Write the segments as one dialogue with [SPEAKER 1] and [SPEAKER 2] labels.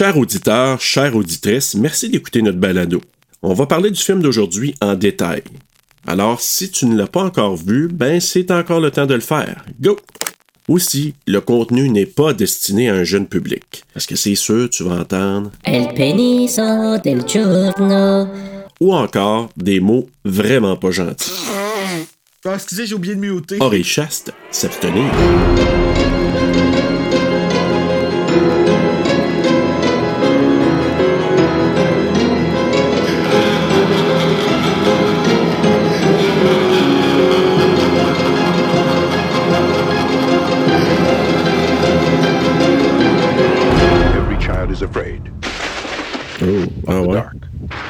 [SPEAKER 1] Chers auditeurs, chères auditrices, merci d'écouter notre balado. On va parler du film d'aujourd'hui en détail. Alors, si tu ne l'as pas encore vu, ben c'est encore le temps de le faire. Go! Aussi, le contenu n'est pas destiné à un jeune public. Parce que c'est sûr, tu vas entendre?
[SPEAKER 2] El peniso del giorno.
[SPEAKER 1] Ou encore des mots vraiment pas gentils.
[SPEAKER 3] Ah, excusez, j'ai oublié de muter.
[SPEAKER 1] Or et chaste, s'abstenir.
[SPEAKER 4] Afraid
[SPEAKER 1] Oh, ah
[SPEAKER 4] of the
[SPEAKER 1] ouais.
[SPEAKER 4] dark,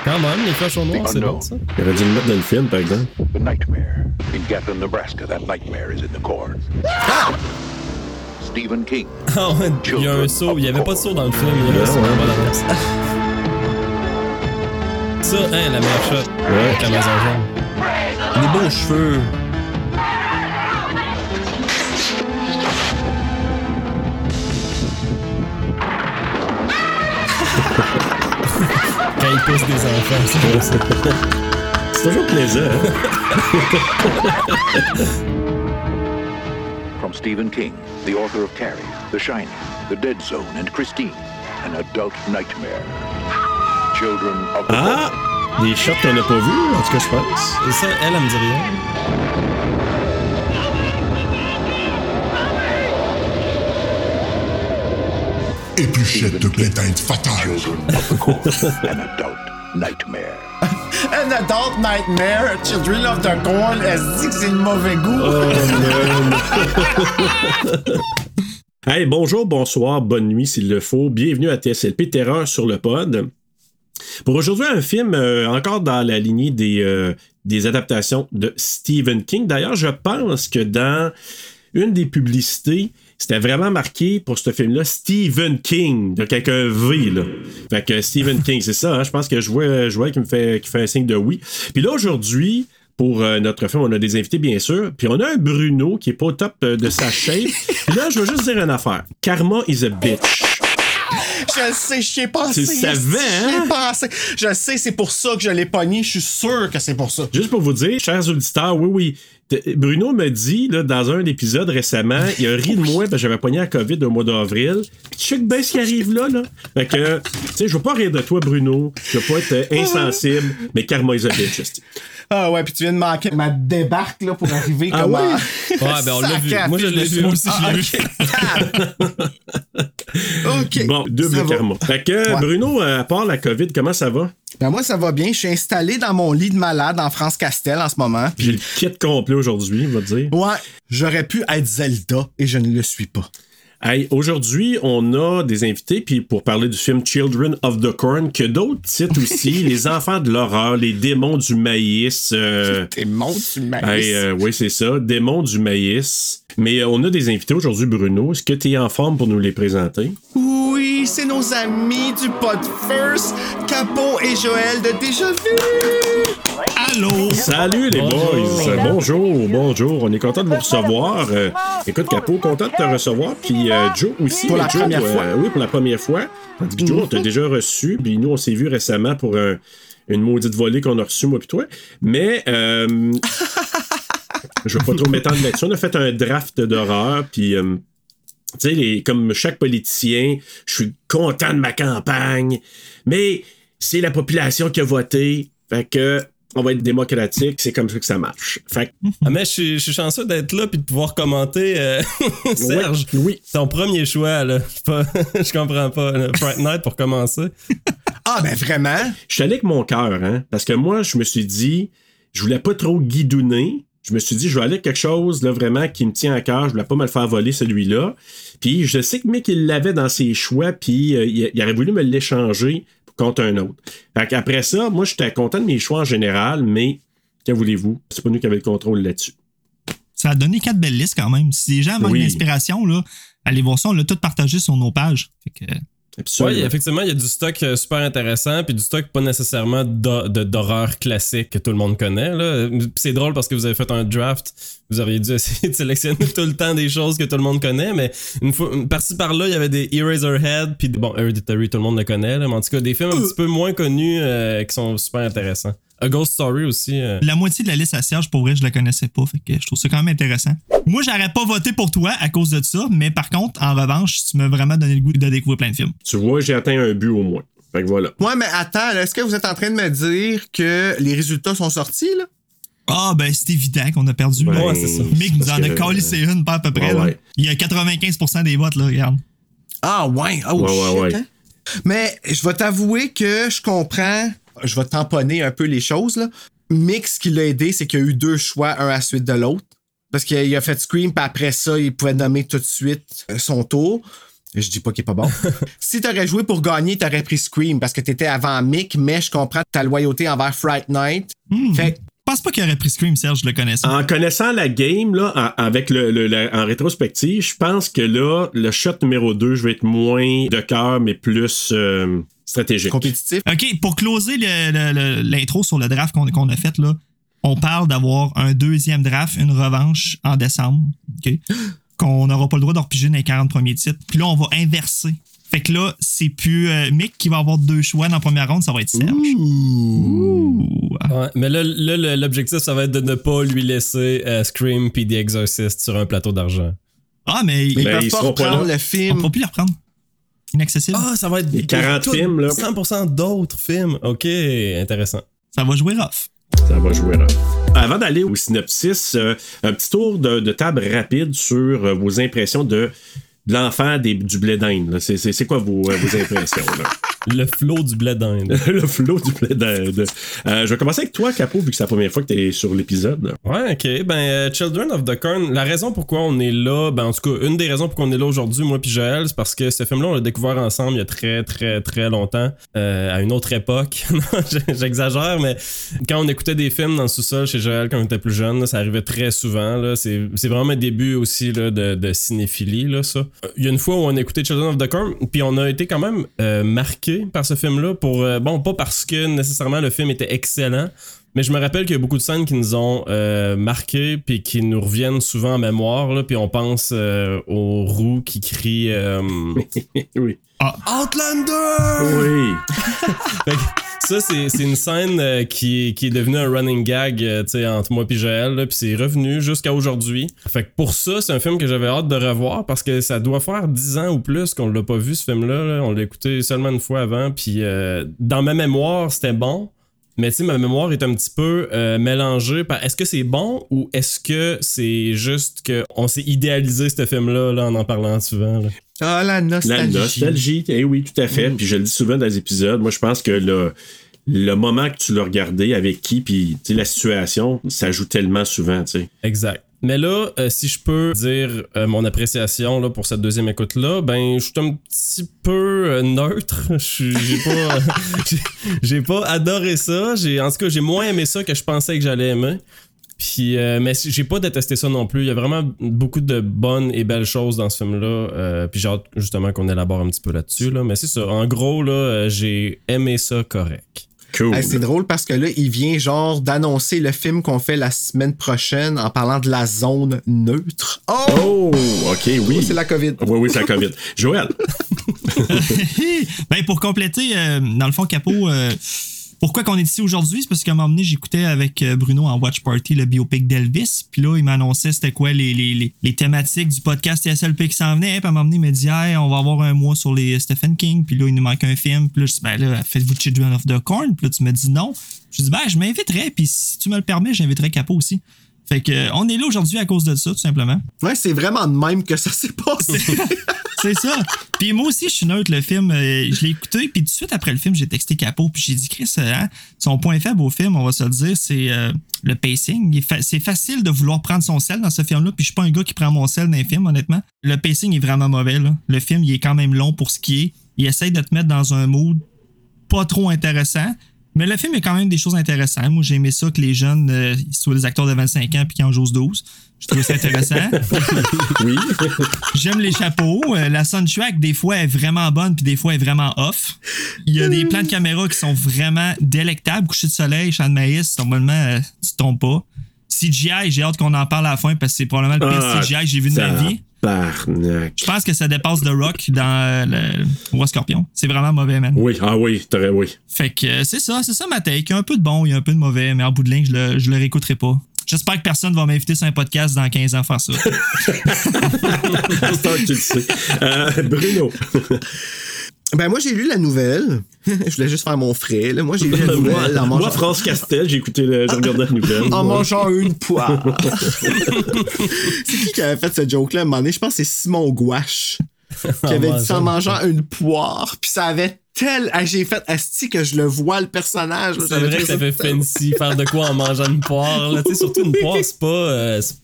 [SPEAKER 5] Quand même, les flashs au noir, c'est bon ça.
[SPEAKER 1] Il aurait dû le mettre dans le film, par exemple.
[SPEAKER 4] the nightmare. In Gatlin, Nebraska, that nightmare is in the core. Stephen King.
[SPEAKER 5] Ah ouais, il y a un saut, il y avait pas de saut dans le film, il y avait un saut dans la place. Ça, hein, la meilleure shot.
[SPEAKER 1] Ouais.
[SPEAKER 5] Avec la maison jaune. Des beaux cheveux. Quand il pousse des enfants, c'est comme ça.
[SPEAKER 1] C'est toujours plaisant, hein?
[SPEAKER 4] From Stephen King, the author of Carrie, The Shining, The Dead Zone, and Christine, an adult nightmare. Children of the
[SPEAKER 1] Ah! Des shots qu'on n'a pas vus, en tout cas, je pense.
[SPEAKER 5] Et Ça, elle, elle me dit rien.
[SPEAKER 6] Épluchette de
[SPEAKER 4] the Corn, an adult nightmare.
[SPEAKER 3] An adult nightmare, Children of the Corn, elle se dit que c'est le mauvais goût?
[SPEAKER 1] Hey, bonjour, bonsoir, bonne nuit s'il le faut. Bienvenue à TSLP Terreur sur le pod. Pour aujourd'hui, un film euh, encore dans la lignée des, euh, des adaptations de Stephen King. D'ailleurs, je pense que dans une des publicités, c'était vraiment marqué pour ce film-là Stephen King, donc avec un V. Là. Fait que Stephen King, c'est ça. hein, je pense que je vois, je vois qui me fait, qui fait un signe de oui. Puis là, aujourd'hui, pour euh, notre film, on a des invités, bien sûr. Puis on a un Bruno qui est pas au top euh, de sa shape. Puis là, je veux juste dire une affaire. Karma is a bitch.
[SPEAKER 3] Je sais, j'y ai pensé.
[SPEAKER 1] Tu savais, hein?
[SPEAKER 3] pensé. Je sais, c'est pour ça que je l'ai pogné. Je suis sûr que c'est pour ça.
[SPEAKER 1] Juste pour vous dire, chers auditeurs, oui, oui. Bruno me dit, là, dans un épisode récemment, il a ri de moi parce que j'avais pogné la COVID au mois d'avril. Puis tu sais que ben ce qui arrive là, là. Fait que, tu sais, je veux pas rire de toi, Bruno. Je veux pas être euh, insensible, mais karma is a bitch.
[SPEAKER 3] Ah ouais, puis tu viens de manquer ma débarque là, pour arriver
[SPEAKER 1] Ah
[SPEAKER 3] comme en-
[SPEAKER 5] Ouais, ben on l'a vu. Moi, je l'ai vu. Moi aussi, je
[SPEAKER 3] Ah,
[SPEAKER 5] l'ai vu.
[SPEAKER 3] OK.
[SPEAKER 1] Bon, double
[SPEAKER 3] Ça va.
[SPEAKER 1] karma. Fait que,
[SPEAKER 3] Ouais.
[SPEAKER 1] Bruno, euh, à part la COVID, comment ça va?
[SPEAKER 3] Ben moi, ça va bien. Je suis installé dans mon lit de malade en France Castel en ce moment.
[SPEAKER 1] J'ai le kit complet aujourd'hui, on va dire.
[SPEAKER 3] Ouais, j'aurais pu être Zelda et je ne le suis pas.
[SPEAKER 1] Hey, aujourd'hui, on a des invités, puis pour parler du film Children of the Corn, que d'autres titres aussi, Les enfants de l'horreur, Les démons du maïs. euh,
[SPEAKER 3] mon tu maïs.
[SPEAKER 1] hey, euh, oui, c'est ça, Démons du maïs. Mais euh, on a des invités aujourd'hui, Bruno. Est-ce que tu es en forme pour nous les présenter?
[SPEAKER 3] Oui, c'est nos amis du Pod First, Capo et Joël de Déjà Vu.
[SPEAKER 6] Allô?
[SPEAKER 1] Salut les
[SPEAKER 5] Bonjour.
[SPEAKER 1] boys! Bonjour, bonjour. On est content de vous recevoir. Euh, écoute, Capo, content de te recevoir. Puis euh, Joe aussi.
[SPEAKER 3] Pour la
[SPEAKER 1] Joe,
[SPEAKER 3] première
[SPEAKER 1] euh,
[SPEAKER 3] fois.
[SPEAKER 1] Oui, pour la première fois. Tandis que Joe, on t'a déjà reçu. Puis nous, on s'est vu récemment pour un- une maudite volée qu'on a reçue, moi puis toi. Mais... euh, je vais pas trop m'étendre là-dessus. On a fait un draft d'horreur, puis... euh, tu sais, comme chaque politicien, je suis content de ma campagne, mais c'est la population qui a voté. Fait que on va être démocratique, c'est comme ça que ça marche. Fait que,
[SPEAKER 5] Ah, mais je suis, je suis chanceux d'être là puis de pouvoir commenter. euh, Serge,
[SPEAKER 1] oui.
[SPEAKER 5] ton premier choix, là. Pas- je comprends pas. là. Fright Night pour commencer.
[SPEAKER 3] Ah, ben vraiment?
[SPEAKER 1] je suis allé avec mon cœur, hein, parce que moi, je me suis dit, je voulais pas trop guidonner. Je me suis dit, je vais aller avec quelque chose là, vraiment qui me tient à cœur. Je voulais pas me le faire voler celui-là. Puis je sais que Mick, il l'avait dans ses choix, puis euh, il, il aurait voulu me l'échanger contre un autre. Fait qu'après ça, moi, j'étais content de mes choix en général, mais que voulez-vous? C'est pas nous qui avons le contrôle là-dessus.
[SPEAKER 7] Ça a donné quatre belles listes quand même. Si les gens manquent
[SPEAKER 1] Oui.
[SPEAKER 7] d'inspiration, là, allez voir ça. On l'a tout partagé sur nos pages. Fait que,
[SPEAKER 5] Ouais, effectivement, il y a du stock euh, super intéressant, puis du stock pas nécessairement d'horreur classique que tout le monde connaît. C'est drôle parce que vous avez fait un draft, vous auriez dû essayer de sélectionner tout le temps des choses que tout le monde connaît, mais une fois, une partie par là, il y avait des Eraserhead, puis bon, Hereditary, tout le monde le connaît, là, mais en tout cas, des films un petit peu moins connus euh, qui sont super intéressants. A Ghost Story aussi. euh,
[SPEAKER 7] La moitié de la liste à Serge, pour vrai, je la connaissais pas. Fait que je trouve ça quand même intéressant. Moi, j'aurais pas voté pour toi à cause de ça, mais par contre, en revanche, tu m'as vraiment donné le goût de découvrir plein de films.
[SPEAKER 1] Tu vois, j'ai atteint un but au moins. Fait que voilà.
[SPEAKER 3] Ouais, mais attends, là, est-ce que vous êtes en train de me dire que les résultats sont sortis, là?
[SPEAKER 7] Ah, ben, c'est évident qu'on a perdu.
[SPEAKER 1] Ben.
[SPEAKER 5] Ouais, c'est ça.
[SPEAKER 7] Mick nous en a collé c'est une, pas à peu près.
[SPEAKER 1] Ouais,
[SPEAKER 7] là.
[SPEAKER 1] ouais.
[SPEAKER 7] Il y a 95% des votes, là, regarde.
[SPEAKER 3] Ah, ouais. Oh,
[SPEAKER 1] Ouais, ouais,
[SPEAKER 3] shit,
[SPEAKER 1] ouais.
[SPEAKER 3] hein? Mais je vais t'avouer que je comprends. Je vais tamponner un peu les choses, là. Mix qui l'a aidé, c'est qu'il y a eu deux choix, un à la suite de l'autre. Parce qu'il a, fait Scream, puis après ça, il pouvait nommer tout de suite euh, son tour. Je dis pas qu'il est pas bon. si t'aurais joué pour gagner, t'aurais pris Scream parce que t'étais avant Mick, mais je comprends ta loyauté envers Fright Night.
[SPEAKER 7] Hmm.
[SPEAKER 3] Fait que
[SPEAKER 7] Je pense pas qu'il aurait pris Scream, Serge, je le connaissais.
[SPEAKER 1] En connaissant la game, là, en- avec le, le- le- en rétrospective, je pense que là, le shot numéro 2, je vais être moins de cœur, mais plus euh, stratégique.
[SPEAKER 3] compétitif.
[SPEAKER 7] OK, pour closer l'intro sur le draft qu'on a fait, là, on parle d'avoir un deuxième draft, une revanche en décembre, OK? Qu'on n'aura pas le droit de repiger dans les 40 premiers titres. Puis là, on va inverser. Fait que là, c'est plus euh, Mick qui va avoir deux choix dans la première ronde, ça va être Serge. Ouh.
[SPEAKER 5] Ouais, mais là, l'objectif, ça va être de ne pas lui laisser euh, Scream puis The Exorcist sur un plateau d'argent.
[SPEAKER 7] Ah, mais,
[SPEAKER 3] Mais ils peuvent
[SPEAKER 1] ils
[SPEAKER 3] pas
[SPEAKER 1] pas
[SPEAKER 3] reprendre
[SPEAKER 1] là.
[SPEAKER 3] le
[SPEAKER 7] on
[SPEAKER 3] film.
[SPEAKER 7] ne pourra plus le reprendre. Inaccessible?
[SPEAKER 5] Ah, ça va être
[SPEAKER 1] Les 40
[SPEAKER 5] tout-
[SPEAKER 1] films, là.
[SPEAKER 5] 100% d'autres films. Ok, intéressant.
[SPEAKER 7] Ça va jouer rough.
[SPEAKER 1] Ça va jouer là. Avant d'aller au synopsis, euh, un petit tour de, de table rapide sur euh, vos impressions de, de l'enfant des- du blé d'Inde. là. C'est, c'est- c'est quoi vos, euh, vos impressions? là?
[SPEAKER 5] Le flot du blé d'Inde.
[SPEAKER 1] le flot du blé d'Inde. Euh, je vais commencer avec toi, Capot, vu que c'est la première fois que tu es sur l'épisode.
[SPEAKER 5] Ouais, ok. Ben, euh, Children of the Corn, la raison pourquoi on est là, ben, en tout cas, une des raisons pourquoi on est là aujourd'hui, moi puis Joël, c'est parce que ce film-là, on l'a découvert ensemble il y a très, très, très longtemps, euh, à une autre époque. J'exagère, mais quand on écoutait des films dans le sous-sol chez Joël quand on était plus jeune, là, ça arrivait très souvent. C'est vraiment mes débuts aussi là, de, de cinéphilie, là, ça. Il y a une fois où on a écouté Children of the Corn, puis on a été quand même euh, par ce film-là, pour, euh, bon, pas parce que nécessairement le film était excellent, mais je me rappelle qu'il y a beaucoup de scènes qui nous ont euh, marqué puis qui nous reviennent souvent en mémoire. Là, puis on pense euh, aux roues qui crient euh,
[SPEAKER 1] oui.
[SPEAKER 5] Outlander!
[SPEAKER 1] Oui.
[SPEAKER 5] Ça, c'est c'est une scène euh, qui, est- qui est devenue un running gag euh, tu sais, entre moi et Joël. Puis c'est revenu jusqu'à aujourd'hui. Fait que pour ça, c'est un film que j'avais hâte de revoir parce que ça doit faire 10 ans ou plus qu'on l'a pas vu, ce film-là. là. On l'a écouté seulement une fois avant. Puis euh, dans ma mémoire, c'était bon. Mais tu sais, ma mémoire est un petit peu euh, mélangée. par Est-ce que c'est bon ou est-ce que c'est juste qu'on s'est idéalisé ce film-là là, en en parlant souvent? là?
[SPEAKER 3] Ah, la
[SPEAKER 1] La
[SPEAKER 3] nostalgie.
[SPEAKER 1] nostalgie, eh oui, tout à fait. Puis je le dis souvent dans les épisodes, moi je pense que le, le moment que tu l'as regardé, avec qui, puis tu sais, la situation, ça joue tellement souvent, tu sais.
[SPEAKER 5] Exact. Mais là, euh, si je peux dire euh, mon appréciation là, pour cette deuxième écoute-là, ben je suis un petit peu euh, neutre. J'ai pas, pas adoré ça. En tout cas, j'ai moins aimé ça que je pensais que j'allais aimer. Puis, mais j'ai pas détesté ça non plus. Il y a vraiment beaucoup de bonnes et belles choses dans ce film-là. Puis j'ai hâte justement qu'on élabore un petit peu là-dessus. Là. Mais c'est ça. En gros, là, j'ai aimé ça correct.
[SPEAKER 1] Cool.
[SPEAKER 3] Hey, c'est drôle parce que là, il vient genre d'annoncer le film qu'on fait la semaine prochaine en parlant de la zone neutre. Oh!
[SPEAKER 1] Oh, ok, oui.
[SPEAKER 3] C'est la COVID.
[SPEAKER 1] Oui, oui, c'est la COVID. Joël?
[SPEAKER 7] ben, pour compléter, euh, dans le fond, Capot, euh, pourquoi qu'on est ici aujourd'hui? C'est parce qu'à un moment donné, j'écoutais avec euh, Bruno en Watch Party le biopic d'Elvis. Puis là, il m'annonçait c'était quoi les, les, les, thématiques du podcast TSLP qui s'en venait. Puis à un moment donné, il m'a dit Hey, on va avoir un mois sur les Stephen King. Puis là, il nous manque un film. Puis là, je dis Ben là, faites-vous Children of the Corn? Puis là, tu me dis non. Je dis Ben, je m'inviterais. Puis si tu me le permets, j'inviterais Capot aussi. Fait que, on est là aujourd'hui à cause de ça, tout simplement.
[SPEAKER 3] Ouais, c'est vraiment de même que ça s'est passé.
[SPEAKER 7] C'est ça. Puis moi aussi, je suis neutre, le film. euh, je l'ai écouté, puis tout de suite après le film, j'ai texté Capot, puis j'ai dit, Chris, euh, hein, son point faible au film, on va se le dire, c'est euh, le pacing. Fa- C'est facile de vouloir prendre son sel dans ce film-là, puis je suis pas un gars qui prend mon sel dans les films, honnêtement. Le pacing est vraiment mauvais, là. Le film, il est quand même long pour ce qui est. Il essaye de te mettre dans un mood pas trop intéressant. Mais le film, il y a quand même des choses intéressantes. Moi, j'ai aimé ça que les jeunes euh, soient des acteurs de 25 ans puis qu'ils en jouent 12. Je trouve ça intéressant.
[SPEAKER 1] Oui.
[SPEAKER 7] J'aime les chapeaux. Euh, la soundtrack, des fois, est vraiment bonne puis des fois, est vraiment off. Il y a des plans de caméra qui sont vraiment délectables. Coucher de soleil, champ de maïs, normalement, euh, tu tombes pas. CGI, j'ai hâte qu'on en parle à la fin parce que c'est probablement le pire
[SPEAKER 1] Ah,
[SPEAKER 7] CGI que j'ai vu de ma vie.
[SPEAKER 1] Tabarnak.
[SPEAKER 7] Je pense que ça dépasse The Rock dans euh, le Roi Scorpion. C'est vraiment mauvais, man.
[SPEAKER 1] Oui, ah oui, t'aurais, oui.
[SPEAKER 7] Fait que euh, c'est ça, c'est ça ma take. Il y a un peu de bon, il y a un peu de mauvais, mais en bout de ligne, je le, je le réécouterai pas. J'espère que personne va m'inviter sur un podcast dans 15 ans faire ça.
[SPEAKER 1] À ce temps que tu le sais. Euh, Bruno.
[SPEAKER 3] Ben, moi, j'ai lu la nouvelle. je voulais juste faire mon frais. Là. Moi, j'ai lu la
[SPEAKER 1] moi,
[SPEAKER 3] nouvelle en
[SPEAKER 1] moi,
[SPEAKER 3] mangeant,
[SPEAKER 1] France Castel, j'ai écouté, le, j'ai regardé la nouvelle.
[SPEAKER 3] en mangeant une poire. c'est qui qui avait fait ce joke-là à un moment donné? Je pense que c'est Simon Gouache qui avait dit ça en mangeant une poire. Puis ça avait tel. Ah, j'ai fait Asti que je le vois, le personnage. là.
[SPEAKER 5] C'est vrai que ça fait fancy faire de quoi en mangeant une poire. Là. Tu sais, surtout une poire, c'est pas. euh, c'est-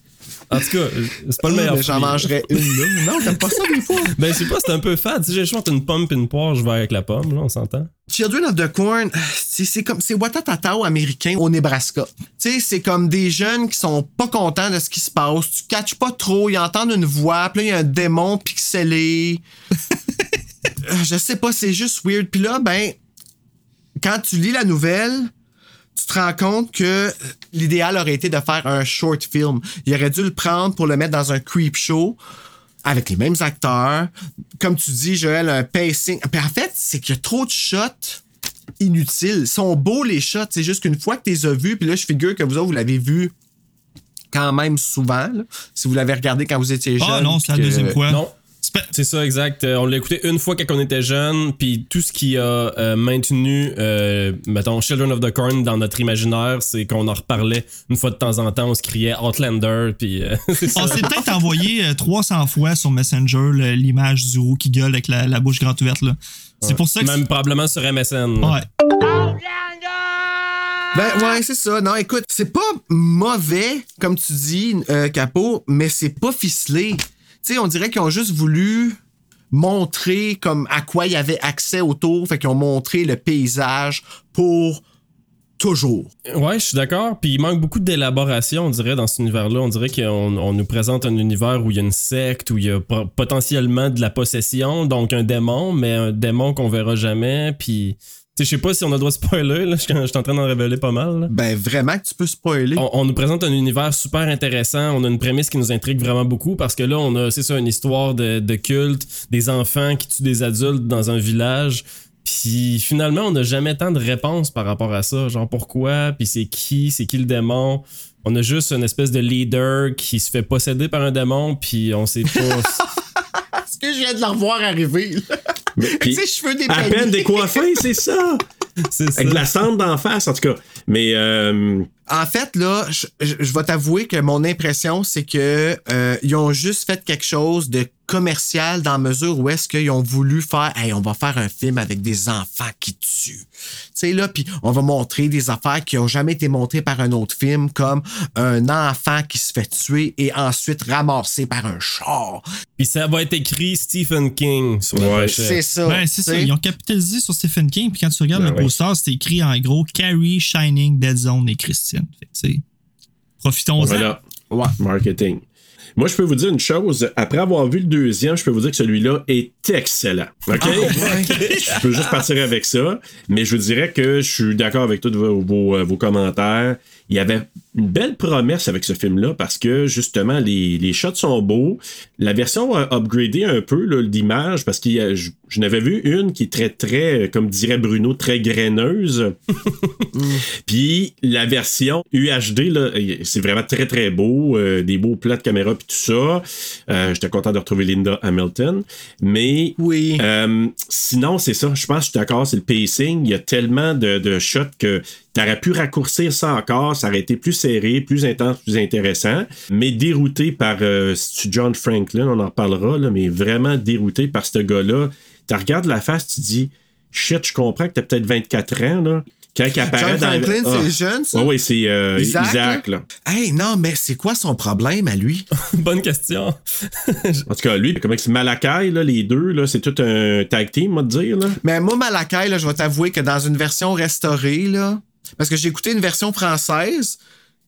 [SPEAKER 5] en tout cas, c'est pas le meilleur.
[SPEAKER 3] Mais j'en mangerais une là. Non, t'aimes pas ça des fois?
[SPEAKER 5] Ben, je sais pas, c'est un peu fade. Si j'ai le choix entre une pomme et une poire, je vais avec la pomme, là, on s'entend.
[SPEAKER 3] Children of the Corn, c'est c'est comme c'est Watatatao américain au Nebraska. Tu sais, c'est comme des jeunes qui sont pas contents de ce qui se passe. Tu catches pas trop, ils entendent une voix, puis là il y a un démon pixelé. Euh, Je sais pas, c'est juste weird. Puis là, ben, quand tu lis la nouvelle, tu te rends compte que l'idéal aurait été de faire un short film. Il aurait dû le prendre pour le mettre dans un creep show avec les mêmes acteurs. Comme tu dis, Joël, un pacing. Puis en fait, c'est qu'il y a trop de shots inutiles. Ils sont beaux, les shots. C'est juste qu'une fois que tu les as vus, puis là, je figure que vous autres, vous l'avez vu quand même souvent. là. Si vous l'avez regardé quand vous étiez jeune.
[SPEAKER 7] Ah non, c'est la
[SPEAKER 3] que-
[SPEAKER 7] deuxième fois.
[SPEAKER 5] Non.
[SPEAKER 7] C'est
[SPEAKER 5] ça, exact. Euh, on l'a écouté une fois quand on était jeune, puis tout ce qui a euh, maintenu, euh, mettons, Children of the Corn dans notre imaginaire, c'est qu'on en reparlait une fois de temps en temps, on se criait Outlander, puis euh, c'est ça.
[SPEAKER 7] On s'est peut-être envoyé euh, 300 fois sur Messenger l'image du roux qui gueule avec la, la bouche grande ouverte. là. C'est pour ça que.
[SPEAKER 5] Même probablement sur MSN.
[SPEAKER 7] Ouais.
[SPEAKER 3] Ben ouais, c'est ça. Non, écoute, c'est pas mauvais, comme tu dis, euh, Capo, mais c'est pas ficelé. On dirait qu'ils ont juste voulu montrer comme à quoi il y avait accès autour, fait qu'ils ont montré le paysage pour toujours.
[SPEAKER 5] Ouais, je suis d'accord. Puis il manque beaucoup d'élaboration, on dirait, dans cet univers-là. On dirait qu'on on nous présente un univers où il y a une secte, où il y a po- potentiellement de la possession, donc un démon, mais un démon qu'on verra jamais. Je sais pas si on a le droit de spoiler, là. Je suis en train d'en révéler pas mal. là.
[SPEAKER 3] Ben vraiment que tu peux spoiler.
[SPEAKER 5] On, on nous présente un univers super intéressant. On a une prémisse qui nous intrigue vraiment beaucoup parce que là, on a, c'est ça, une histoire de, de culte, des enfants qui tuent des adultes dans un village. Puis finalement, on n'a jamais tant de réponses par rapport à ça. Genre pourquoi, puis c'est qui, c'est qui le démon? On a juste une espèce de leader qui se fait posséder par un démon, puis on sait pas.
[SPEAKER 3] Est-ce que je viens de la revoir arriver? Ses cheveux
[SPEAKER 1] à peine décoiffé, c'est ça.
[SPEAKER 5] c'est ça.
[SPEAKER 1] Avec de la cendre d'en face, en tout cas. Mais euh,
[SPEAKER 3] En fait, là, je, je- je vais t'avouer que mon impression, c'est que euh, ils ont juste fait quelque chose de commercial dans la mesure où est-ce qu'ils ont voulu faire, hey, on va faire un film avec des enfants qui tuent. Tu sais, là, puis on va montrer des affaires qui ont jamais été montrées par un autre film, comme un enfant qui se fait tuer et ensuite ramassé par un char.
[SPEAKER 5] Puis ça va être écrit Stephen King sur
[SPEAKER 1] Ouais.
[SPEAKER 3] C'est ça.
[SPEAKER 7] Ben, c'est ça. Ils ont capitalisé sur Stephen King, puis quand tu regardes
[SPEAKER 1] Ben
[SPEAKER 7] le poster, c'est écrit en gros Carrie, Shining, Dead Zone et Christian. Profitons-en.
[SPEAKER 1] voilà.
[SPEAKER 3] Ouais.
[SPEAKER 1] Marketing. Moi, je peux vous dire une chose. Après avoir vu le deuxième, je peux vous dire que celui-là est excellent. OK? je peux juste partir avec ça. Mais je vous dirais que je suis d'accord avec tous vos, vos, euh, vos commentaires. Il y avait une belle promesse avec ce film-là parce que justement, les, les shots sont beaux. La version a upgradé un peu là, d'image parce que je, je n'avais vu une qui est très, très, comme dirait Bruno, très graineuse. Puis la version UHD, là, c'est vraiment très très beau, euh, des beaux plats de caméra puis tout ça. Euh, J'étais content de retrouver Linda Hamilton. Mais
[SPEAKER 3] Oui.
[SPEAKER 1] euh, sinon, c'est ça. Je pense que je suis d'accord, c'est le pacing. Il y a tellement de, de shots que tu aurais pu raccourcir ça encore. Ça aurait été plus serré, plus intense, plus intéressant. Mais dérouté par euh, John Franklin, on en reparlera, là, mais vraiment dérouté par ce gars-là. Tu regardes la face, tu dis shit, je comprends que tu as peut-être 24 ans, là. Quand il apparaît
[SPEAKER 3] John
[SPEAKER 1] dans
[SPEAKER 3] Franklin,
[SPEAKER 1] Ah.
[SPEAKER 3] c'est jeune, ça?
[SPEAKER 1] Ouais, ouais, c'est euh,
[SPEAKER 3] Isaac,
[SPEAKER 1] Isaac, là?
[SPEAKER 3] Hey, non, mais c'est quoi son problème à lui?
[SPEAKER 5] Bonne question.
[SPEAKER 1] En tout cas, lui, comment c'est Malakai, là, les deux, là, c'est tout un tag team, on va te dire, là.
[SPEAKER 3] Mais moi, Malakai, là, je vais t'avouer que dans une version restaurée, là, parce que j'ai écouté une version française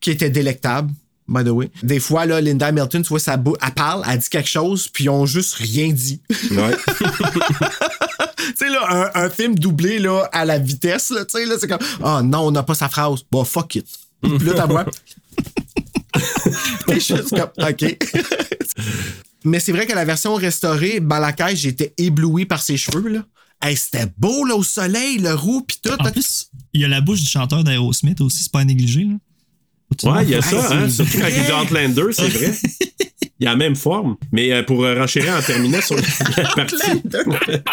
[SPEAKER 3] qui était délectable, by the way. Des fois, là, Linda Hamilton, tu vois, ça elle parle, elle dit quelque chose, puis ils ont juste rien dit.
[SPEAKER 1] Ouais.
[SPEAKER 3] tu sais, là, un, un film doublé, là, à la vitesse, là, tu sais, là, c'est comme, ah non, on n'a pas sa phrase. Bon, fuck it. Puis là, ta voix. T'es juste comme, OK. Mais c'est vrai que la version restaurée, Malakai, j'étais ébloui par ses cheveux, là. Hey, c'était beau, là, au soleil, le roux, pis tout.
[SPEAKER 7] En plus, il y a la bouche du chanteur d'Aerosmith aussi, c'est pas à négliger. Là.
[SPEAKER 1] Ouais, il y a
[SPEAKER 3] Hey,
[SPEAKER 1] ça, hein, surtout quand il dit
[SPEAKER 3] vrai.
[SPEAKER 1] Outlander, c'est vrai. Il a la même forme. Mais euh, pour euh, renchérir en terminant sur la partie.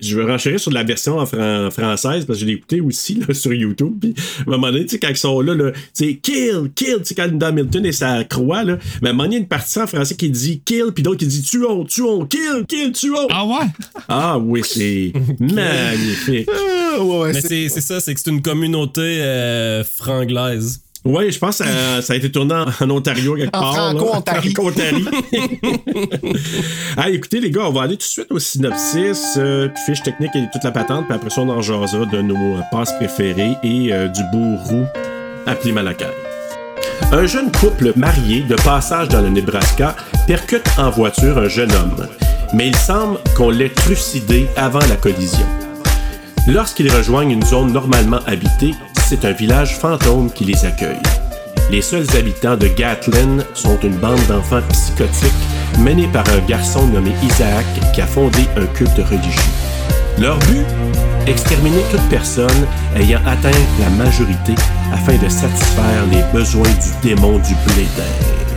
[SPEAKER 1] Je veux renchérir sur la version en fran- française parce que je l'ai écouté aussi là, sur YouTube. Puis à un moment donné, tu sais, quand ils sont là, là tu sais, kill, kill, tu sais, quand Hamilton et sa croix, là, mais à un moment donné, il y a une partie en français qui dit kill, puis d'autres qui dit tuons, tuons, kill, kill, tuons.
[SPEAKER 7] Ah ouais?
[SPEAKER 1] Ah oui, c'est magnifique.
[SPEAKER 3] Ah, ouais, ouais,
[SPEAKER 5] Mais
[SPEAKER 3] c'est-
[SPEAKER 5] c'est c'est ça, c'est que c'est une communauté euh, franglaise.
[SPEAKER 1] Oui, je pense que ça, ça a été tourné en, Ontario quelque
[SPEAKER 3] En
[SPEAKER 1] part.
[SPEAKER 3] Franco-Ontario.
[SPEAKER 1] Franco-Ontario. ah, écoutez, les gars, on va aller tout de suite au synopsis, euh, puis fiche technique et toute la patente, puis après ça, on en jasera de nos euh, passes préférées et euh, du bourreau appelé Malakai. Un jeune couple marié de passage dans le Nebraska percute en voiture un jeune homme, mais il semble qu'on l'ait trucidé avant la collision. Lorsqu'ils rejoignent une zone normalement habitée, c'est un village fantôme qui les accueille. Les seuls habitants de Gatlin sont une bande d'enfants psychotiques menés par un garçon nommé Isaac qui a fondé un culte religieux. Leur but? Exterminer toute personne ayant atteint la majorité afin de satisfaire les besoins du démon du blé d'air.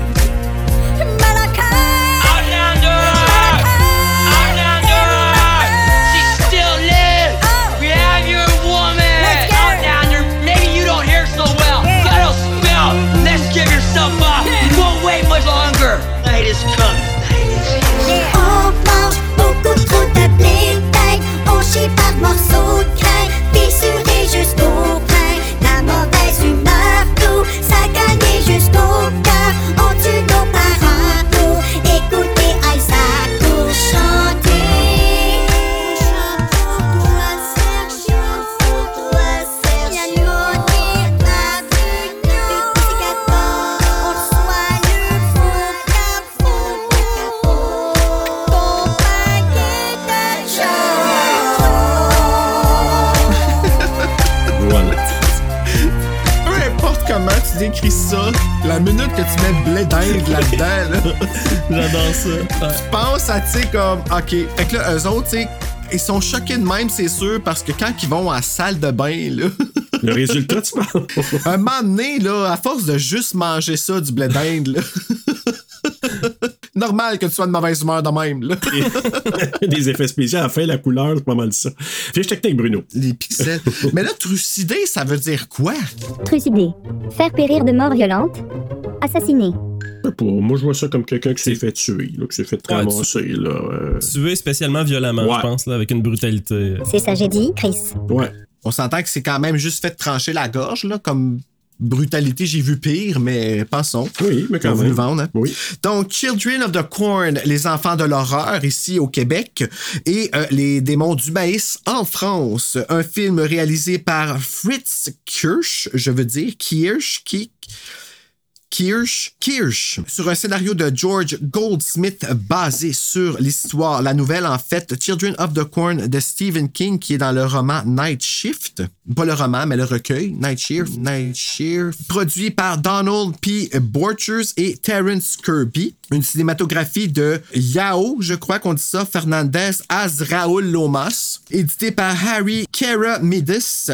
[SPEAKER 8] On mange beaucoup trop de bétail, on chie par morceaux la
[SPEAKER 3] minute que tu mets blé d'Inde là-dedans, là,
[SPEAKER 5] J'adore ça. Ouais.
[SPEAKER 3] tu penses à, tu sais, comme, OK. Fait que là, eux autres, tu sais, ils sont choqués de même, c'est sûr, parce que quand ils vont à la salle de bain, là,
[SPEAKER 1] Le résultat, tu parles?
[SPEAKER 3] un moment donné, là, à force de juste manger ça, du blé d'Inde, là, normal que tu sois de mauvaise humeur de même, là.
[SPEAKER 1] Des effets spéciaux à la fin, la couleur, c'est pas mal ça. Fiche technique, Bruno.
[SPEAKER 3] Les pixels. Mais là, trucider, ça veut dire quoi?
[SPEAKER 8] Trucider. Faire périr de mort violente. Assassiner.
[SPEAKER 1] Je sais pas, Moi, je vois ça comme quelqu'un qui s'est fait tuer, là, qui s'est fait
[SPEAKER 5] Ouais,
[SPEAKER 1] ramasser. Là, euh,
[SPEAKER 5] Tué spécialement violemment,
[SPEAKER 1] Ouais.
[SPEAKER 5] je pense, là, avec une brutalité.
[SPEAKER 8] C'est ça, j'ai dit, Chris.
[SPEAKER 1] ouais.
[SPEAKER 3] On s'entend que c'est quand même juste fait trancher la gorge, là, comme brutalité, j'ai vu pire, mais pensons.
[SPEAKER 1] Oui, mais
[SPEAKER 3] Quand vous
[SPEAKER 1] même.
[SPEAKER 3] le vendre. hein.
[SPEAKER 1] Oui.
[SPEAKER 3] Donc, Children of the Corn, les enfants de l'horreur ici au Québec, et euh, les démons du maïs en France. Un film réalisé par Fritz Kirsch, je veux dire Kirsch, qui Kirsch, Kirsch, sur un scénario de George Goldsmith basé sur l'histoire, la nouvelle en fait, Children of the Corn de Stephen King, qui est dans le roman Night Shift. Pas le roman, mais le recueil, Night Shift, Night Shift, produit par Donald P. Borchers et Terence Kirby. Une cinématographie de Yao, je crois qu'on dit ça, Fernandez Azraoul Lomas, édité par Harry Keramidas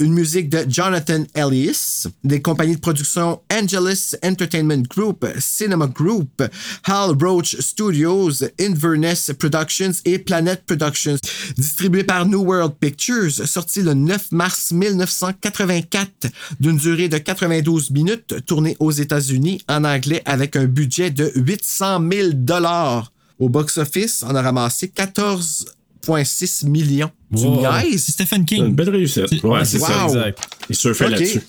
[SPEAKER 3] une musique de Jonathan Elias, des compagnies de production Angelus Entertainment Group, Cinema Group, Hal Roach Studios, Inverness Productions et Planet Productions, distribué par New World Pictures, sorti le 9 mars 1984, d'une durée de 92 minutes, tourné aux États-Unis en anglais avec un budget de 800 000 dollars. Au box-office, on a ramassé 14 2,6 millions. Tu
[SPEAKER 5] Wow.
[SPEAKER 7] C'est Stephen
[SPEAKER 1] Une
[SPEAKER 7] King.
[SPEAKER 1] belle réussite.
[SPEAKER 7] C'est-
[SPEAKER 1] Ouais, c'est ça.
[SPEAKER 3] Wow.
[SPEAKER 5] Exact.
[SPEAKER 1] Il surfait
[SPEAKER 3] Ok.
[SPEAKER 1] là-dessus.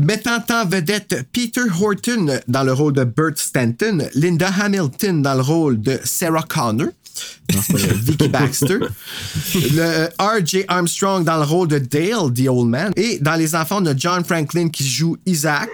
[SPEAKER 3] Mettant en vedette Peter Horton dans le rôle de Bert Stanton, Linda Hamilton dans le rôle de Sarah Connor, non, Vicky Baxter, le euh, R.J. Armstrong dans le rôle de Dale, The Old Man, et dans les enfants, on a John Franklin qui joue Isaac,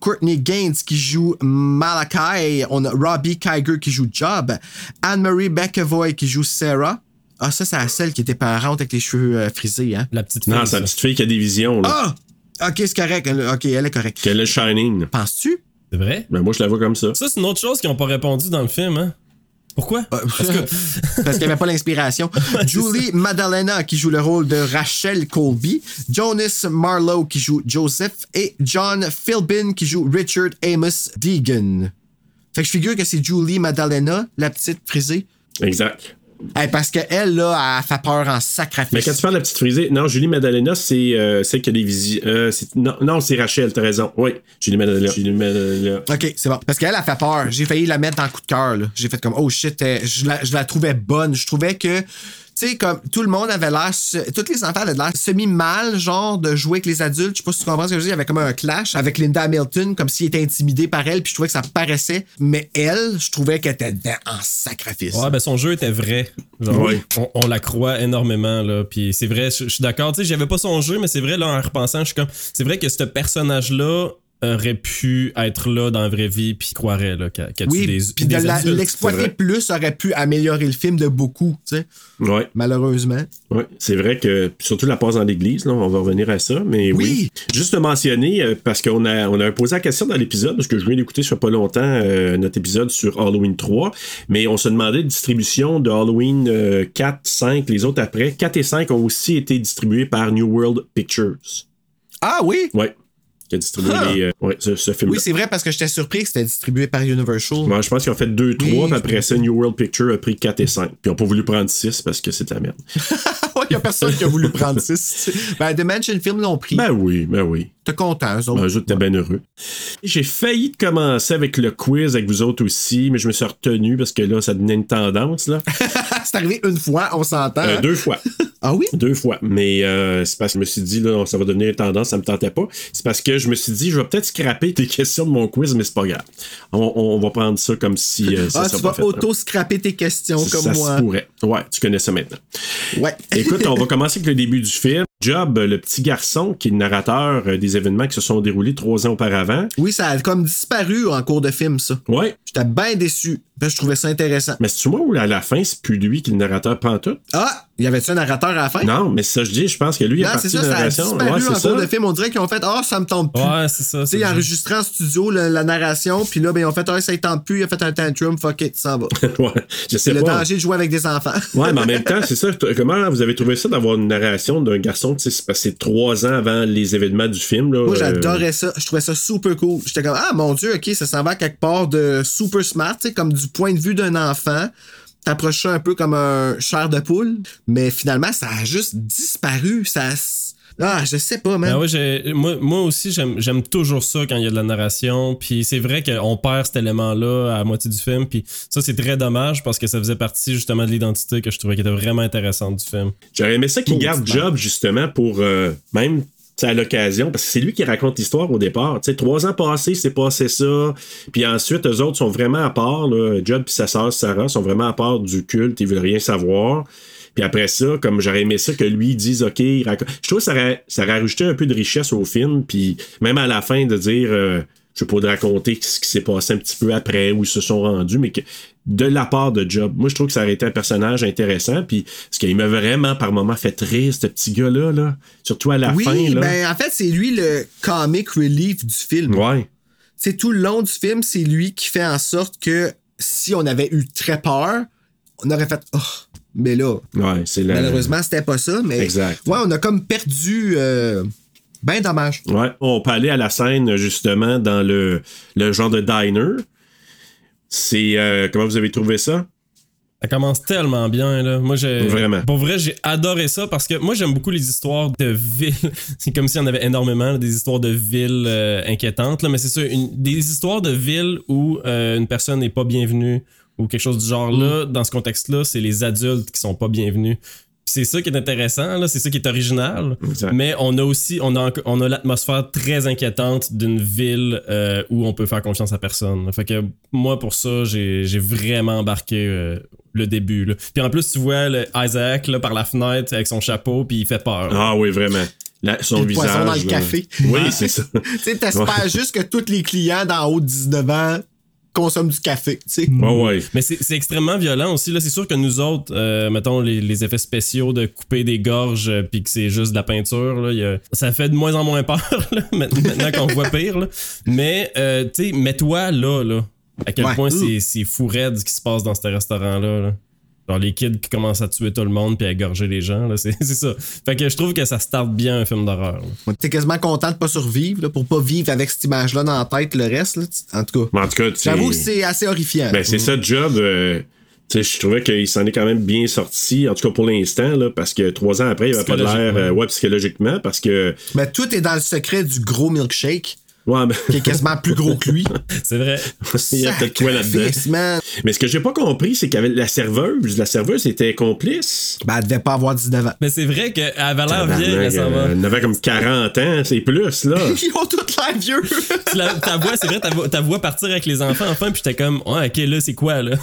[SPEAKER 3] Courtney Gaines qui joue Malachi, on a Robbie Kiger qui joue Job, Anne-Marie McAvoy qui joue Sarah. Ah, ça, c'est la celle qui était parente avec les cheveux euh, frisés, hein?
[SPEAKER 5] La petite fille.
[SPEAKER 1] Non, c'est la petite fille qui a des visions. Là.
[SPEAKER 3] Ah! Ok, c'est correct. Elle- Ok, elle est correcte.
[SPEAKER 1] Qu'elle est Shining.
[SPEAKER 3] Penses-tu?
[SPEAKER 5] C'est vrai?
[SPEAKER 1] Ben, moi, je la vois comme ça.
[SPEAKER 5] Ça, c'est une autre chose qu'ils n'ont pas répondu dans le film, hein? Pourquoi?
[SPEAKER 3] Parce qu'il n'y avait pas l'inspiration. Julie Madalena qui joue le rôle de Rachel Colby, Jonas Marlowe qui joue Joseph et John Philbin qui joue Richard Amos Deegan. Fait que je figure que c'est Julie Madalena, la petite frisée.
[SPEAKER 1] Exact.
[SPEAKER 3] Hey, parce qu'elle, là, elle fait peur en sacrifice.
[SPEAKER 1] Mais quand tu parles de la petite frisée, non, Julie Madalena, c'est euh, celle qui a des visions. euh, non, non, c'est Rachel, t'as raison. Oui, Julie Madalena. Julie Madalena.
[SPEAKER 3] Ok, c'est bon. Parce qu'elle a fait peur. J'ai failli la mettre dans le coup de cœur. là. J'ai fait comme, oh shit, euh, je la, je la trouvais bonne. Je trouvais que, tu sais, comme tout le monde avait l'air, tous les enfants avaient l'air semi-mal, genre, de jouer avec les adultes. Je sais pas si tu comprends ce que je veux dire. Il y avait comme un clash avec Linda Hamilton, comme s'il était intimidé par elle, puis je trouvais que ça paraissait. Mais elle, je trouvais qu'elle était dedans en sacrifice.
[SPEAKER 5] Ouais, ben son jeu était vrai. Genre,
[SPEAKER 1] Oui.
[SPEAKER 5] on, on la croit énormément, là. Puis c'est vrai, je je suis d'accord. Tu sais, j'avais pas son jeu, mais c'est vrai, là, en repensant, je suis comme. C'est vrai que ce personnage-là aurait pu être là dans la vraie vie, puis croirait, là, qu'elle tue
[SPEAKER 3] Oui,
[SPEAKER 5] des,
[SPEAKER 3] puis de l'exploiter plus aurait pu améliorer le film de beaucoup, tu sais,
[SPEAKER 1] Ouais,
[SPEAKER 3] malheureusement.
[SPEAKER 1] ouais. C'est vrai que, surtout la passe dans l'église, là, on va revenir à ça. Mais oui.
[SPEAKER 3] Oui.
[SPEAKER 1] Juste de mentionner, euh, parce qu'on a, on a posé la question dans l'épisode, parce que je viens d'écouter sur pas longtemps euh, notre épisode sur Halloween 3, mais on se demandait de distribution de Halloween euh, 4, 5, les autres après. 4 et 5 ont aussi été distribués par New World Pictures.
[SPEAKER 3] Ah oui!
[SPEAKER 1] Ouais. Qui a distribué
[SPEAKER 3] Ah.
[SPEAKER 1] les, euh, ouais, ce, ce film-là.
[SPEAKER 3] Oui, c'est vrai parce que j'étais surpris que c'était distribué par Universal.
[SPEAKER 1] Moi, je pense qu'ils ont fait 2, 3,
[SPEAKER 3] Oui.
[SPEAKER 1] puis après ça, New World Picture a pris 4 et 5. Puis ils n'ont pas voulu prendre 6 parce que c'est de la merde.
[SPEAKER 3] Il y a personne qui a voulu prendre 6. Ben, Dimension Film l'ont pris.
[SPEAKER 1] Ben oui, ben oui.
[SPEAKER 3] T'es content, eux autres.
[SPEAKER 1] Ben, t'es bien heureux. J'ai failli de commencer avec le quiz avec vous autres aussi, mais je me suis retenu parce que là, ça devenait une tendance. Là.
[SPEAKER 3] c'est arrivé une fois, on s'entend.
[SPEAKER 1] Euh, deux fois.
[SPEAKER 3] Ah oui?
[SPEAKER 1] Deux fois. Mais euh, c'est parce que je me suis dit, là, ça va devenir une tendance, ça me tentait pas. C'est parce que je me suis dit, je vais peut-être scraper tes questions de mon quiz, mais c'est pas grave. On, on va prendre ça comme si euh, ça
[SPEAKER 3] Ah, tu vas auto-scraper tes questions
[SPEAKER 1] Ça
[SPEAKER 3] comme
[SPEAKER 1] se
[SPEAKER 3] moi.
[SPEAKER 1] pourrait. Ouais, tu connais ça maintenant.
[SPEAKER 3] Ouais.
[SPEAKER 1] Écoute, on va commencer avec le début du film. Job, le petit garçon qui est le narrateur euh, des événements qui se sont déroulés trois ans auparavant.
[SPEAKER 3] Oui, ça a comme disparu en cours de film, ça.
[SPEAKER 1] Ouais.
[SPEAKER 3] J'étais bien déçu. Je trouvais ça intéressant.
[SPEAKER 1] Mais c'est-tu moi ou à la fin, c'est plus lui qui est le narrateur pantoute?
[SPEAKER 3] Ah! Y avait-tu un narrateur à la fin?
[SPEAKER 1] Non, mais ça, je dis, je pense que lui, il a
[SPEAKER 3] c'est
[SPEAKER 1] de
[SPEAKER 3] ça, ça a disparu
[SPEAKER 1] Ouais,
[SPEAKER 3] en cours de film. On dirait qu'ils ont fait Ah, ça me tente plus.
[SPEAKER 5] Ouais, c'est ça.
[SPEAKER 3] Tu sais, enregistré en studio le- la narration, puis là, ben, ils ont fait Ah, ça ne tente plus, il a fait un tantrum, fuck it, ça va.
[SPEAKER 1] ouais, je sais
[SPEAKER 3] C'est le
[SPEAKER 1] pas.
[SPEAKER 3] danger de jouer avec des enfants.
[SPEAKER 1] Ouais, mais en même temps, c'est ça. Comment vous avez trouvé ça d'avoir une narration d'un garçon, tu sais, c'est passé trois ans avant les événements du film, là?
[SPEAKER 3] Moi,
[SPEAKER 1] euh,
[SPEAKER 3] j'adorais ça. Je trouvais ça super cool. J'étais comme, ah mon Dieu, ok, ça s'en va quelque part de super smart, tu sais, comme du point de vue d'un enfant. T'approches ça un peu comme un chair de poule. Mais finalement, ça a juste disparu. Ça. Ah, je sais pas, man.
[SPEAKER 5] Ben ouais, moi, moi aussi, j'aime toujours ça quand il y a de la narration. Puis c'est vrai qu'on perd cet élément-là à la moitié du film. Puis ça, c'est très dommage parce que ça faisait partie justement de l'identité que je trouvais qui était vraiment intéressante du film.
[SPEAKER 1] J'aurais aimé ça qu'il garde Job, justement, pour euh, même à l'occasion, parce que c'est lui qui raconte l'histoire au départ. Tu sais, trois ans passés, c'est passé ça. Puis ensuite, eux autres sont vraiment à part. Là. Job et sa sœur Sarah sont vraiment à part du culte. Ils veulent rien savoir. Puis après ça, comme j'aurais aimé ça que lui dise, OK, il raconte. Je trouve que ça ça rajouté un peu de richesse au film. Puis même à la fin, de dire, euh, je sais pas, de raconter ce qui s'est passé un petit peu après, où ils se sont rendus, mais que de la part de Job. Moi, je trouve que ça aurait été un personnage intéressant. Puis, parce qu'il m'a vraiment par moments fait rire, ce petit gars-là, là. Surtout à la
[SPEAKER 3] oui,
[SPEAKER 1] fin, là.
[SPEAKER 3] ben en fait, c'est lui le comic relief du film.
[SPEAKER 1] Ouais.
[SPEAKER 3] C'est tout le long du film, c'est lui qui fait en sorte que si on avait eu très peur, on aurait fait oh, mais là,
[SPEAKER 1] Ouais, c'est la...
[SPEAKER 3] malheureusement, c'était pas ça, mais
[SPEAKER 1] Exact.
[SPEAKER 3] ouais, on a comme perdu euh, ben dommage.
[SPEAKER 1] Ouais, on peut aller à la scène justement dans le, le genre de diner. C'est euh, comment vous avez trouvé ça?
[SPEAKER 5] Ça commence tellement bien, là. Moi, j'ai.
[SPEAKER 1] Vraiment.
[SPEAKER 5] Pour vrai, j'ai adoré ça parce que moi, j'aime beaucoup les histoires de villes. c'est comme s'il y en avait énormément, là, des histoires de villes euh, inquiétantes, là. Mais c'est ça, une- des histoires de villes où euh, une personne n'est pas bienvenue, ou quelque chose du genre là, dans ce contexte-là, c'est les adultes qui sont pas bienvenus. C'est ça qui est intéressant, là, c'est ça qui est original.
[SPEAKER 1] Exact.
[SPEAKER 5] Mais on a aussi, on a, on a l'atmosphère très inquiétante d'une ville euh, où on peut faire confiance à personne. Fait que moi, pour ça, j'ai j'ai vraiment embarqué euh, le début. Là. Puis en plus, tu vois le Isaac là, par la fenêtre avec son chapeau, puis il fait peur.
[SPEAKER 1] Ah oui, vraiment. Là, son
[SPEAKER 3] Le
[SPEAKER 1] visage.
[SPEAKER 3] poison dans le café.
[SPEAKER 1] Oui, c'est ça.
[SPEAKER 3] Tu sais, t'espères juste que tous les clients d'en haut de 19 ans consomment du café. Tu sais.
[SPEAKER 1] Ouais, ouais.
[SPEAKER 5] Mais c'est extrêmement violent aussi. Là, c'est sûr que nous autres, euh, mettons les, les effets spéciaux de couper des gorges euh, puis que c'est juste de la peinture, là, il y a- ça fait de moins en moins peur là, maintenant qu'on voit pire. là. Mais euh, tu sais, mets-toi là, là. À quel
[SPEAKER 3] Ouais.
[SPEAKER 5] point c'est- c'est fou raide ce qui se passe dans ce restaurant-là. là. Genre les kids qui commencent à tuer tout le monde puis à égorger les gens, là, c'est c'est ça. Fait que je trouve que ça starte bien un film d'horreur. là.
[SPEAKER 3] T'es quasiment content de pas survivre là, pour pas vivre avec cette image-là dans la tête le reste. Là. En tout cas,
[SPEAKER 1] Mais En tout cas, tu sais-
[SPEAKER 3] j'avoue que c'est assez horrifiant.
[SPEAKER 1] Ben, c'est ça, le job. euh, tu sais, je trouvais qu'il s'en est quand même bien sorti, en tout cas pour l'instant, là, parce que trois ans après, il avait pas de l'air,
[SPEAKER 5] Psychologiquement.
[SPEAKER 1] euh, ouais, psychologiquement, parce que.
[SPEAKER 3] Mais tout est dans le secret du gros milkshake,
[SPEAKER 1] Ouais,
[SPEAKER 3] qui est quasiment plus gros que lui.
[SPEAKER 5] C'est vrai.
[SPEAKER 1] il y a peut-être quoi là-dedans? Mais ce que j'ai pas compris, c'est qu'avec la serveuse, la serveuse était complice.
[SPEAKER 3] Ben, elle devait pas avoir 19 ans.
[SPEAKER 5] Mais c'est vrai qu'elle avait l'air vieille, mais ça va.
[SPEAKER 1] Euh, Elle avait comme 40 ans, c'est plus, là.
[SPEAKER 3] Ils ont tous l'air vieux.
[SPEAKER 5] Tu la- ta voix, c'est vrai, ta voix, ta voix partir avec les enfants, enfin, puis j'étais comme, ouais, ok, là, c'est quoi, là?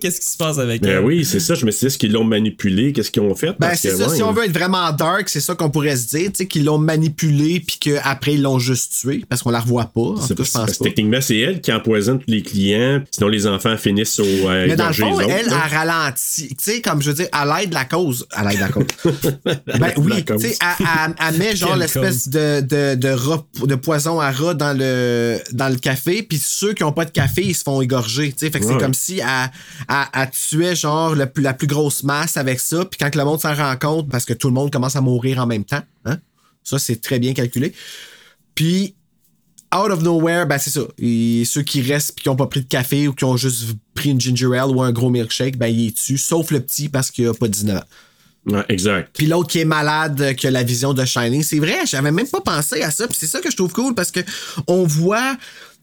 [SPEAKER 5] Qu'est-ce qui se passe avec
[SPEAKER 1] Ben
[SPEAKER 5] elle?
[SPEAKER 1] oui, c'est ça. Je me suis dit, est-ce qu'ils l'ont manipulé? Qu'est-ce qu'ils ont fait?
[SPEAKER 3] Ben,
[SPEAKER 1] Parce
[SPEAKER 3] c'est
[SPEAKER 1] que,
[SPEAKER 3] ça.
[SPEAKER 1] ouais,
[SPEAKER 3] Si on veut être vraiment dark, c'est ça qu'on pourrait se dire. Tu sais, qu'ils l'ont manipulé, puis qu'après, ils l'ont juste tué, parce qu'on la revoit pas. En
[SPEAKER 1] c'est
[SPEAKER 3] tout cas,
[SPEAKER 1] parce-
[SPEAKER 3] je pense
[SPEAKER 1] parce que
[SPEAKER 3] pas.
[SPEAKER 1] techniquement, c'est elle qui empoisonne tous les clients. Sinon, les enfants finissent au euh,
[SPEAKER 3] Mais dans le fond,
[SPEAKER 1] autres,
[SPEAKER 3] elle a ralenti. Tu sais, comme je veux dire, à l'aide de la cause. À l'aide de la cause. ben oui, tu sais, elle, met genre l'espèce de, de, de, rat- de poison à rat dans le, dans le café, puis ceux qui ont pas de café, ils se font égorger. Tu sais, fait que c'est comme si elle, elle, elle tuait genre le la plus grosse masse avec ça, puis quand le monde s'en rend compte, parce que tout le monde commence à mourir en même temps, hein? ça c'est très bien calculé. Puis out of nowhere, ben c'est ça. Et ceux qui restent puis qui ont pas pris de café ou qui ont juste pris une ginger ale ou un gros milkshake, ben il est tue, sauf le petit parce qu'il a pas 19 ans.
[SPEAKER 1] Ouais, exact.
[SPEAKER 3] Puis l'autre qui est malade, qui a la vision de Shining, c'est vrai, j'avais même pas pensé à ça. Puis c'est ça que je trouve cool parce que on voit,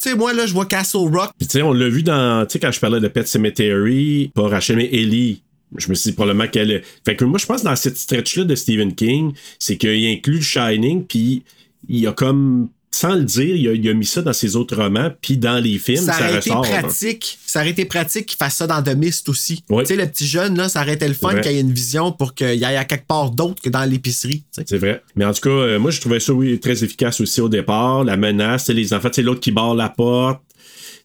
[SPEAKER 3] tu sais, moi là, je vois Castle Rock.
[SPEAKER 1] Puis tu sais, on l'a vu dans, tu sais, quand je parlais de Pet Cemetery, pas Rachel, mais Ellie. Je me suis dit probablement qu'elle. est- Fait que moi, je pense dans cette stretch-là de Stephen King, c'est qu'il inclut Shining, puis il a comme, sans le dire, il a, il a mis ça dans ses autres romans, puis dans les films,
[SPEAKER 3] Ça
[SPEAKER 1] ça,
[SPEAKER 3] aurait été
[SPEAKER 1] ressort.
[SPEAKER 3] pratique. Ça aurait été pratique qu'il fasse ça dans The Mist aussi. Tu sais, le petit jeune, là, ça aurait été le fun qu'il y ait une vision pour qu'il y aille à quelque part d'autre que dans l'épicerie.
[SPEAKER 1] C'est vrai. Mais en tout cas, euh, moi, je trouvais ça, oui, très efficace aussi au départ. La menace, les enfants, c'est l'autre qui barre la porte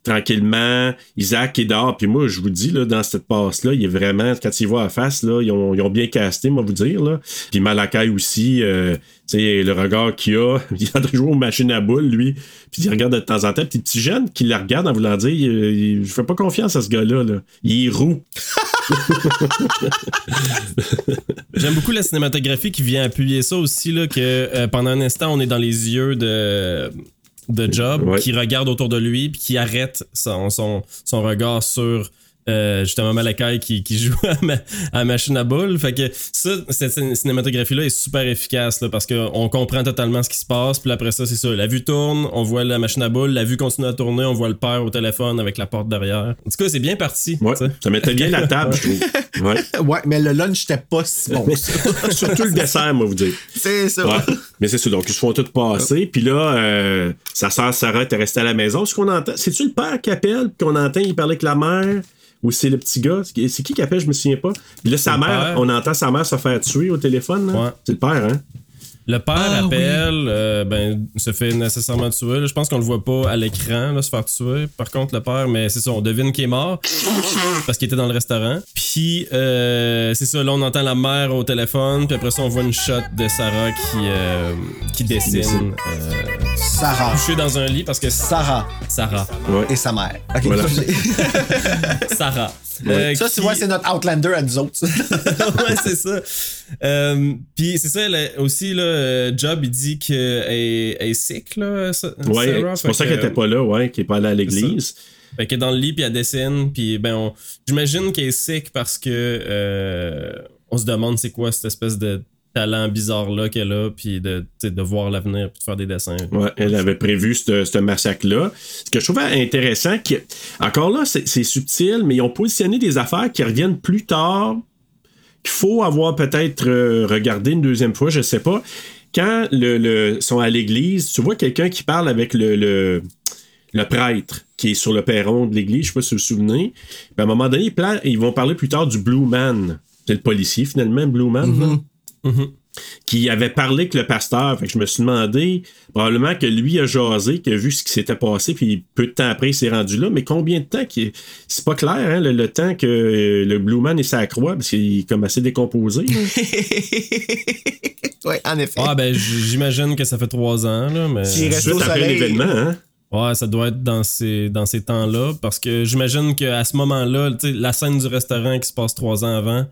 [SPEAKER 1] tranquillement. Isaac est dehors. Puis moi, je vous dis, là, dans cette passe-là, il est vraiment, quand il voit à face, là, ils ont, ils ont bien casté, moi, vous dire. Là. Puis Malakai aussi, euh, le regard qu'il a, il de jouer aux machines à boules, lui. Puis il regarde de temps en temps. Puis petit jeune qui le regarde en voulant dire, il- je fais pas confiance à ce gars-là. Là. Il est roux.
[SPEAKER 5] J'aime beaucoup la cinématographie qui vient appuyer ça aussi, là, que euh, pendant un instant, on est dans les yeux de, de Job,
[SPEAKER 1] Ouais.
[SPEAKER 5] qui regarde autour de lui, puis qui arrête son, son, son regard sur. Euh, justement Malakai qui, qui joue à, ma, à machine à boules. Fait que ça, cette cin- cinématographie-là est super efficace là, parce qu'on comprend totalement ce qui se passe. Puis après ça, c'est ça. La vue tourne, on voit la machine à boules, la vue continue à tourner, on voit le père au téléphone avec la porte derrière. En tout cas, c'est bien parti.
[SPEAKER 1] Ouais. Ça mettait bien la table, je trouve. Ouais.
[SPEAKER 3] Ouais, mais le lunch était pas si bon.
[SPEAKER 1] Surtout le dessert, moi, vous dire.
[SPEAKER 3] c'est ça.
[SPEAKER 1] Ouais. Mais c'est ça, donc ils se font tout passer. Puis là, euh, sa sœur Sarah était restée à la maison. Ce qu'on entend, c'est-tu le père qui appelle, puis qu'on entend, il parlait avec la mère, ou c'est le petit gars? C'est qui qui appelle, je me souviens pas. Puis là, sa mère,
[SPEAKER 5] père.
[SPEAKER 1] on entend sa mère se faire tuer au téléphone. là.
[SPEAKER 5] Ouais.
[SPEAKER 1] C'est le père, hein?
[SPEAKER 5] Le père
[SPEAKER 7] Ah,
[SPEAKER 5] appelle, euh, ben, se fait nécessairement tuer. là. Je pense qu'on le voit pas à l'écran là, se faire tuer. Par contre, le père, mais c'est ça, on devine qu'il est mort parce qu'il était dans le restaurant. Puis, euh, c'est ça, là, on entend la mère au téléphone. Puis après ça, on voit une shot de Sarah qui, euh, qui dessine. euh,
[SPEAKER 3] Sarah.
[SPEAKER 5] couchée dans un lit parce que
[SPEAKER 3] Sarah
[SPEAKER 5] Sarah.
[SPEAKER 3] et sa mère. Ok,
[SPEAKER 1] Voilà.
[SPEAKER 5] Sarah. Euh,
[SPEAKER 3] Ça,
[SPEAKER 5] qui-
[SPEAKER 3] tu vois, c'est notre Outlander à nous autres.
[SPEAKER 5] ouais, c'est ça. Euh, Puis c'est ça, là, aussi, là, euh, Job, il dit qu'elle est, sick, là,
[SPEAKER 1] Ouais, c'est pour ça qu'elle
[SPEAKER 5] que-
[SPEAKER 1] était pas là, ouais, qu'elle est pas allée à l'église.
[SPEAKER 5] Fait qu'elle est dans le lit, puis elle dessine, puis ben, j'imagine qu'elle est sick parce que euh, on se demande c'est quoi cette espèce de talent bizarre-là qu'elle a, puis de, de voir l'avenir, puis de faire des dessins.
[SPEAKER 1] Ouais, elle avait prévu ce massacre-là. Ce que je trouvais intéressant, que, encore là, c'est subtil, mais ils ont positionné des affaires qui reviennent plus tard, qu'il faut avoir peut-être euh, regardé une deuxième fois, je sais pas. Quand le, le- sont à l'église, tu vois quelqu'un qui parle avec le, le, le prêtre qui est sur le perron de l'église, je sais pas si vous vous souvenez. Puis à un moment donné, ils, vont parler plus tard du Blue Man. C'est le policier, finalement, Blue Man. Qui avait parlé avec le pasteur. Fait que je me suis demandé, probablement que lui a jasé, qu'il a vu ce qui s'était passé, puis peu de temps après, il s'est rendu là. Mais combien de temps qu'il- C'est pas clair, hein, le, le temps que euh, le Blue Man est sa croix, parce qu'il est comme assez décomposé.
[SPEAKER 3] ouais, en effet.
[SPEAKER 5] Ah, ben, j'imagine que ça fait trois ans, là, mais.
[SPEAKER 3] S'il reste au
[SPEAKER 1] après l'événement, hein?
[SPEAKER 5] Ouais, ça doit être dans ces, dans ces temps-là, parce que j'imagine qu'à ce moment-là, la scène du restaurant qui se passe trois ans avant,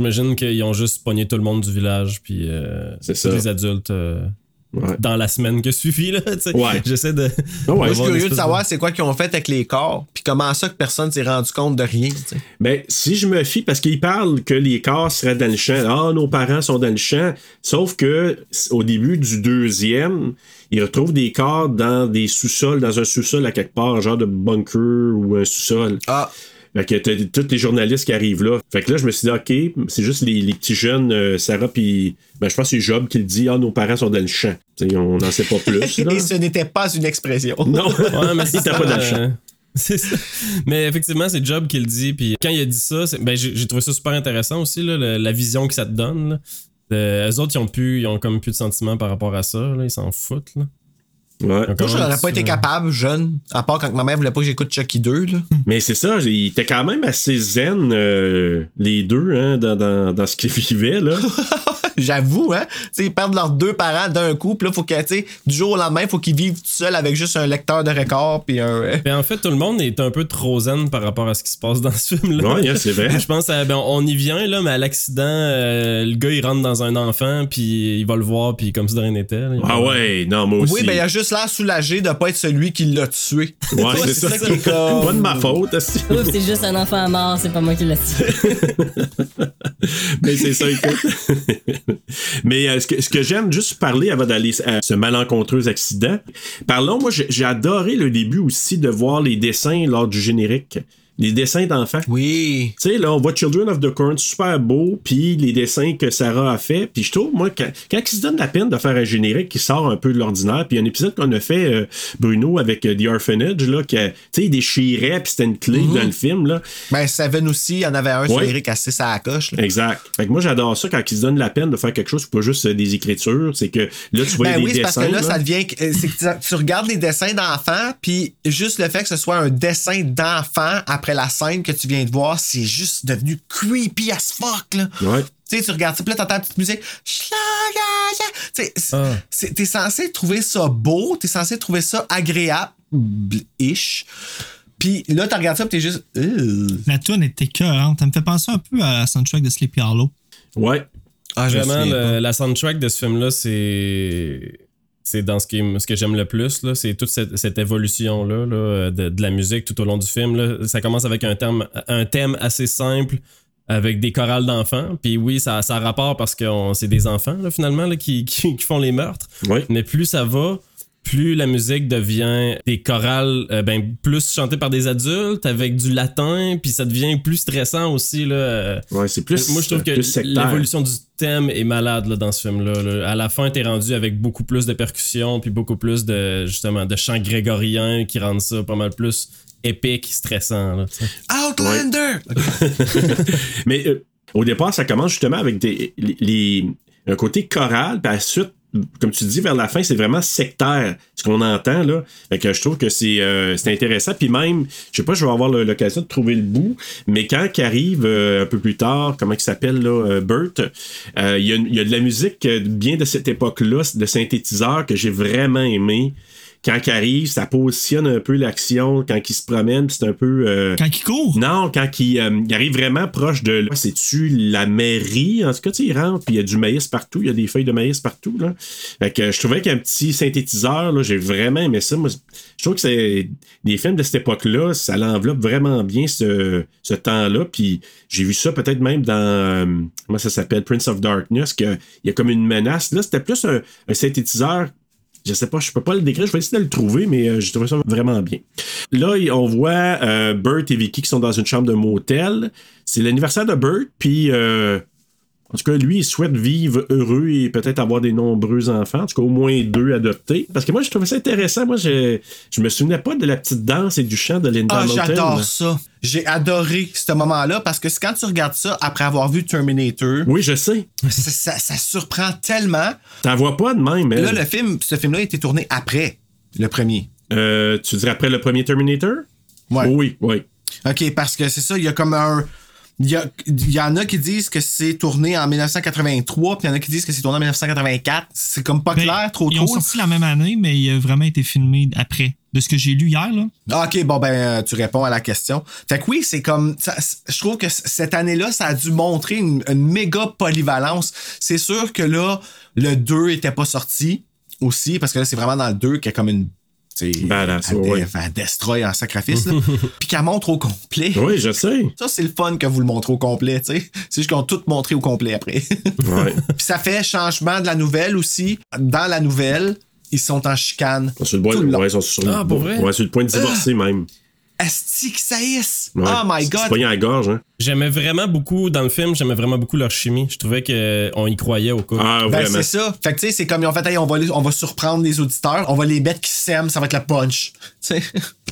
[SPEAKER 5] j'imagine qu'ils ont juste pogné tout le monde du village, puis euh,
[SPEAKER 1] C'est
[SPEAKER 5] tous
[SPEAKER 1] ça.
[SPEAKER 5] les adultes euh,
[SPEAKER 1] Ouais.
[SPEAKER 5] dans la semaine que suffit, là.
[SPEAKER 1] Ouais.
[SPEAKER 5] J'essaie de.
[SPEAKER 1] Ouais.
[SPEAKER 3] Je suis curieux de savoir c'est quoi qu'ils ont fait avec les corps, puis comment ça que personne s'est rendu compte de rien. tu sais.
[SPEAKER 1] Ben, si je me fie, parce qu'il parle que les corps seraient dans le champ. Ah, nos parents sont dans le champ. Sauf que au début du deuxième, ils retrouvent des corps dans des sous-sols, dans un sous-sol à quelque part, un genre de bunker ou un sous-sol.
[SPEAKER 3] Ah,
[SPEAKER 1] Fait que t'as tous les journalistes qui arrivent là. Fait que là, je me suis dit, OK, c'est juste les, les petits jeunes, euh, Sarah, puis ben, je pense que c'est Job qui le dit, ah, nos parents sont dans le champ. T'sais, on n'en sait pas plus. Là.
[SPEAKER 3] et ce n'était pas une expression.
[SPEAKER 1] Non,
[SPEAKER 5] Ouais, mais
[SPEAKER 1] il
[SPEAKER 5] c'est
[SPEAKER 1] était
[SPEAKER 5] ça,
[SPEAKER 1] pas dans le champ.
[SPEAKER 5] C'est ça. Mais effectivement, c'est Job qui le dit. Puis quand il a dit ça, c'est- ben, j'ai j'ai trouvé ça super intéressant aussi, là, la vision que ça te donne. Là. Euh, eux autres, ils ont, plus, ils ont comme plus de sentiments par rapport à ça. Là. Ils s'en foutent. Là.
[SPEAKER 1] Ouais.
[SPEAKER 3] Moi, je n'aurais pas été
[SPEAKER 5] ça.
[SPEAKER 3] capable, jeune, à part quand ma mère voulait pas que j'écoute Chucky 2. Là.
[SPEAKER 1] Mais c'est ça, il était quand même assez zen, euh, les deux, hein, dans, dans, dans ce qu'ils vivaient. Là.
[SPEAKER 3] J'avoue, hein. Tu sais, ils perdent leurs deux parents d'un coup, puis là, faut que, tu sais, du jour au lendemain, faut qu'ils vivent tout seuls avec juste un lecteur de record, puis un. euh,
[SPEAKER 5] Ben, en fait, tout le monde est un peu trop zen par rapport à ce qui se passe dans ce film-là.
[SPEAKER 1] Ouais, hein, c'est vrai.
[SPEAKER 5] Je pense, à- ben, on y vient, là, mais à l'accident, euh, le gars, il rentre dans un enfant, puis il va le voir, puis comme si de rien n'était.
[SPEAKER 1] Ah
[SPEAKER 5] va-
[SPEAKER 1] ouais, non, moi aussi.
[SPEAKER 3] Oui, ben, il a juste l'air soulagé de pas être celui qui l'a tué.
[SPEAKER 1] Ouais, c'est ça.
[SPEAKER 3] qui est comme-
[SPEAKER 1] Pas de ma faute.
[SPEAKER 2] c'est juste un enfant mort, c'est pas moi qui l'ai tué.
[SPEAKER 1] Mais c'est ça, écoute. Mais euh, ce que, que j'aime, juste parler avant d'aller à ce malencontreux accident, parlons, moi, j'ai adoré le début aussi de voir les dessins lors du générique. Les dessins d'enfants.
[SPEAKER 3] Oui.
[SPEAKER 1] Tu sais, là, on voit Children of the Corn, super beau, puis les dessins que Sarah a fait. Puis je trouve, moi, quand, quand ils se donnent la peine de faire un générique qui sort un peu de l'ordinaire, puis un épisode qu'on a fait, euh, Bruno, avec euh, The Orphanage, là, qui, a- tu sais, il déchirait, puis c'était une clé dans le film, là.
[SPEAKER 3] Ben, Seven aussi, il y en avait un sur. Eric assez à la coche. là.
[SPEAKER 1] Exact. Fait que moi, j'adore ça quand ils se donnent la peine de faire quelque chose, pas juste euh, des écritures. C'est que là, tu vois
[SPEAKER 3] Ben
[SPEAKER 1] des
[SPEAKER 3] oui,
[SPEAKER 1] dessins.
[SPEAKER 3] parce que là,
[SPEAKER 1] là.
[SPEAKER 3] ça devient. C'est que tu, tu regardes les dessins d'enfants, puis juste le fait que ce soit un dessin d'enfant après la scène que tu viens de voir, c'est juste devenu creepy as fuck, là.
[SPEAKER 1] Ouais.
[SPEAKER 3] Tu sais, tu regardes ça, puis là, t'entends la petite musique. Tu sais,
[SPEAKER 5] Ah.
[SPEAKER 3] t'es censé trouver ça beau, t'es censé trouver ça agréable-ish. Puis là, tu regardes ça, puis t'es juste. Ugh.
[SPEAKER 7] La tune était écœurante. Ça me fait penser un peu à la soundtrack de Sleepy Hollow.
[SPEAKER 1] Ouais.
[SPEAKER 3] Ah,
[SPEAKER 5] Vraiment, le- la soundtrack de ce film-là, c'est. C'est dans ce, qui, ce que j'aime le plus, c'est toute cette, cette évolution-là là, de, de la musique tout au long du film. Là. Ça commence avec un thème, un thème assez simple, avec des chorales d'enfants. Puis oui, ça, ça a rapport parce que c'est des enfants, là, finalement, là, qui, qui, qui font les meurtres. Mais plus ça va, plus la musique devient des chorales euh, ben, plus chantées par des adultes avec du latin, puis ça devient plus stressant aussi. Là,
[SPEAKER 1] Ouais, c'est plus.
[SPEAKER 5] moi, je trouve que l'évolution du thème est malade là, dans ce film-là. là. À la fin, t'es rendu avec beaucoup plus de percussions, puis beaucoup plus de justement de chants grégoriens qui rendent ça pas mal plus épique, stressant. Là.
[SPEAKER 3] Outlander!
[SPEAKER 1] Mais euh, au départ, ça commence justement avec des, les, les- un côté choral, puis ensuite, comme tu dis, vers la fin, c'est vraiment sectaire, ce qu'on entend, là. Fait que je trouve que c'est euh, c'est intéressant. Puis même, je sais pas, je vais avoir l'occasion de trouver le bout, mais quand il arrive euh, un peu plus tard, comment il s'appelle, là, euh, Burt, il y, y a de la musique bien de cette époque-là, de synthétiseur, que j'ai vraiment aimé quand il arrive, ça positionne un peu l'action. Quand il se promène, c'est un peu. euh,
[SPEAKER 7] Quand il court?
[SPEAKER 1] non, quand il, euh, il arrive vraiment proche de. là, C'est-tu la mairie? En tout cas, il rentre, puis il y a du maïs partout. Il y a des feuilles de maïs partout. Là. Fait que je trouvais qu'un petit synthétiseur, j'ai vraiment aimé ça. Moi, je trouve que c'est des films de cette époque-là, ça l'enveloppe vraiment bien ce, ce temps-là. Puis j'ai vu ça peut-être même dans. euh, comment ça s'appelle? Prince of Darkness, qu'il y a comme une menace. Là, c'était plus un, un synthétiseur je sais pas, je peux pas le décrire, je vais essayer de le trouver, mais euh, j'ai trouvé ça vraiment bien. Là, on voit euh, Bert et Vicky qui sont dans une chambre de motel. C'est l'anniversaire de Bert, puis euh, en tout cas, lui, il souhaite vivre heureux et peut-être avoir des nombreux enfants, en tout cas au moins deux adoptés. Parce que moi, je trouvais ça intéressant. Moi, je, je me souvenais pas de la petite danse et du chant de Linda
[SPEAKER 3] Ah,
[SPEAKER 1] Hamilton.
[SPEAKER 3] j'adore ça. J'ai adoré ce moment-là parce que quand tu regardes ça après avoir vu Terminator,
[SPEAKER 1] Oui, je sais.
[SPEAKER 3] ça, ça- ça surprend tellement.
[SPEAKER 1] T'en vois pas de même, elle.
[SPEAKER 3] Là, le film, ce film-là a été tourné après le premier.
[SPEAKER 1] Euh, tu dirais après le premier Terminator?
[SPEAKER 3] Ouais.
[SPEAKER 1] Oui, oui.
[SPEAKER 3] OK, parce que c'est ça, il y a comme un. Il y, a- il y en a qui disent que c'est tourné en 1983, puis il y en a qui disent que c'est tourné en 1984. C'est comme pas
[SPEAKER 7] Ben,
[SPEAKER 3] clair, trop
[SPEAKER 7] Ils ont
[SPEAKER 3] trop.
[SPEAKER 7] sorti la même année, mais il a vraiment été filmé après. De ce que j'ai lu hier, là.
[SPEAKER 3] Ah, OK, bon, ben, euh, tu réponds à la question. Fait que oui, c'est comme. ça- je trouve que cette année-là, ça a dû montrer une, une méga polyvalence. C'est sûr que là, le 2 était pas sorti aussi, parce que là, c'est vraiment dans le 2 qu'il y a comme une. Sais,
[SPEAKER 1] Badass,
[SPEAKER 3] elle,
[SPEAKER 1] ouais,
[SPEAKER 3] elle destroy en sacrifice, là. Puis qu'elle montre au complet.
[SPEAKER 1] Oui, je sais.
[SPEAKER 3] Ça, c'est le fun que vous le montrez au complet, tu sais. C'est juste qu'on tout montré au complet après.
[SPEAKER 1] Ouais.
[SPEAKER 3] Puis ça fait changement de la nouvelle aussi. Dans la nouvelle, ils sont en chicane.
[SPEAKER 1] Sur le, point,
[SPEAKER 3] Tout le long.
[SPEAKER 1] ouais, ils sont sur,
[SPEAKER 5] Ah, pour vrai?
[SPEAKER 1] ouais, sur le point de divorcer même.
[SPEAKER 3] Asti.
[SPEAKER 1] Ouais.
[SPEAKER 3] Oh my
[SPEAKER 1] C'est
[SPEAKER 3] god.
[SPEAKER 1] pas à la gorge, hein?
[SPEAKER 5] J'aimais vraiment beaucoup, dans le film, j'aimais vraiment beaucoup leur chimie. Je trouvais qu'on y croyait au coup.
[SPEAKER 1] Ah,
[SPEAKER 3] Ben,
[SPEAKER 1] vraiment.
[SPEAKER 3] c'est ça. Fait que tu sais, c'est comme ils ont fait, Hey, on va, les- on va surprendre les auditeurs, on va les mettre qui s'aiment, ça va être la punch. Tu sais.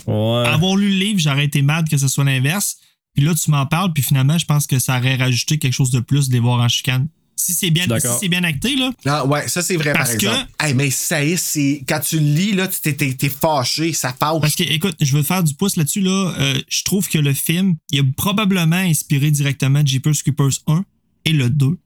[SPEAKER 5] Ouais.
[SPEAKER 7] Avoir lu le livre, j'aurais été mad que ce soit l'inverse. Puis là, tu m'en parles, puis finalement, je pense que ça aurait rajouté quelque chose de plus de les voir en chicane. Si c'est bien, si c'est bien acté, là.
[SPEAKER 3] Ah, ouais, ça c'est vrai
[SPEAKER 7] Parce
[SPEAKER 3] par
[SPEAKER 7] que-
[SPEAKER 3] exemple. Hey, mais ça y est, c'est. Quand tu le lis, là, tu t'es, t'es- t'es fâché, ça fâche.
[SPEAKER 7] Parce que, écoute, je veux faire du pouce là-dessus, là. Euh, je trouve que le film, il a probablement inspiré directement Jeepers Creepers 1 et le 2.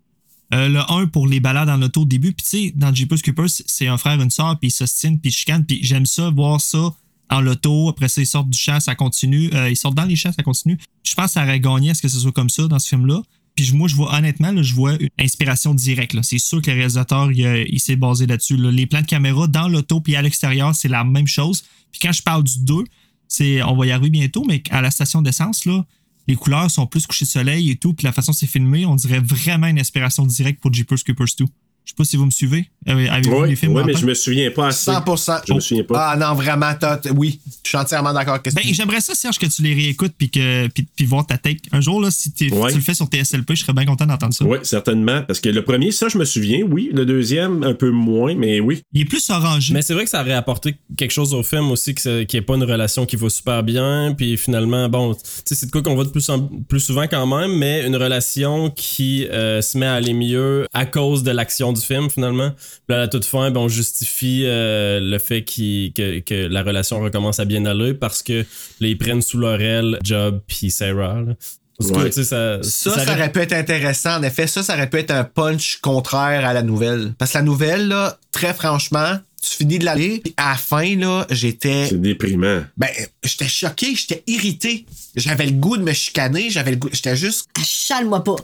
[SPEAKER 7] Euh, le 1 pour les balades en auto au début. Puis, tu sais, dans Jeepers Creepers, c'est un frère, une soeur, puis ils s'ostinent, puis ils chicanent. Puis, j'aime ça, voir ça en loto. Après ça, ils sortent du champ, ça continue. Euh, ils sortent dans les champs, ça continue. Je pense que ça aurait gagné à ce que ce soit comme ça dans ce film-là. Puis moi, je vois honnêtement, là, je vois une inspiration directe. C'est sûr que le réalisateur, il, il s'est basé là-dessus. là. Les plans de caméra dans l'auto puis à l'extérieur, c'est la même chose. Puis quand je parle du 2, c'est, on va y arriver bientôt, mais à la station d'essence, là, les couleurs sont plus couchées de soleil et tout. Puis la façon c'est filmé, on dirait vraiment une inspiration directe pour Jeepers Creepers 2. Je sais pas si vous me suivez. Avez-vous
[SPEAKER 1] Oui,
[SPEAKER 7] les films en
[SPEAKER 1] mais je me souviens pas assez.
[SPEAKER 3] 100%.
[SPEAKER 1] Je me souviens pas.
[SPEAKER 3] Ah non, vraiment, oui, je suis entièrement d'accord avec
[SPEAKER 7] Ben, j'aimerais ça, Serge, que tu les réécoutes puis, que, puis, puis voir ta take. Un jour, là, si
[SPEAKER 1] Ouais.
[SPEAKER 7] tu le fais sur TSLP, je serais bien content d'entendre ça.
[SPEAKER 1] Oui, certainement. Parce que le premier, ça, je me souviens, oui. Le deuxième, un peu moins, mais oui.
[SPEAKER 7] Il est plus orangé.
[SPEAKER 5] Mais c'est vrai que ça aurait apporté quelque chose au film aussi, qu'il n'y ait pas une relation qui va super bien. Puis finalement, bon, tu sais, c'est de quoi qu'on voit de plus, en- plus souvent quand même, mais une relation qui euh, se met à aller mieux à cause de l'action du film finalement. Puis à la toute fin, ben, on justifie euh, le fait que, que la relation recommence à bien aller parce que là, ils prennent sous leur aile Job puis Sarah. là.
[SPEAKER 1] Ouais.
[SPEAKER 5] ça,
[SPEAKER 3] Ça, ça, aurait pu être intéressant. En effet, ça, ça aurait pu être un punch contraire à la nouvelle. Parce que la nouvelle, là, très franchement, tu finis de la lire, puis à la fin, là, j'étais.
[SPEAKER 1] C'est déprimant.
[SPEAKER 3] Ben, j'étais choqué, j'étais irrité. J'avais le goût de me chicaner, j'avais le goût. J'étais juste.
[SPEAKER 2] Achale-moi pas.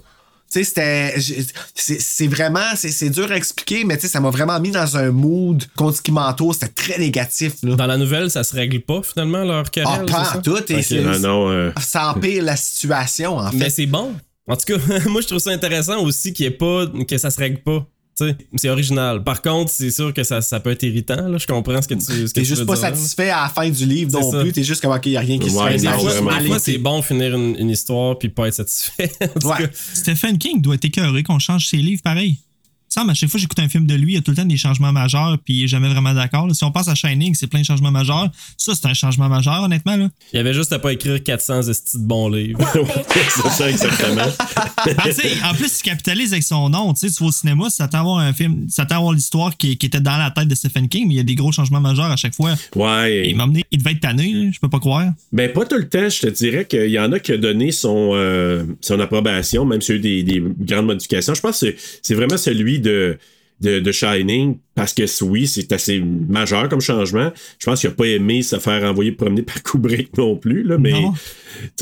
[SPEAKER 3] Tu sais, c'était. C'est c'est vraiment. C'est c'est dur à expliquer, mais tu sais, ça m'a vraiment mis dans un mood contre ce qui m'entoure. C'était très négatif, là.
[SPEAKER 5] Dans la nouvelle, ça se règle pas finalement leur
[SPEAKER 3] Ah,
[SPEAKER 5] carrière.
[SPEAKER 3] pas en tout. et c'est-
[SPEAKER 1] Ah non, euh,
[SPEAKER 3] Ça empire la situation, en
[SPEAKER 5] Mais
[SPEAKER 3] fait.
[SPEAKER 5] c'est bon. En tout cas, moi, je trouve ça intéressant aussi qu'il y ait pas, que ça se règle pas. C'est original. Par contre, c'est sûr que ça, ça peut être irritant. Là. Je comprends ce que tu, ce que
[SPEAKER 3] T'es
[SPEAKER 5] tu
[SPEAKER 3] juste
[SPEAKER 5] veux
[SPEAKER 3] pas
[SPEAKER 5] dire, là.
[SPEAKER 3] satisfait à la fin du livre non
[SPEAKER 5] ça.
[SPEAKER 3] plus. T'es juste comme, OK, y a rien qui se fait.
[SPEAKER 5] Des c'est bon finir une, une histoire puis pas être satisfait.
[SPEAKER 3] Ouais.
[SPEAKER 7] Stephen King doit être écœuré qu'on change ses livres pareil. Mais à chaque fois que j'écoute un film de lui, il y a tout le temps des changements majeurs, puis il est jamais vraiment d'accord. Si on passe à Shining, c'est plein de changements majeurs. Ça, c'est un changement majeur, honnêtement. Là.
[SPEAKER 5] il y avait juste à pas écrire 400 estis de bons livres.
[SPEAKER 1] c'est ça exactement.
[SPEAKER 7] Ben, en plus, il capitalise avec son nom. Tu sais, tu vas au cinéma, ça t'en avoir un film, ça t'en avoir l'histoire qui, qui était dans la tête de Stephen King, mais il y a des gros changements majeurs à chaque fois. Et
[SPEAKER 1] Ouais.
[SPEAKER 7] il m'a amené, il devait être tanné, je peux pas croire.
[SPEAKER 1] Ben, pas tout le temps. Je te dirais qu'il y en a qui a donné son, euh, son approbation, même s'il y a eu des, des grandes modifications. Je pense que c'est vraiment celui de de, de Shining, parce que oui, c'est assez majeur comme changement. Je pense qu'il a pas aimé se faire envoyer promener par Kubrick non plus, là, mais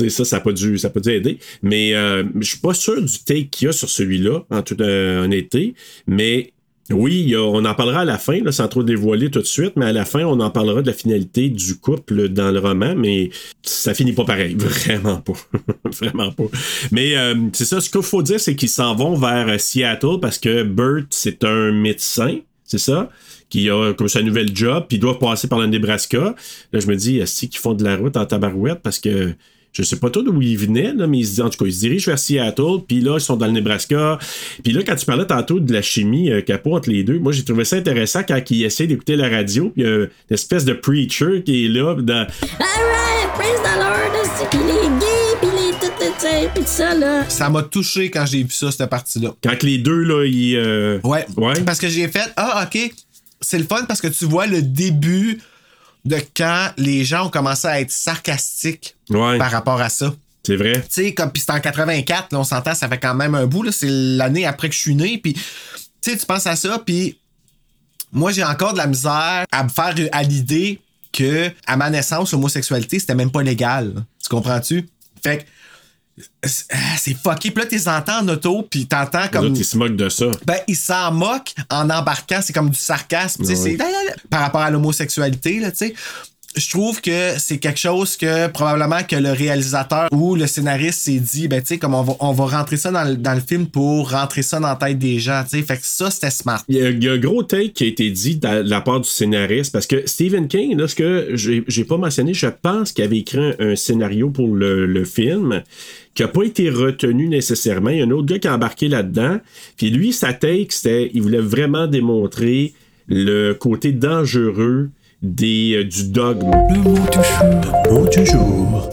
[SPEAKER 1] ça, ça n'a pas, dû- ça a pas dû aider. Mais euh, je suis pas sûr du take qu'il y a sur celui-là, en toute euh, honnêteté. Mais oui, on en parlera à la fin, là, sans trop dévoiler tout de suite, mais à la fin, on en parlera de la finalité du couple dans le roman, mais ça finit pas pareil. Vraiment pas. Vraiment pas. Mais euh, c'est ça, ce qu'il faut dire, c'est qu'ils s'en vont vers euh, Seattle parce que Burt, c'est un médecin, c'est ça? Qui a comme sa nouvelle job, puis doivent passer par le Nebraska. Là, je me dis, est-ce font de la route en tabarouette parce que je sais pas trop d'où ils venaient, là, mais ils, se- en tout cas, ils se dirigent vers Seattle, puis là, ils sont dans le Nebraska. Puis là, quand tu parlais tantôt de la chimie euh, capot entre les deux, moi, j'ai trouvé ça intéressant quand ils essaient d'écouter la radio, puis il y a une espèce de preacher qui est là, dans,
[SPEAKER 2] Alright, praise the Lord, c'est- pis les gays, pis les tout, tout, ça, pis tout ça, là.
[SPEAKER 3] Ça m'a touché quand j'ai vu ça, cette partie-là.
[SPEAKER 1] quand les deux, là, ils... euh,
[SPEAKER 3] Ouais.
[SPEAKER 1] Ouais.
[SPEAKER 3] Parce que j'ai fait, ah, ok, c'est le fun parce que tu vois le début de quand les gens ont commencé à être sarcastiques
[SPEAKER 1] Ouais,
[SPEAKER 3] par rapport à ça.
[SPEAKER 1] c'est vrai.
[SPEAKER 3] Tu sais, comme, puis c'était en 84, là, on s'entend, ça fait quand même un bout, là, c'est l'année après que je suis né, puis tu sais, tu penses à ça, puis moi, j'ai encore de la misère à me faire à l'idée que à ma naissance, l'homosexualité, c'était même pas légal. Tu comprends-tu? Fait que c'est ah, c'est fucké. Puis là, tu entends en auto, puis t'entends comme...
[SPEAKER 1] ils se moquent de ça.
[SPEAKER 3] Ben, ils s'en moquent en embarquant. C'est comme du sarcasme.
[SPEAKER 1] Ouais.
[SPEAKER 3] c'est par rapport à l'homosexualité, là, tu sais. Je trouve que c'est quelque chose que probablement que le réalisateur ou le scénariste s'est dit, ben, tu sais, comme on va, on va rentrer ça dans le, dans le film pour rentrer ça dans la tête des gens, tu sais. Fait que ça, c'était smart.
[SPEAKER 1] Il y, a, il y a un gros take qui a été dit de la part du scénariste parce que Stephen King, là, ce que j'ai j'ai pas mentionné, je pense qu'il avait écrit un, un scénario pour le, le film qui a pas été retenu nécessairement. Il y a un autre gars qui a embarqué là-dedans. Puis lui, sa take, c'était il voulait vraiment démontrer le côté dangereux des, euh, du dogme.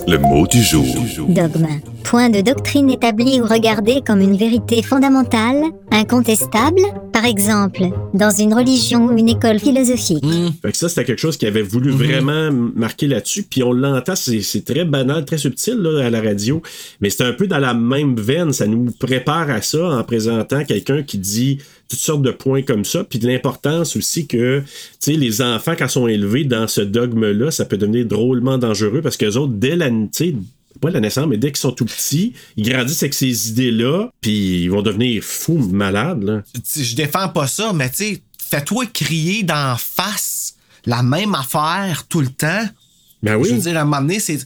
[SPEAKER 9] Le mot du jour.
[SPEAKER 8] Dogme. Point de doctrine établie ou regardée comme une vérité fondamentale, incontestable, par exemple, dans une religion ou une école philosophique.
[SPEAKER 1] Fait que ça, c'était quelque chose qui avait voulu vraiment marquer là-dessus. Puis on l'entend, c'est c'est très banal, très subtil là, à la radio. Mais c'est un peu dans la même veine. Ça nous prépare à ça en présentant quelqu'un qui dit toutes sortes de points comme ça. Puis de l'importance aussi que tu sais, les enfants, quand sont élevés dans ce dogme-là, ça peut devenir drôlement dangereux parce que autres, dès la, pas la naissance, mais dès qu'ils sont tout petits, ils grandissent avec ces idées-là, puis ils vont devenir fous, malades.
[SPEAKER 3] Je défends pas ça, mais tu sais, fais-toi crier d'en face la même affaire tout le temps.
[SPEAKER 1] Ben oui.
[SPEAKER 3] Je veux dire, à un moment donné, c'est. Tu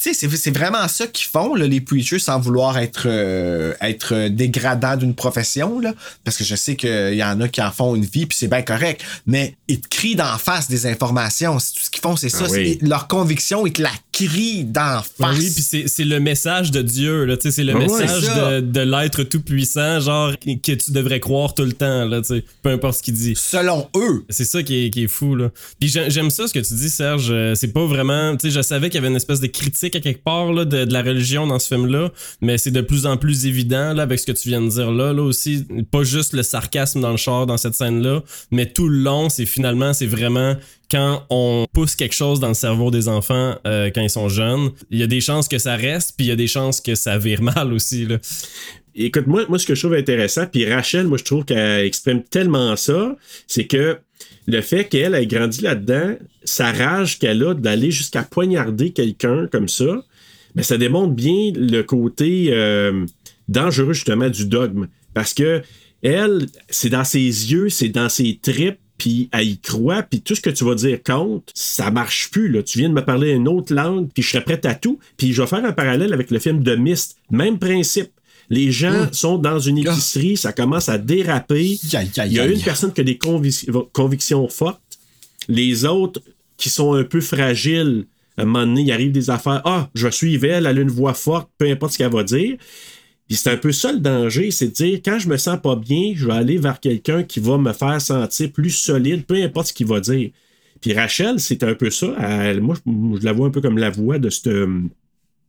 [SPEAKER 3] sais, c'est- c'est vraiment ça qu'ils font, là, les preachers, sans vouloir être, euh, être dégradant d'une profession, là. Parce que je sais qu'il y en a qui en font une vie, puis c'est bien correct. Mais ils te crient d'en face des informations. C'est tout ce qu'ils font, c'est ça.
[SPEAKER 1] Oui.
[SPEAKER 3] c'est- Leur conviction, ils te la crient d'en face.
[SPEAKER 5] Ben oui, puis c'est c'est le message de Dieu, là, tu sais, c'est le
[SPEAKER 1] ouais.
[SPEAKER 5] message de, de l'être tout-puissant, genre que tu devrais croire tout le temps, là, tu sais, peu importe ce qu'il dit.
[SPEAKER 3] Selon eux.
[SPEAKER 5] C'est ça qui est, qui est fou, là. Puis j'ai- j'aime ça, ce que tu dis, Serge. euh, C'est pas vraiment. Tu sais, je savais qu'il y avait une espèce de critique à quelque part, là, de, de la religion dans ce film-là, mais c'est de plus en plus évident, là, avec ce que tu viens de dire là, là aussi. Pas juste le sarcasme dans le char, dans cette scène-là, mais tout le long, c'est finalement, c'est vraiment quand on pousse quelque chose dans le cerveau des enfants euh, quand ils sont jeunes, il y a des chances que ça reste, puis il y a des chances que ça vire mal aussi.
[SPEAKER 1] Écoute, moi, moi, ce que je trouve intéressant, puis Rachel, moi, je trouve qu'elle exprime tellement ça, c'est que le fait qu'elle ait grandi là-dedans, sa rage qu'elle a d'aller jusqu'à poignarder quelqu'un comme ça, mais ça démontre bien le côté euh, dangereux, justement, du dogme. Parce que elle, c'est dans ses yeux, c'est dans ses tripes, puis elle y croit, puis tout ce que tu vas dire contre, ça marche plus. Là. Tu viens de me parler une autre langue, puis je serais prêt à tout. Puis je vais faire un parallèle avec le film de Mist. Même principe. Les gens sont dans une épicerie, ça commence à déraper. Il y a une personne qui a des convic- convictions fortes. Les autres qui sont un peu fragiles, à un moment donné, il arrive des affaires. Ah, je suis elle, elle a une voix forte, peu importe ce qu'elle va dire. Puis c'est un peu ça le danger, c'est de dire quand je me sens pas bien, je vais aller vers quelqu'un qui va me faire sentir plus solide, peu importe ce qu'il va dire. Puis Rachel, c'est un peu ça. Elle- moi, je, je la vois un peu comme la voix de cette. euh,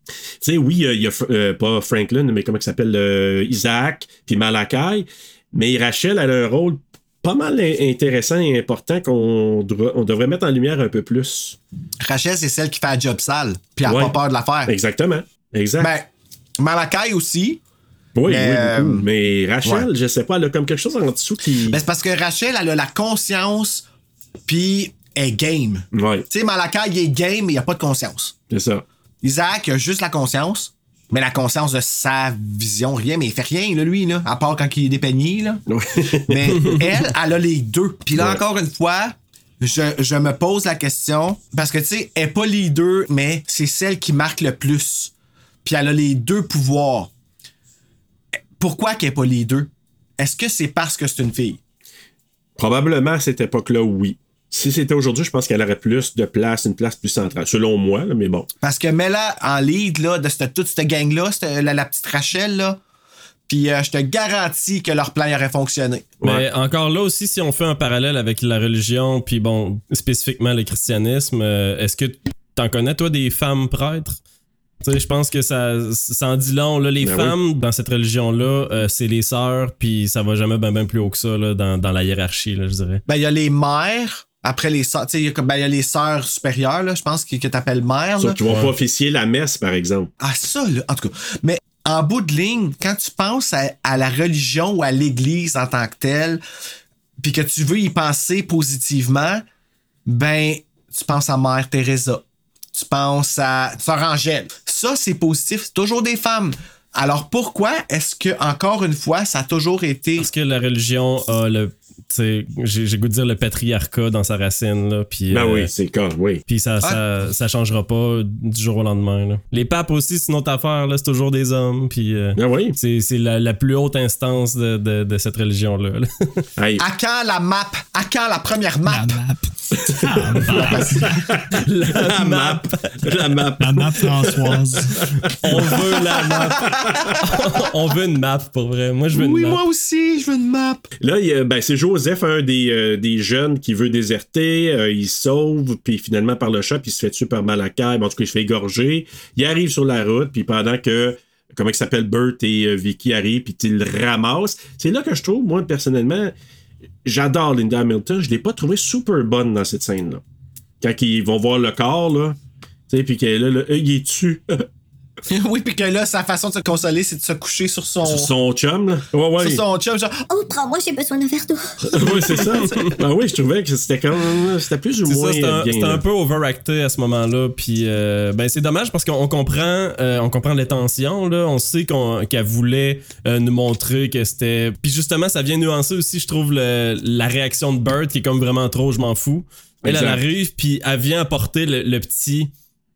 [SPEAKER 1] Tu sais, oui, il y a, il y a, euh, pas Franklin, mais comment il s'appelle euh, Isaac, puis Malakai. Mais Rachel, elle a un rôle pas mal in- intéressant et important qu'on on devrait mettre en lumière un peu plus.
[SPEAKER 3] Rachel, c'est celle qui fait la job sale, puis elle n'a
[SPEAKER 1] Ouais.
[SPEAKER 3] pas peur de la faire.
[SPEAKER 1] Exactement. Exact.
[SPEAKER 3] Ben, Malakai aussi.
[SPEAKER 1] Oui,
[SPEAKER 3] Mais,
[SPEAKER 1] oui,
[SPEAKER 3] euh.
[SPEAKER 1] Mais Rachel,
[SPEAKER 3] ouais.
[SPEAKER 1] je sais pas, elle a comme quelque chose en dessous qui.
[SPEAKER 3] Ben, c'est parce que Rachel, elle a la conscience, puis elle est game.
[SPEAKER 1] Ouais,
[SPEAKER 3] Tu sais, Malakai, il est game, mais il a pas de conscience.
[SPEAKER 1] c'est ça.
[SPEAKER 3] Isaac a juste la conscience, mais la conscience de sa vision, rien, mais il fait rien, là, lui, là, à part quand il est dépeigné, là. Mais elle, elle a les deux. Puis là,
[SPEAKER 1] Ouais.
[SPEAKER 3] encore une fois, je, je me pose la question, parce que, tu sais, elle est pas les deux, mais c'est celle qui marque le plus. Puis elle a les deux pouvoirs. Pourquoi qu'elle est pas les deux? Est-ce que c'est parce que c'est une fille?
[SPEAKER 1] Probablement à cette époque-là, oui. Si c'était aujourd'hui, je pense qu'elle aurait plus de place, une place plus centrale. Selon moi, là, mais bon.
[SPEAKER 3] Parce que mets-la en lead là, de cette, toute cette gang-là, la, la petite Rachel, là. Puis euh, je te garantis que leur plan aurait fonctionné.
[SPEAKER 5] Mais encore là aussi, si on fait un parallèle avec la religion, puis bon, spécifiquement le christianisme, euh, est-ce que t'en connais, toi, des femmes prêtres? Je pense que ça, ça en dit long. Là, les
[SPEAKER 1] Ben
[SPEAKER 5] femmes dans cette religion-là, euh, c'est les sœurs, puis ça va jamais bien ben plus haut que ça là, dans, dans la hiérarchie, là, je dirais.
[SPEAKER 3] Ben, il y a les mères, après les sœurs, tu sais, il y a comme- ben, il y a les sœurs supérieures, là, je pense, que, que t'appelles mère, là.
[SPEAKER 1] Sauf qu'ils vont pas officier la messe, par exemple.
[SPEAKER 3] Ah, ça, là, en tout cas. Mais en bout de ligne, quand tu penses à, à la religion ou à l'Église en tant que telle, puis que tu veux y penser positivement, ben, tu penses à Mère Teresa. Tu penses à Sœur Angèle. Ça, c'est positif. C'est toujours des femmes. Alors pourquoi est-ce que, encore une fois, ça a toujours été.
[SPEAKER 5] Parce que la religion a le. tu sais, J'ai j'ai goût de dire le patriarcat dans sa racine, là, puis.
[SPEAKER 1] Ben
[SPEAKER 5] euh,
[SPEAKER 1] oui, c'est le cas, oui.
[SPEAKER 5] Puis ça, ça, ça changera pas du jour au lendemain. Là. Les papes aussi, c'est une autre affaire, là, c'est toujours des hommes. Puis euh,
[SPEAKER 1] Ben oui.
[SPEAKER 5] c'est c'est la, la plus haute instance de, de, de cette religion-là. là.
[SPEAKER 1] Hey,
[SPEAKER 3] À quand la map? À quand la première map?
[SPEAKER 7] La map.
[SPEAKER 1] La map. La map.
[SPEAKER 7] la map Françoise.
[SPEAKER 5] On veut la map. On veut une map pour vrai. Moi, je veux
[SPEAKER 3] Oui,
[SPEAKER 5] une map.
[SPEAKER 3] moi aussi, je veux une map.
[SPEAKER 1] Là, il ben, c'est Joseph, un des, euh, des jeunes qui veut déserter. euh, il se sauve, puis finalement, par le chat, puis il se fait tuer par Malakai. Bon, en tout cas, il se fait égorger. Il arrive sur la route, puis pendant que, comment il s'appelle, Bert et euh, Vicky arrivent, puis il le ramasse. C'est là que je trouve, moi, personnellement, j'adore Linda Hamilton. Je l'ai pas trouvé super bonne dans cette scène-là. Quand ils vont voir le corps, là, tu sais, puis qu'elle est là, là, il est tu
[SPEAKER 3] oui, puis que là, sa façon de se consoler, c'est de se coucher sur son.
[SPEAKER 1] sur son chum, là. Ouais, ouais.
[SPEAKER 3] sur son chum, genre,
[SPEAKER 2] Oh, prends-moi, j'ai besoin d'un verre d'eau.
[SPEAKER 1] oui, c'est ça. ben oui, je trouvais que c'était comme. C'était plus ou moins.
[SPEAKER 5] c'était un, peu overacté à ce moment-là. Puis, euh, ben, c'est dommage parce qu'on comprend, euh, on comprend l'intention. Là, on sait qu'elle voulait euh, nous montrer que c'était. Puis justement, ça vient nuancer aussi, je trouve, le- la réaction de Bert qui est comme vraiment trop, je m'en fous. Elle, elle arrive, puis elle vient apporter le, le petit.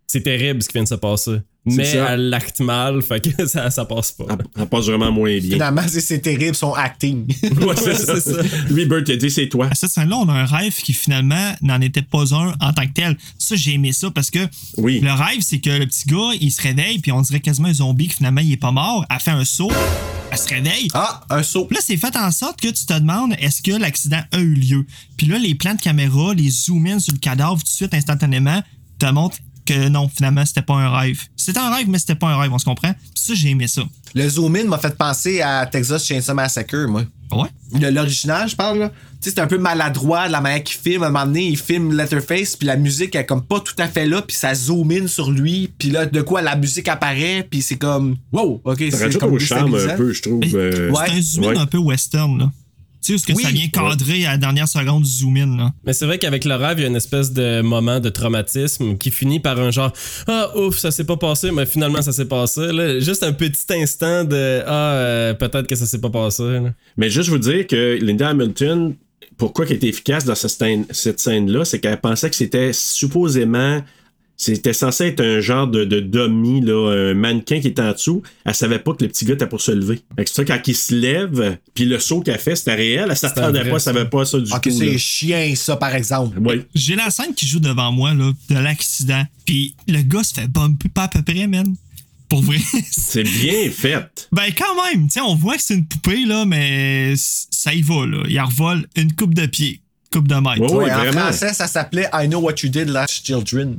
[SPEAKER 5] C'est terrible ce qui vient de se passer. Mais
[SPEAKER 1] ça.
[SPEAKER 5] elle l'acte mal, fait que ça, ça passe pas.
[SPEAKER 1] Elle, elle passe vraiment moins bien.
[SPEAKER 3] finalement, c'est- c'est terrible son acting.
[SPEAKER 1] Ouais, c'est ça. Lui, Bert, il a dit c'est toi.
[SPEAKER 7] À cette scène-là, on a un rêve qui finalement n'en était pas un en tant que tel. Ça, j'ai aimé ça parce que
[SPEAKER 1] Oui.
[SPEAKER 7] le rêve, c'est que le petit gars, il se réveille, puis on dirait quasiment un zombie que finalement, il est pas mort. Elle fait un saut, elle se réveille.
[SPEAKER 3] ah, un saut.
[SPEAKER 7] Puis là, c'est fait en sorte que tu te demandes est-ce que l'accident a eu lieu? Puis là, les plans de caméra, les zoom-in sur le cadavre tout de suite, instantanément, te montrent que non, finalement, c'était pas un rêve. C'était un rêve, mais c'était pas un rêve, on se comprend. Puis ça, j'ai aimé ça.
[SPEAKER 3] Le zoom-in m'a fait penser à Texas Chainsaw Massacre, moi.
[SPEAKER 7] Ouais.
[SPEAKER 3] Le- L'original, je parle, là. Tu sais, c'est un peu maladroit de la manière qu'il filme. À un moment donné, il filme Letterface, puis la musique est comme pas tout à fait là, puis ça zoom in sur lui, puis là, de quoi la musique apparaît, puis c'est comme, wow, ok,
[SPEAKER 1] Ça
[SPEAKER 3] c'est comme
[SPEAKER 1] au charme un peu, je trouve.
[SPEAKER 7] Mais-
[SPEAKER 1] euh,
[SPEAKER 3] Ouais.
[SPEAKER 7] C'est un zoom-in
[SPEAKER 1] ouais.
[SPEAKER 7] un peu western, là. Tu sais, est-ce que
[SPEAKER 3] Oui.
[SPEAKER 7] ça vient cadrer à la dernière seconde du zoom-in, là?
[SPEAKER 5] Mais c'est vrai qu'avec le rêve, il y a une espèce de moment de traumatisme qui finit par un genre Ah, ouf, ça s'est pas passé, mais finalement, ça s'est passé. là. Juste un petit instant de Ah, euh, peut-être que ça s'est pas passé. là.
[SPEAKER 1] Mais juste vous dire que Linda Hamilton, pourquoi elle était efficace dans cette scène- cette scène-là, c'est qu'elle pensait que c'était supposément. C'était censé être un genre de, de dummy, là, un mannequin qui était en dessous. Elle savait pas que le petit gars était pour se lever. Fait que c'est ça, quand il se lève, puis le saut qu'elle fait, c'était réel. Elle s'attendait pas, elle
[SPEAKER 5] ça.
[SPEAKER 1] savait pas ça du
[SPEAKER 3] Ok,
[SPEAKER 1] tout.
[SPEAKER 3] c'est
[SPEAKER 1] là.
[SPEAKER 3] chien, ça, par exemple.
[SPEAKER 1] Oui.
[SPEAKER 7] J'ai la scène qui joue devant moi, là, de l'accident. Puis le gars se fait bumper pas à peu près, man. Pour vrai.
[SPEAKER 1] C'est bien fait.
[SPEAKER 7] ben, quand même, tu sais, on voit que c'est une poupée, là, mais ça y va, là. Il revole une coupe de pied, coupe de mètre.
[SPEAKER 1] Ouais,
[SPEAKER 3] en
[SPEAKER 1] vraiment.
[SPEAKER 3] français, ça s'appelle I Know What You Did Last Children.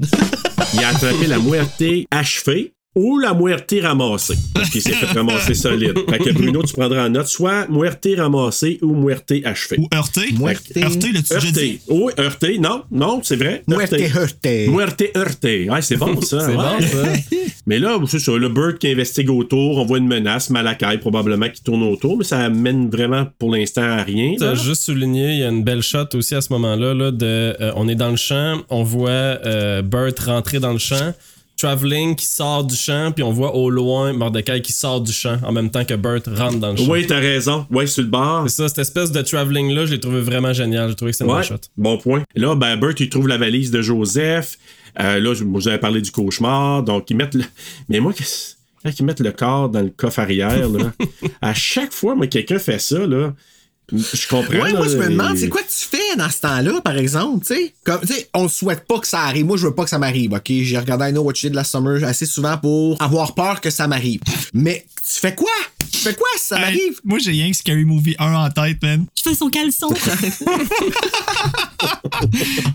[SPEAKER 1] Il a attrapé la moitié achevée. Ou la muerte ramassée. Parce qu'il s'est fait ramasser solide. Fait que Bruno, tu prendras en note soit muerte ramassée ou muerte achevée.
[SPEAKER 7] Ou heurté.
[SPEAKER 3] Muerte.
[SPEAKER 7] Heurté, l'as-tu déjà dit?
[SPEAKER 1] Heurté. Oui, heurté. Non, non, c'est vrai.
[SPEAKER 3] Muerte heurté.
[SPEAKER 1] Muerte heurté. Ouais, c'est bon, ça.
[SPEAKER 5] C'est
[SPEAKER 1] ouais.
[SPEAKER 5] bon, ça.
[SPEAKER 1] Mais là, c'est ça, le Bird qui investigue autour, on voit une menace, Malakai probablement qui tourne autour, mais ça amène vraiment pour l'instant à rien.
[SPEAKER 5] T'as juste souligné, il y a une belle shot aussi à ce moment-là. Là, de, euh, on est dans le champ, on voit euh, Bert rentrer dans le champ, Traveling qui sort du champ, puis on voit au loin Mordecai qui sort du champ en même temps que Bert rentre dans le champ.
[SPEAKER 1] Oui, t'as raison. Ouais, sur le bord.
[SPEAKER 5] C'est ça, cette espèce de traveling-là, je l'ai trouvé vraiment génial. J'ai trouvé que c'était une
[SPEAKER 1] Ouais,
[SPEAKER 5] belle shot.
[SPEAKER 1] bon point. Là, ben, Bert, il trouve la valise de Joseph. Euh, là, je- moi, j'avais parlé du cauchemar. Donc, ils mettent le. Mais moi, qu'est-ce- quand ils mettent le corps dans le coffre arrière, là, à chaque fois, moi, quelqu'un fait ça, là. Je comprends.
[SPEAKER 3] Ouais, moi, je me demande, c'est quoi tu fais dans ce temps-là, par exemple, tu sais? Comme, tu sais, on souhaite pas que ça arrive. Moi, je veux pas que ça m'arrive, OK? J'ai regardé I Know What You Did Last Summer assez souvent pour avoir peur que ça m'arrive. Mais tu fais quoi? Tu fais quoi ça
[SPEAKER 7] Hey,
[SPEAKER 3] m'arrive?
[SPEAKER 7] moi, j'ai rien que Scary Movie 1 en tête, man.
[SPEAKER 2] Je fais son caleçon.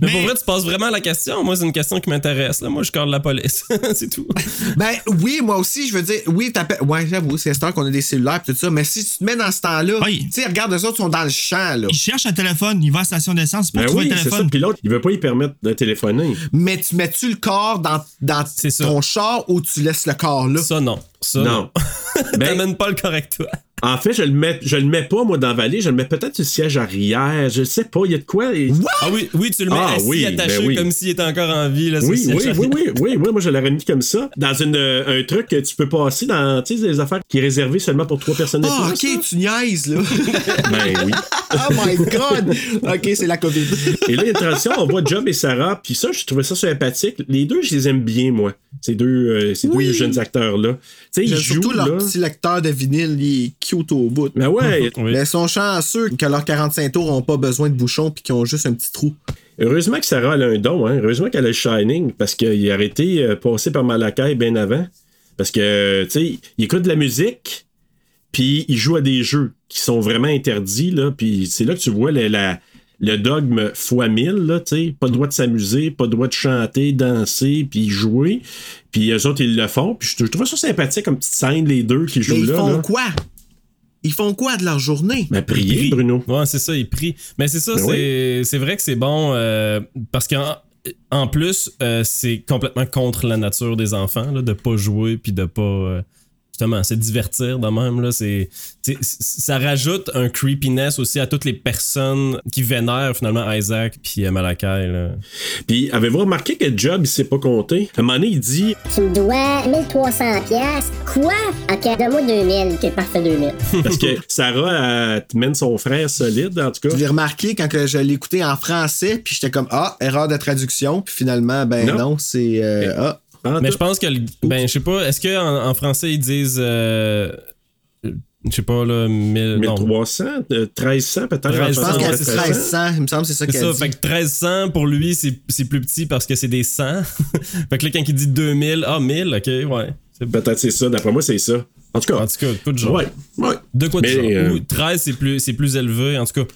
[SPEAKER 5] Mais, pour vrai, tu passes vraiment à la question. Moi, c'est une question qui m'intéresse. là. Moi, je garde la police. c'est tout.
[SPEAKER 3] Ben oui, moi aussi, je veux dire, oui, t'appelles. Ouais, j'avoue, c'est ce qu'on a des cellulaires et tout ça, mais si tu te mets dans ce temps-là,
[SPEAKER 7] Oui.
[SPEAKER 3] tu sais, regarde, eux autres sont dans le champ, là.
[SPEAKER 7] Il cherche un téléphone, il va à la station d'essence pour
[SPEAKER 1] Ben
[SPEAKER 7] trouver
[SPEAKER 1] oui, ça.
[SPEAKER 7] téléphone.
[SPEAKER 1] Puis l'autre, il veut pas y permettre de téléphoner.
[SPEAKER 3] Mais tu mets-tu le corps dans, dans ton char ou tu laisses le corps là?
[SPEAKER 5] Ça, non. Ça, non.
[SPEAKER 1] Non. Ben-
[SPEAKER 5] T'amènes pas le correct, toi.
[SPEAKER 1] En fait, je le mets, je le mets pas, moi, dans la vallée. Je le mets peut-être sur le siège arrière. Je sais pas. Il y a de quoi? et-
[SPEAKER 5] Ah oui, oui, tu le mets
[SPEAKER 1] Ah
[SPEAKER 5] assis,
[SPEAKER 1] oui,
[SPEAKER 5] attaché,
[SPEAKER 1] ben oui.
[SPEAKER 5] comme s'il était encore en vie. Là,
[SPEAKER 1] Oui, oui, oui, oui, oui, oui, moi je l'aurais mis comme ça. Dans une, euh, un truc que tu peux passer dans, tu sais, des affaires qui est réservé seulement pour trois personnes
[SPEAKER 3] Ah,
[SPEAKER 1] plus,
[SPEAKER 3] ok, tu niaises, là.
[SPEAKER 1] Ben oui.
[SPEAKER 3] oh my god! Ok, c'est la COVID.
[SPEAKER 1] Et là, il y a une transition, on voit Job et Sarah, puis ça, je trouvais ça sympathique. Les deux, je les aime bien, moi. Ces deux, euh, ces
[SPEAKER 3] Oui.
[SPEAKER 1] deux jeunes acteurs-là. Tu sais, ils jouent,
[SPEAKER 3] surtout leur
[SPEAKER 1] là.
[SPEAKER 3] petit lecteur de vinyle, il cute au bout.
[SPEAKER 1] Ben ouais.
[SPEAKER 5] Oui.
[SPEAKER 3] Mais sont chanceux que leurs 45 tours n'ont pas besoin de bouchons puis qu'ils ont juste un petit trou.
[SPEAKER 1] Heureusement que Sarah a un don, hein. Heureusement qu'elle a le Shining, parce qu'il aurait été euh, passé par Malakai bien avant. Parce que, tu sais, il écoute de la musique, puis il joue à des jeux qui sont vraiment interdits, là. Puis c'est là que tu vois le, la- le dogme fois mille, là, tu sais. Pas le droit de s'amuser, pas le droit de chanter, danser, puis jouer. Puis eux autres, ils le font. Puis je trouve ça sympathique comme petite scène, les deux qui jouent
[SPEAKER 3] Mais ils
[SPEAKER 1] là.
[SPEAKER 3] font
[SPEAKER 1] là.
[SPEAKER 3] quoi? Ils font quoi de leur journée?
[SPEAKER 1] Ben, prier,
[SPEAKER 5] Prie.
[SPEAKER 1] Bruno.
[SPEAKER 5] Ouais, c'est ça, il prie. Mais c'est ça,
[SPEAKER 1] Ben
[SPEAKER 5] c'est vrai que c'est bon euh, parce qu'en en plus, euh, c'est complètement contre la nature des enfants là, de pas jouer puis de pas. euh, justement, se divertir de même. Là, c'est, c'est- ça rajoute un creepiness aussi à toutes les personnes qui vénèrent finalement Isaac puis euh, Malakai. Là.
[SPEAKER 1] Puis avez-vous remarqué que Job, il s'est pas compté? À un moment donné, il dit
[SPEAKER 8] Tu me dois 1300 pièces. Quoi? Ok, donne-moi 2000. Ok, parfait, 2000.
[SPEAKER 1] Parce que Sarah elle te mène son frère solide, en tout cas.
[SPEAKER 3] Je l'ai remarqué quand que je écouté en français, puis j'étais comme Ah, erreur de traduction, puis finalement, ben
[SPEAKER 1] Non.
[SPEAKER 3] non, c'est. euh, ah.
[SPEAKER 1] En
[SPEAKER 5] Mais
[SPEAKER 1] tout-
[SPEAKER 5] je pense que, le- ben, je sais pas, est-ce qu'en en français ils disent. euh, je sais pas, là, 1000. non.
[SPEAKER 1] 1300, euh, 1300 peut-être.
[SPEAKER 5] 1300,
[SPEAKER 3] Je pense
[SPEAKER 5] ça.
[SPEAKER 3] 1300, il me semble que c'est ça
[SPEAKER 5] C'est
[SPEAKER 3] qu'elle
[SPEAKER 5] ça,
[SPEAKER 3] dit.
[SPEAKER 5] fait que 1300 pour lui, c'est c'est plus petit parce que c'est des 100. fait que là, quand il dit 2000, ah, 1000, ok, ouais. C'est
[SPEAKER 1] Peut-être c'est ça, d'après moi, c'est ça. En tout cas,
[SPEAKER 5] En tout cas, pas de genre.
[SPEAKER 1] ouais, ouais.
[SPEAKER 5] De quoi de
[SPEAKER 1] Mais,
[SPEAKER 5] genre?
[SPEAKER 1] euh,
[SPEAKER 5] Ou 13, c'est plus, c'est plus élevé, en tout cas.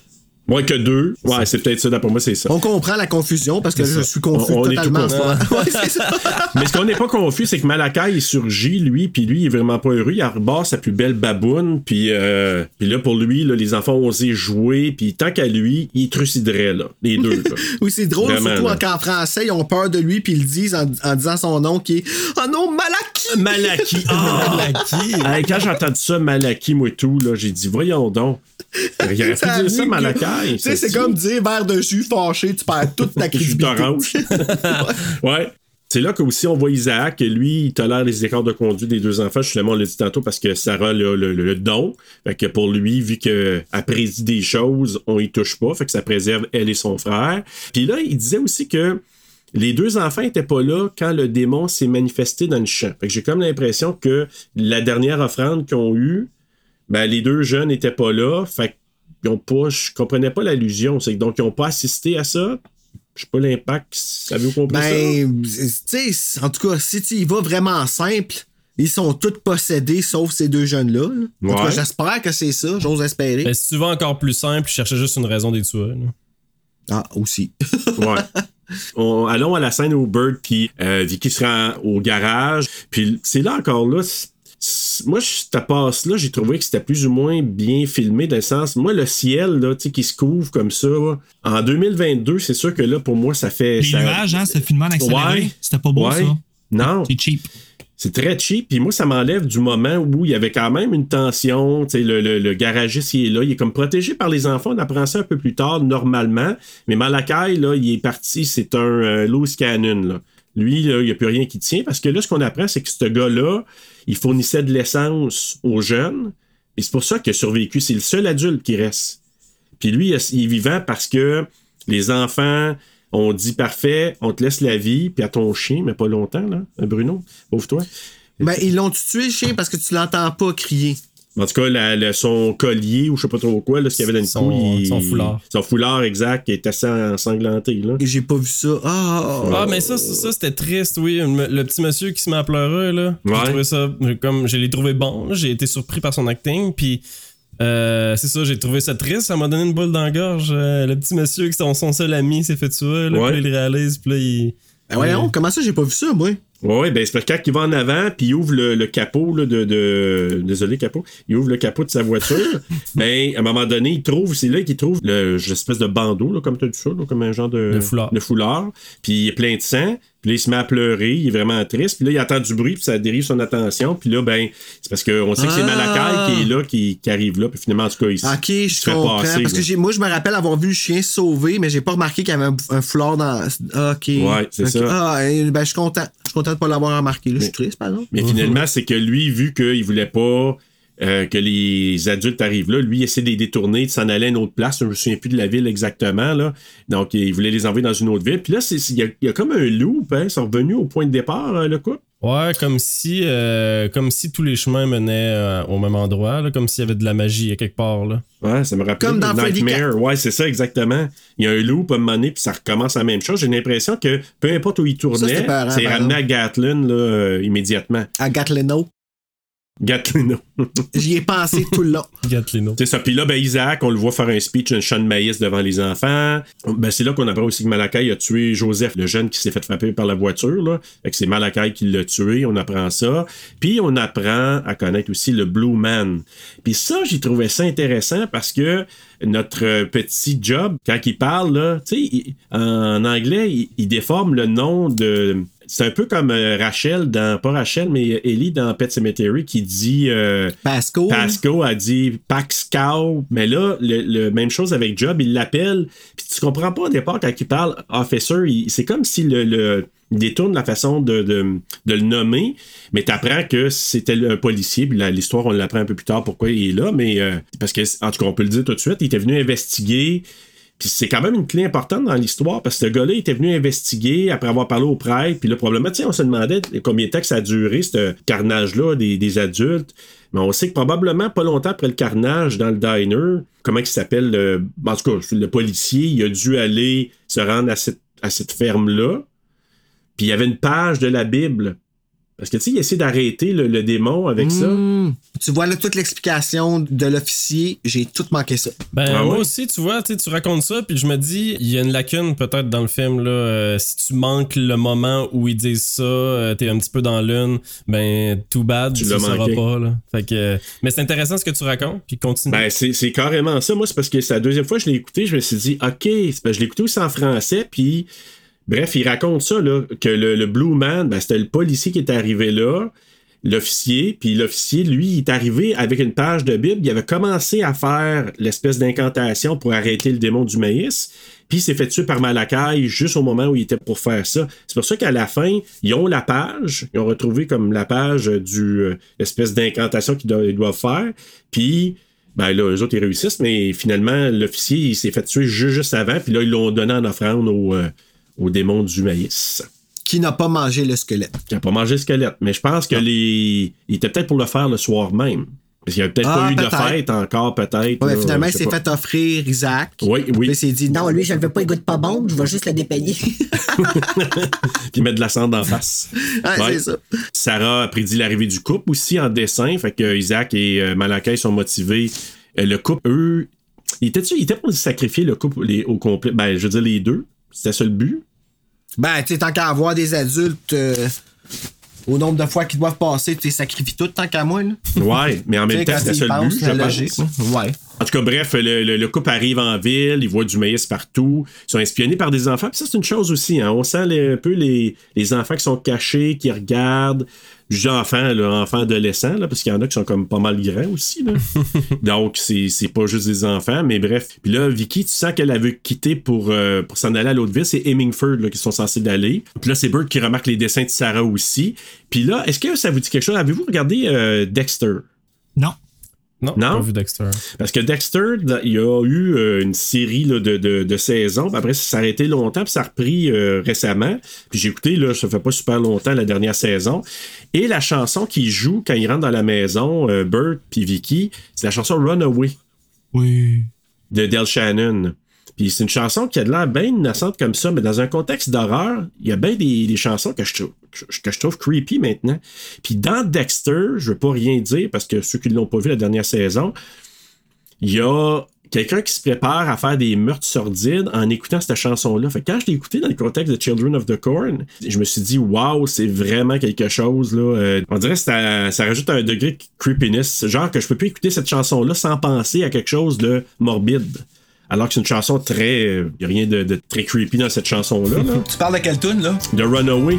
[SPEAKER 1] Moins que deux. Ouais, c'est peut-être ça, d'après moi, c'est ça.
[SPEAKER 3] On comprend la confusion parce que je suis confus
[SPEAKER 1] On- on est tout
[SPEAKER 3] totalement
[SPEAKER 1] confus.
[SPEAKER 3] Ouais, c'est ça.
[SPEAKER 1] Mais ce qu'on n'est pas confus, c'est que Malakai, il surgit, lui, puis lui, il est vraiment pas heureux. Il rebord sa plus belle baboune, puis euh, puis là, pour lui, là, les enfants ont osé jouer, puis tant qu'à lui, il truciderait, là, les deux. là.
[SPEAKER 3] Oui, c'est drôle,
[SPEAKER 1] Vraiment,
[SPEAKER 3] surtout qu'en français, ils ont peur de lui, puis ils le disent en, en disant son nom qui est Oh non, Malaki!
[SPEAKER 1] Malaki. Ah!
[SPEAKER 5] Malaki.
[SPEAKER 1] Hey, quand j'ai entendu ça, Malaki, moi et tout, là, j'ai dit, voyons donc. Il aurait pu dire ça, Malakai.
[SPEAKER 3] Tu sais, c'est comme dire verre de jus fâché, tu perds toute ta crédibilité.
[SPEAKER 1] ouais. C'est là qu'aussi on voit Isaac, lui, il tolère les écarts de conduite des deux enfants. Justement, on l'a dit tantôt parce que Sarah a le, le- le don. Fait que pour lui, vu qu'elle prédit des choses, on y touche pas. Fait que ça préserve elle et son frère. Puis là, il disait aussi que les deux enfants étaient pas là quand le démon s'est manifesté dans le champ. Fait que j'ai comme l'impression que la dernière offrande qu'ils ont eue, ben, les deux jeunes n'étaient pas là. Fait qu'ils ont pas, je comprenais pas l'allusion. C'est que donc, ils ont pas assisté à ça. Je sais pas l'impact. Avez-vous compris ça?
[SPEAKER 3] Ben, tu sais, en tout cas, si tu y vas vraiment simple, ils sont tous possédés sauf ces deux jeunes-là. là. En tout
[SPEAKER 1] Ouais.
[SPEAKER 3] cas, j'espère que c'est ça, j'ose espérer.
[SPEAKER 5] Ben, si tu vas encore plus simple, je cherchais juste une raison des tuer. là.
[SPEAKER 3] Ah, aussi.
[SPEAKER 1] Ouais. On- allons à la scène où Bird puis euh, Vicky se rend au garage. Puis c'est là encore là. Moi, cette passe-là, j'ai trouvé que c'était plus ou moins bien filmé, dans le sens, moi, le ciel, là, tu sais, qui se couvre comme ça, en 2022, c'est sûr que là, pour moi, ça fait...
[SPEAKER 7] Les
[SPEAKER 1] ça-
[SPEAKER 7] nuages, hein, c'était filmé en accéléré.
[SPEAKER 1] Ouais.
[SPEAKER 7] C'était pas beau,
[SPEAKER 1] Ouais.
[SPEAKER 7] ça.
[SPEAKER 1] Non.
[SPEAKER 7] C'est cheap.
[SPEAKER 1] C'est très cheap. Puis moi, ça m'enlève du moment où il y avait quand même une tension. Tu sais, le, le, le garagiste, il est là. Il est comme protégé par les enfants. On apprend ça un peu plus tard, normalement. Mais Malakai, là, il est parti. C'est un euh, loose cannon, là. Lui, il n'y a plus rien qui tient. Parce que là, ce qu'on apprend, c'est que ce gars-là, il fournissait de l'essence aux jeunes. Et c'est pour ça qu'il a survécu. C'est le seul adulte qui reste. Puis lui, il est vivant parce que les enfants ont dit parfait, on te laisse la vie, puis à ton chien, mais pas longtemps, là, Bruno. Ouvre-toi.
[SPEAKER 3] Ben, ils l'ont tué, chien, parce que tu l'entends pas crier.
[SPEAKER 1] En tout cas, la- la- son collier ou je sais pas trop quoi, là, ce qu'il y avait dans le
[SPEAKER 5] Son-
[SPEAKER 1] cou, il-
[SPEAKER 5] son foulard.
[SPEAKER 1] Son foulard, exact, qui est assez ensanglanté. Là.
[SPEAKER 3] Et j'ai pas vu ça. Ah,
[SPEAKER 5] Ah, mais ça, ça, ça, c'était triste, oui. Le, le petit monsieur qui se met à pleurer, là.
[SPEAKER 1] Ouais.
[SPEAKER 5] J'ai trouvé ça, comme, je l'ai trouvé bon. J'ai été surpris par son acting, puis euh, c'est ça, j'ai trouvé ça triste. Ça m'a donné une boule dans la gorge. Euh, le petit monsieur qui son, son seul ami s'est fait tuer, là.
[SPEAKER 1] Ouais.
[SPEAKER 5] Puis là, il réalise, puis là, il.
[SPEAKER 3] Ben voyons, comment ça, j'ai pas vu ça, moi?
[SPEAKER 1] Ouais, ben c'est parce que quand il va en avant, puis il ouvre le, le capot là, de, de. Désolé, capot. Il ouvre le capot de sa voiture. ben, à un moment donné, il trouve, c'est là qu'il trouve le- l'espèce de bandeau, là, comme tu as dit ça, là, comme un genre de.
[SPEAKER 5] De foulard.
[SPEAKER 1] De foulard. Puis il est plein de sang. Puis là, il se met à pleurer, il est vraiment triste. Puis là, il entend du bruit, puis ça dérive son attention. Puis là, ben, c'est parce qu'on sait que c'est
[SPEAKER 3] Ah!
[SPEAKER 1] Malakai qui est là, qui, qui arrive là. Puis finalement, en tout cas, il,
[SPEAKER 3] Ok,
[SPEAKER 1] il
[SPEAKER 3] je
[SPEAKER 1] se fait
[SPEAKER 3] comprends.
[SPEAKER 1] passer,
[SPEAKER 3] parce que
[SPEAKER 1] là.
[SPEAKER 3] moi, je me rappelle avoir vu le chien se sauver, mais j'ai pas remarqué qu'il y avait un, un foulard dans. Ok.
[SPEAKER 1] Ouais, c'est ça.
[SPEAKER 3] Ah, ben, je suis content. Je suis content de pas l'avoir remarqué. Là, je suis triste, par exemple.
[SPEAKER 1] Mais finalement, c'est que lui, vu qu'il voulait pas euh, que les adultes arrivent là, lui, il essaie de les détourner, de s'en aller à une autre place. Je me souviens plus de la ville exactement. Là. Donc, il voulait les envoyer dans une autre ville. Puis là, il y, a- il y a comme un loop. Hein. Ils sont revenus au point de départ, euh, le couple.
[SPEAKER 5] Ouais, comme si, euh, comme si tous les chemins menaient euh, au même endroit, là, comme s'il y avait de la magie à quelque part. Là.
[SPEAKER 1] Ouais, ça me rappelle
[SPEAKER 3] Comme dans Freddy
[SPEAKER 1] Nightmare. Ouais, c'est ça, exactement. Il y a un loop à un moment donné, puis ça recommence la même chose. J'ai l'impression que peu importe où il tournait, c'est ramené à Gatlin là, euh, immédiatement.
[SPEAKER 3] À Gatlino.
[SPEAKER 1] Gatlin.
[SPEAKER 3] J'y ai pensé tout le long.
[SPEAKER 5] Gatlino.
[SPEAKER 1] C'est ça. Puis là, ben, Isaac, on le voit faire un speech, un champ de maïs devant les enfants. Ben, c'est là qu'on apprend aussi que Malakai a tué Joseph, le jeune qui s'est fait frapper par la voiture. Là. Fait que c'est Malakai qui l'a tué. On apprend ça. Puis on apprend à connaître aussi le Blue Man. Puis ça, j'ai trouvé ça intéressant parce que notre petit job, quand il parle, là, tu sais, il- en anglais, il, il déforme le nom de. C'est un peu comme euh, Rachel dans, pas Rachel, mais Ellie dans Pet Cemetery qui dit euh,
[SPEAKER 3] Pasco.
[SPEAKER 1] Pasco a dit Paxcow, mais là, le, le- même chose avec Job, il l'appelle. Puis tu comprends pas au départ quand il parle Officer, c'est comme si le, le- il détourne la façon de, de, de le nommer, mais tu apprends que c'était un policier. Puis l'histoire, on l'apprend un peu plus tard pourquoi il est là, mais euh, parce que, en tout cas, on peut le dire tout de suite, il était venu investiguer. Puis c'est quand même une clé importante dans l'histoire parce que ce gars-là était venu investiguer après avoir parlé au prêtre. Puis là, probablement, tu sais, on se demandait combien de temps que ça a duré, ce carnage-là des, adultes. Mais on sait que probablement pas longtemps après le carnage dans le diner, comment il s'appelle, le, en tout cas, le policier, il a dû aller se rendre à cette, à cette ferme-là. Puis il y avait une page de la Bible. Parce que tu sais, il essaie d'arrêter le, le démon avec ça.
[SPEAKER 3] Hmm. Tu vois là toute l'explication de l'officier. J'ai tout manqué ça.
[SPEAKER 5] Ben,
[SPEAKER 1] Ah
[SPEAKER 5] moi
[SPEAKER 1] ouais?
[SPEAKER 5] aussi, tu vois, tu racontes ça, puis je me dis, il y a une lacune peut-être dans le film, là. euh, si tu manques le moment où ils disent ça, euh, t'es un petit peu dans l'une, ben, too bad,
[SPEAKER 1] Tu
[SPEAKER 5] le sauras pas, là. Fait que, euh, mais c'est intéressant ce que tu racontes, puis continue.
[SPEAKER 1] Ben, c'est c'est carrément ça. Moi, c'est parce que c'est la deuxième fois que je l'ai écouté, je me suis dit, OK, c'est parce que je l'ai écouté aussi en français, puis bref, il raconte ça, là, que le, Blue Man, ben, c'était le policier qui est arrivé là, l'officier, puis l'officier, lui, il est arrivé avec une page de Bible, il avait commencé à faire l'espèce d'incantation pour arrêter le démon du maïs, puis il s'est fait tuer par Malakai juste au moment où il était pour faire ça. C'est pour ça qu'à la fin, ils ont la page, ils ont retrouvé comme la page du euh, l'espèce d'incantation qu'ils doivent, faire, puis ben là, eux autres, ils réussissent, mais finalement, l'officier, il s'est fait tuer ju- juste avant, puis là, ils l'ont donné en offrande au, euh, au démon du maïs.
[SPEAKER 3] Qui n'a pas mangé le squelette.
[SPEAKER 1] Qui n'a pas mangé le squelette. Mais je pense que les. Il était peut-être pour le faire le soir même. Parce qu'il n'y avait peut-être
[SPEAKER 3] Ah,
[SPEAKER 1] pas eu de
[SPEAKER 3] peut-être.
[SPEAKER 1] fête encore, peut-être.
[SPEAKER 3] Ouais,
[SPEAKER 1] là,
[SPEAKER 3] finalement, il s'est fait offrir Isaac.
[SPEAKER 1] Oui, oui.
[SPEAKER 3] il s'est dit
[SPEAKER 2] Non, lui, je le veux pas, il goûte pas bon, je vais juste le dépayer.
[SPEAKER 1] Puis mettre de la cendre en face.
[SPEAKER 3] Ah,
[SPEAKER 1] Ouais.
[SPEAKER 3] c'est ça.
[SPEAKER 1] Sarah a prédit l'arrivée du couple aussi en dessin. Fait que Isaac et euh, Malakai sont motivés. Euh, le couple, eux, ils étaient, ils étaient pour sacrifier le couple les- au complet? Ben, je veux dire, les deux. C'était ça le but?
[SPEAKER 3] Ben, tu sais, tant qu'à avoir des adultes, euh, au nombre de fois qu'ils doivent passer, tu sacrifies toutes tant qu'à moi, là.
[SPEAKER 1] Ouais, mais en même temps, c'est le seul
[SPEAKER 3] penses,
[SPEAKER 1] but, je
[SPEAKER 3] logique. Ouais.
[SPEAKER 1] En tout cas, bref, le, le- le couple arrive en ville, ils voient du maïs partout, ils sont espionnés par des enfants. Puis ça, c'est une chose aussi. Hein. On sent les- un peu les, les enfants qui sont cachés, qui regardent. Je dis enfants, là, enfants adolescents, là, parce qu'il y en a qui sont comme pas mal grands aussi. Là. Donc, c'est c'est pas juste des enfants, mais bref. Puis là, Vicky, tu sens qu'elle a veut quitter pour, euh, pour s'en aller à l'autre ville. C'est Hemingford là, qui sont censés d'aller. Puis là, c'est Bert qui remarque les dessins de Sarah aussi. Puis là, est-ce que ça vous dit quelque chose? Avez-vous regardé euh, Dexter?
[SPEAKER 7] Non?
[SPEAKER 5] Non,
[SPEAKER 1] Non?
[SPEAKER 5] pas vu Dexter.
[SPEAKER 1] Parce que Dexter, il y a eu euh, une série là, de, de, de saisons, puis après ça s'est arrêté longtemps, puis ça a repris euh, récemment. Puis j'ai écouté, là, ça fait pas super longtemps, la dernière saison. Et la chanson qu'il joue quand il rentre dans la maison, euh, Bert puis Vicky, c'est la chanson Runaway
[SPEAKER 7] Oui.
[SPEAKER 1] de Del Shannon. C'est une chanson qui a de l'air bien innocente comme ça, mais dans un contexte d'horreur, il y a bien des, chansons que je, trouve, creepy maintenant. Puis dans Dexter, je veux pas rien dire parce que ceux qui l'ont pas vu la dernière saison, il y a quelqu'un qui se prépare à faire des meurtres sordides en écoutant cette chanson-là. Fait que quand je l'ai écouté dans le contexte de Children of the Corn, je me suis dit, waouh, c'est vraiment quelque chose. Là. Euh, on dirait que ça, ça rajoute un degré de creepiness. Genre que je peux plus écouter cette chanson-là sans penser à quelque chose de morbide. Alors que c'est une chanson très. Il n'y a rien de, de très creepy dans cette chanson-là. là.
[SPEAKER 3] Tu parles de quelle tune, là?
[SPEAKER 1] de Runaway.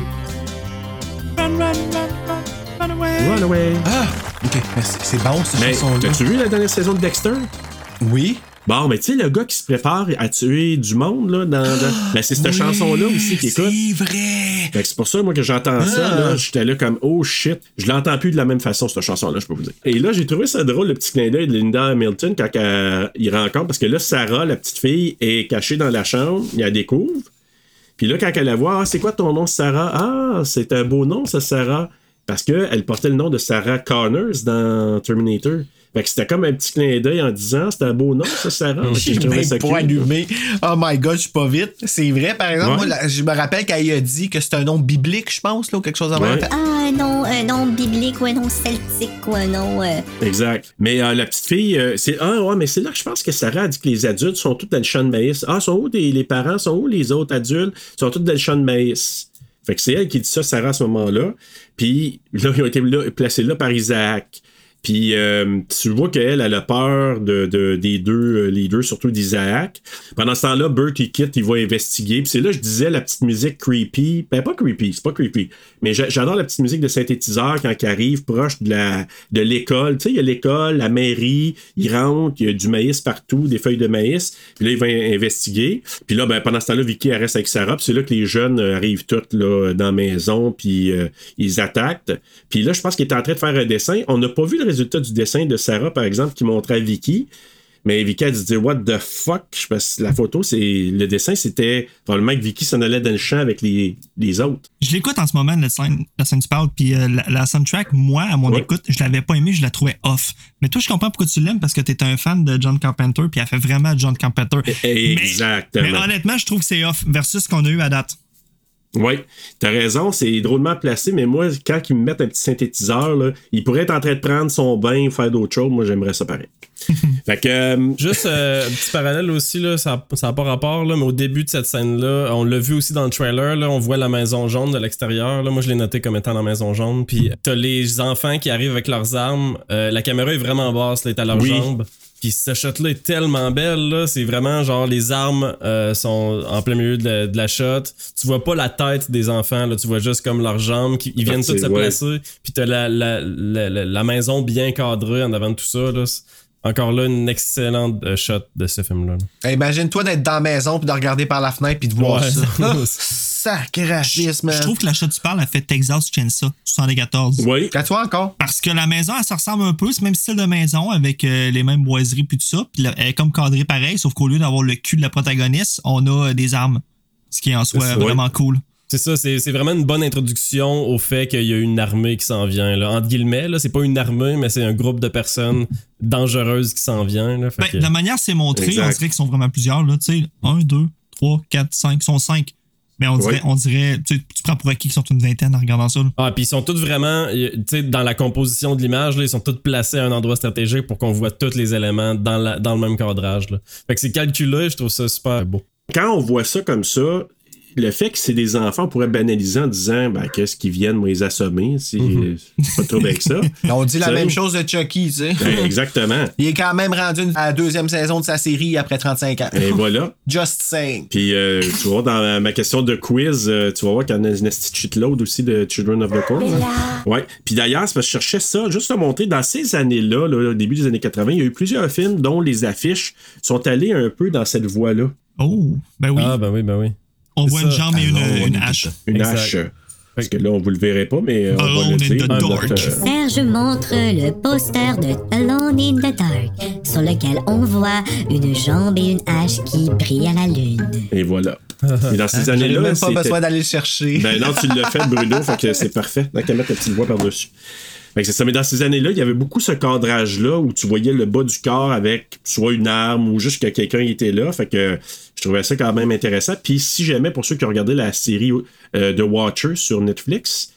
[SPEAKER 1] Runaway.
[SPEAKER 3] Ah! Ok, merci. C'est bon, cette chanson-là.
[SPEAKER 1] as-tu vu la dernière saison de Dexter?
[SPEAKER 3] Oui.
[SPEAKER 1] Bon, mais tu sais, le gars qui se prépare à tuer du monde, là, dans. dans- ben, c'est cette chanson-là aussi qui écoute.
[SPEAKER 3] C'est vrai!
[SPEAKER 1] Fait que c'est pour ça, moi, que j'entends ça,
[SPEAKER 3] Ah.
[SPEAKER 1] là, j'étais là comme, oh shit, je l'entends plus de la même façon, cette chanson-là, je peux vous dire. Et là, j'ai trouvé ça drôle, le petit clin d'œil de Linda Hamilton, quand elle- il rencontre, parce que là, Sarah, la petite fille, est cachée dans la chambre, il la découvre. Puis là, quand elle la voit, ah, c'est quoi ton nom, Sarah? Ah, c'est un beau nom, ça, Sarah. Parce qu'elle portait le nom de Sarah Connors dans Terminator. Fait que c'était comme un petit clin d'œil en disant, c'est un beau nom, ça, Sarah.
[SPEAKER 3] J'ai même
[SPEAKER 1] ça
[SPEAKER 3] pas allumé. Oh my god, je suis pas vite. C'est vrai, par exemple,
[SPEAKER 1] Ouais.
[SPEAKER 3] moi, là, je me rappelle qu'elle a dit que c'est un nom biblique, je pense, là, ou quelque chose même.
[SPEAKER 1] Ouais.
[SPEAKER 8] Ah, un nom, un nom biblique ou un nom celtique ou un nom. euh,
[SPEAKER 1] Exact. Mais euh, la petite fille, euh, c'est ah ouais, mais c'est là que je pense que Sarah a dit que les adultes sont tous dans le champ de maïs. Ah, sont où des- les parents, sont où les autres adultes? Ils sont tous dans le champ de maïs. Fait que c'est elle qui dit ça, Sarah, à ce moment-là. Puis là, ils ont été placés là par Isaac. Puis euh, tu vois qu'elle, elle a peur de, de- des deux, euh, les deux, surtout d'Isaac. Pendant ce temps-là, Bert, il quitte, il va investiguer. Puis c'est là, je disais, la petite musique creepy. Ben, pas creepy, c'est pas creepy. Mais j'a- j'adore la petite musique de synthétiseur quand il arrive proche de la de l'école. Tu sais, il y a l'école, la mairie, il rentre, il y a du maïs partout, des feuilles de maïs. Puis là, il va investiguer. Puis là, ben, pendant ce temps-là, Vicky, elle reste avec Sarah. Puis c'est là que les jeunes euh, arrivent tous là, dans la maison, puis euh, ils attaquent. Puis là, je pense qu'il est en train de faire un dessin. On n'a pas vu le résultat du dessin de Sarah, par exemple, qui montrait à Vicky. Mais Vicky a dit What the fuck? Parce que la photo, c'est. Le dessin, c'était probablement que Vicky s'en allait dans le champ avec les, les autres.
[SPEAKER 7] Je l'écoute en ce moment, la scène, la scène parles, puis euh, la, la soundtrack, moi, à mon
[SPEAKER 1] Ouais.
[SPEAKER 7] écoute, je l'avais pas aimé, je la trouvais off. Mais toi, je comprends pourquoi tu l'aimes, parce que t'es un fan de John Carpenter, puis elle fait vraiment John Carpenter. Mais-
[SPEAKER 1] Exactement.
[SPEAKER 7] Mais, honnêtement, je trouve que c'est off versus ce qu'on a eu à date.
[SPEAKER 1] Oui, t'as raison, c'est drôlement placé, mais moi, quand ils me mettent un petit synthétiseur, là, il pourrait être en train de prendre son bain, faire d'autres choses. Moi, j'aimerais ça pareil. fait que. euh,
[SPEAKER 5] Juste euh, un petit parallèle aussi, là, ça n'a pas rapport, là, mais au début de cette scène-là, on l'a vu aussi dans le trailer, là, on voit la maison jaune de l'extérieur. là. Moi, je l'ai noté comme étant la maison jaune. Puis t'as les enfants qui arrivent avec leurs armes. Euh, la caméra est vraiment basse, là, est à leurs
[SPEAKER 1] Oui.
[SPEAKER 5] jambes. Puis cette shot-là est tellement belle, là. C'est vraiment genre les armes euh, sont en plein milieu de la, de la shot. Tu vois pas la tête des enfants, là. Tu vois juste comme leurs jambes qui ils viennent
[SPEAKER 1] Ah,
[SPEAKER 5] toutes
[SPEAKER 1] c'est-
[SPEAKER 5] se
[SPEAKER 1] ouais.
[SPEAKER 5] placer. Puis t'as la, la, la, la- la maison bien cadrée en avant de tout ça, là. Encore là, une excellente euh, shot de ce film-là.
[SPEAKER 3] Imagine-toi d'être dans la maison puis de regarder par la fenêtre puis de voir
[SPEAKER 5] Ouais.
[SPEAKER 3] ça.
[SPEAKER 5] Je.
[SPEAKER 7] Je trouve que la shot du parle a fait Texas Chainsaw 74.
[SPEAKER 1] oui.
[SPEAKER 3] Quand toi encore?
[SPEAKER 7] Parce que la maison, elle se ressemble un peu, c'est le même style de maison avec euh, les mêmes boiseries puis tout ça. Puis là, elle est comme cadrée pareil, sauf qu'au lieu d'avoir le cul de la protagoniste, on a euh, des armes. Ce qui est en soi
[SPEAKER 1] C'est ça,
[SPEAKER 7] vraiment cool.
[SPEAKER 5] C'est ça, c'est vraiment une bonne introduction au fait qu'il y a une armée qui s'en vient. Là. Entre guillemets, là, c'est pas une armée, mais c'est un groupe de personnes dangereuses qui s'en vient. Là. Fait
[SPEAKER 7] Ben,
[SPEAKER 5] que-
[SPEAKER 7] la manière c'est montré,
[SPEAKER 1] Exact.
[SPEAKER 7] on dirait qu'ils sont vraiment plusieurs. Là, tu sais, 1, 2, 3, 4, 5, ils sont 5. Mais on dirait, on dirait tu, sais, tu prends pour acquis qu'ils sont une vingtaine en regardant ça. là.
[SPEAKER 5] Ah, puis ils sont tous vraiment, euh, tu sais, dans la composition de l'image, là, ils sont tous placés à un endroit stratégique pour qu'on voit tous les éléments dans, la, dans le même cadrage. Là. Fait que c'est calculé, je trouve ça super beau.
[SPEAKER 1] Quand on voit ça comme ça, le fait que c'est des enfants, on pourrait banaliser en disant ben, qu'est-ce qu'ils viennent, moi, les assommer. C'est c'est pas trop avec ça.
[SPEAKER 3] On dit la même chose de Chucky, tu sais.
[SPEAKER 1] Ben, exactement.
[SPEAKER 3] Il est quand même rendu à la deuxième saison de sa série après 35 ans.
[SPEAKER 1] Et voilà.
[SPEAKER 3] Just saying.
[SPEAKER 1] Puis, euh, tu vois, dans ma question de quiz, euh, tu vas voir qu'il y en a une petite shitload aussi de Children of the Corn. Ouais. Puis d'ailleurs, c'est parce que je cherchais ça, juste à montrer, dans ces années-là, là, au début des années 80, il y a eu plusieurs films dont les affiches sont allées un peu dans cette voie-là.
[SPEAKER 7] Oh, ben oui.
[SPEAKER 5] Ah, ben oui, ben oui.
[SPEAKER 7] On voit
[SPEAKER 5] ça.
[SPEAKER 7] une jambe et une, hache.
[SPEAKER 1] Une
[SPEAKER 5] Exact.
[SPEAKER 1] hache. Parce que là, on vous le verrait pas, mais euh, on va
[SPEAKER 7] Alone
[SPEAKER 1] le
[SPEAKER 7] in
[SPEAKER 1] dire.
[SPEAKER 7] dark.
[SPEAKER 1] notre,
[SPEAKER 8] Serge montre le poster de Alone in the Dark, sur lequel on voit une jambe et une hache qui brillent à la lune.
[SPEAKER 1] Et voilà. Et dans ces
[SPEAKER 3] J'ai
[SPEAKER 1] années-là,
[SPEAKER 3] même pas besoin d'aller le chercher.
[SPEAKER 1] Ben non, tu l'as fait, Bruno, fait que c'est parfait. Donc, mettre la petite voix par-dessus. Fait que c'est ça. Mais dans ces années-là, il y avait beaucoup ce cadrage-là où tu voyais le bas du corps avec soit une arme ou juste que quelqu'un était là. Fait que je trouvais ça quand même intéressant. Puis si jamais, pour ceux qui ont regardé la série euh, The Watcher sur Netflix,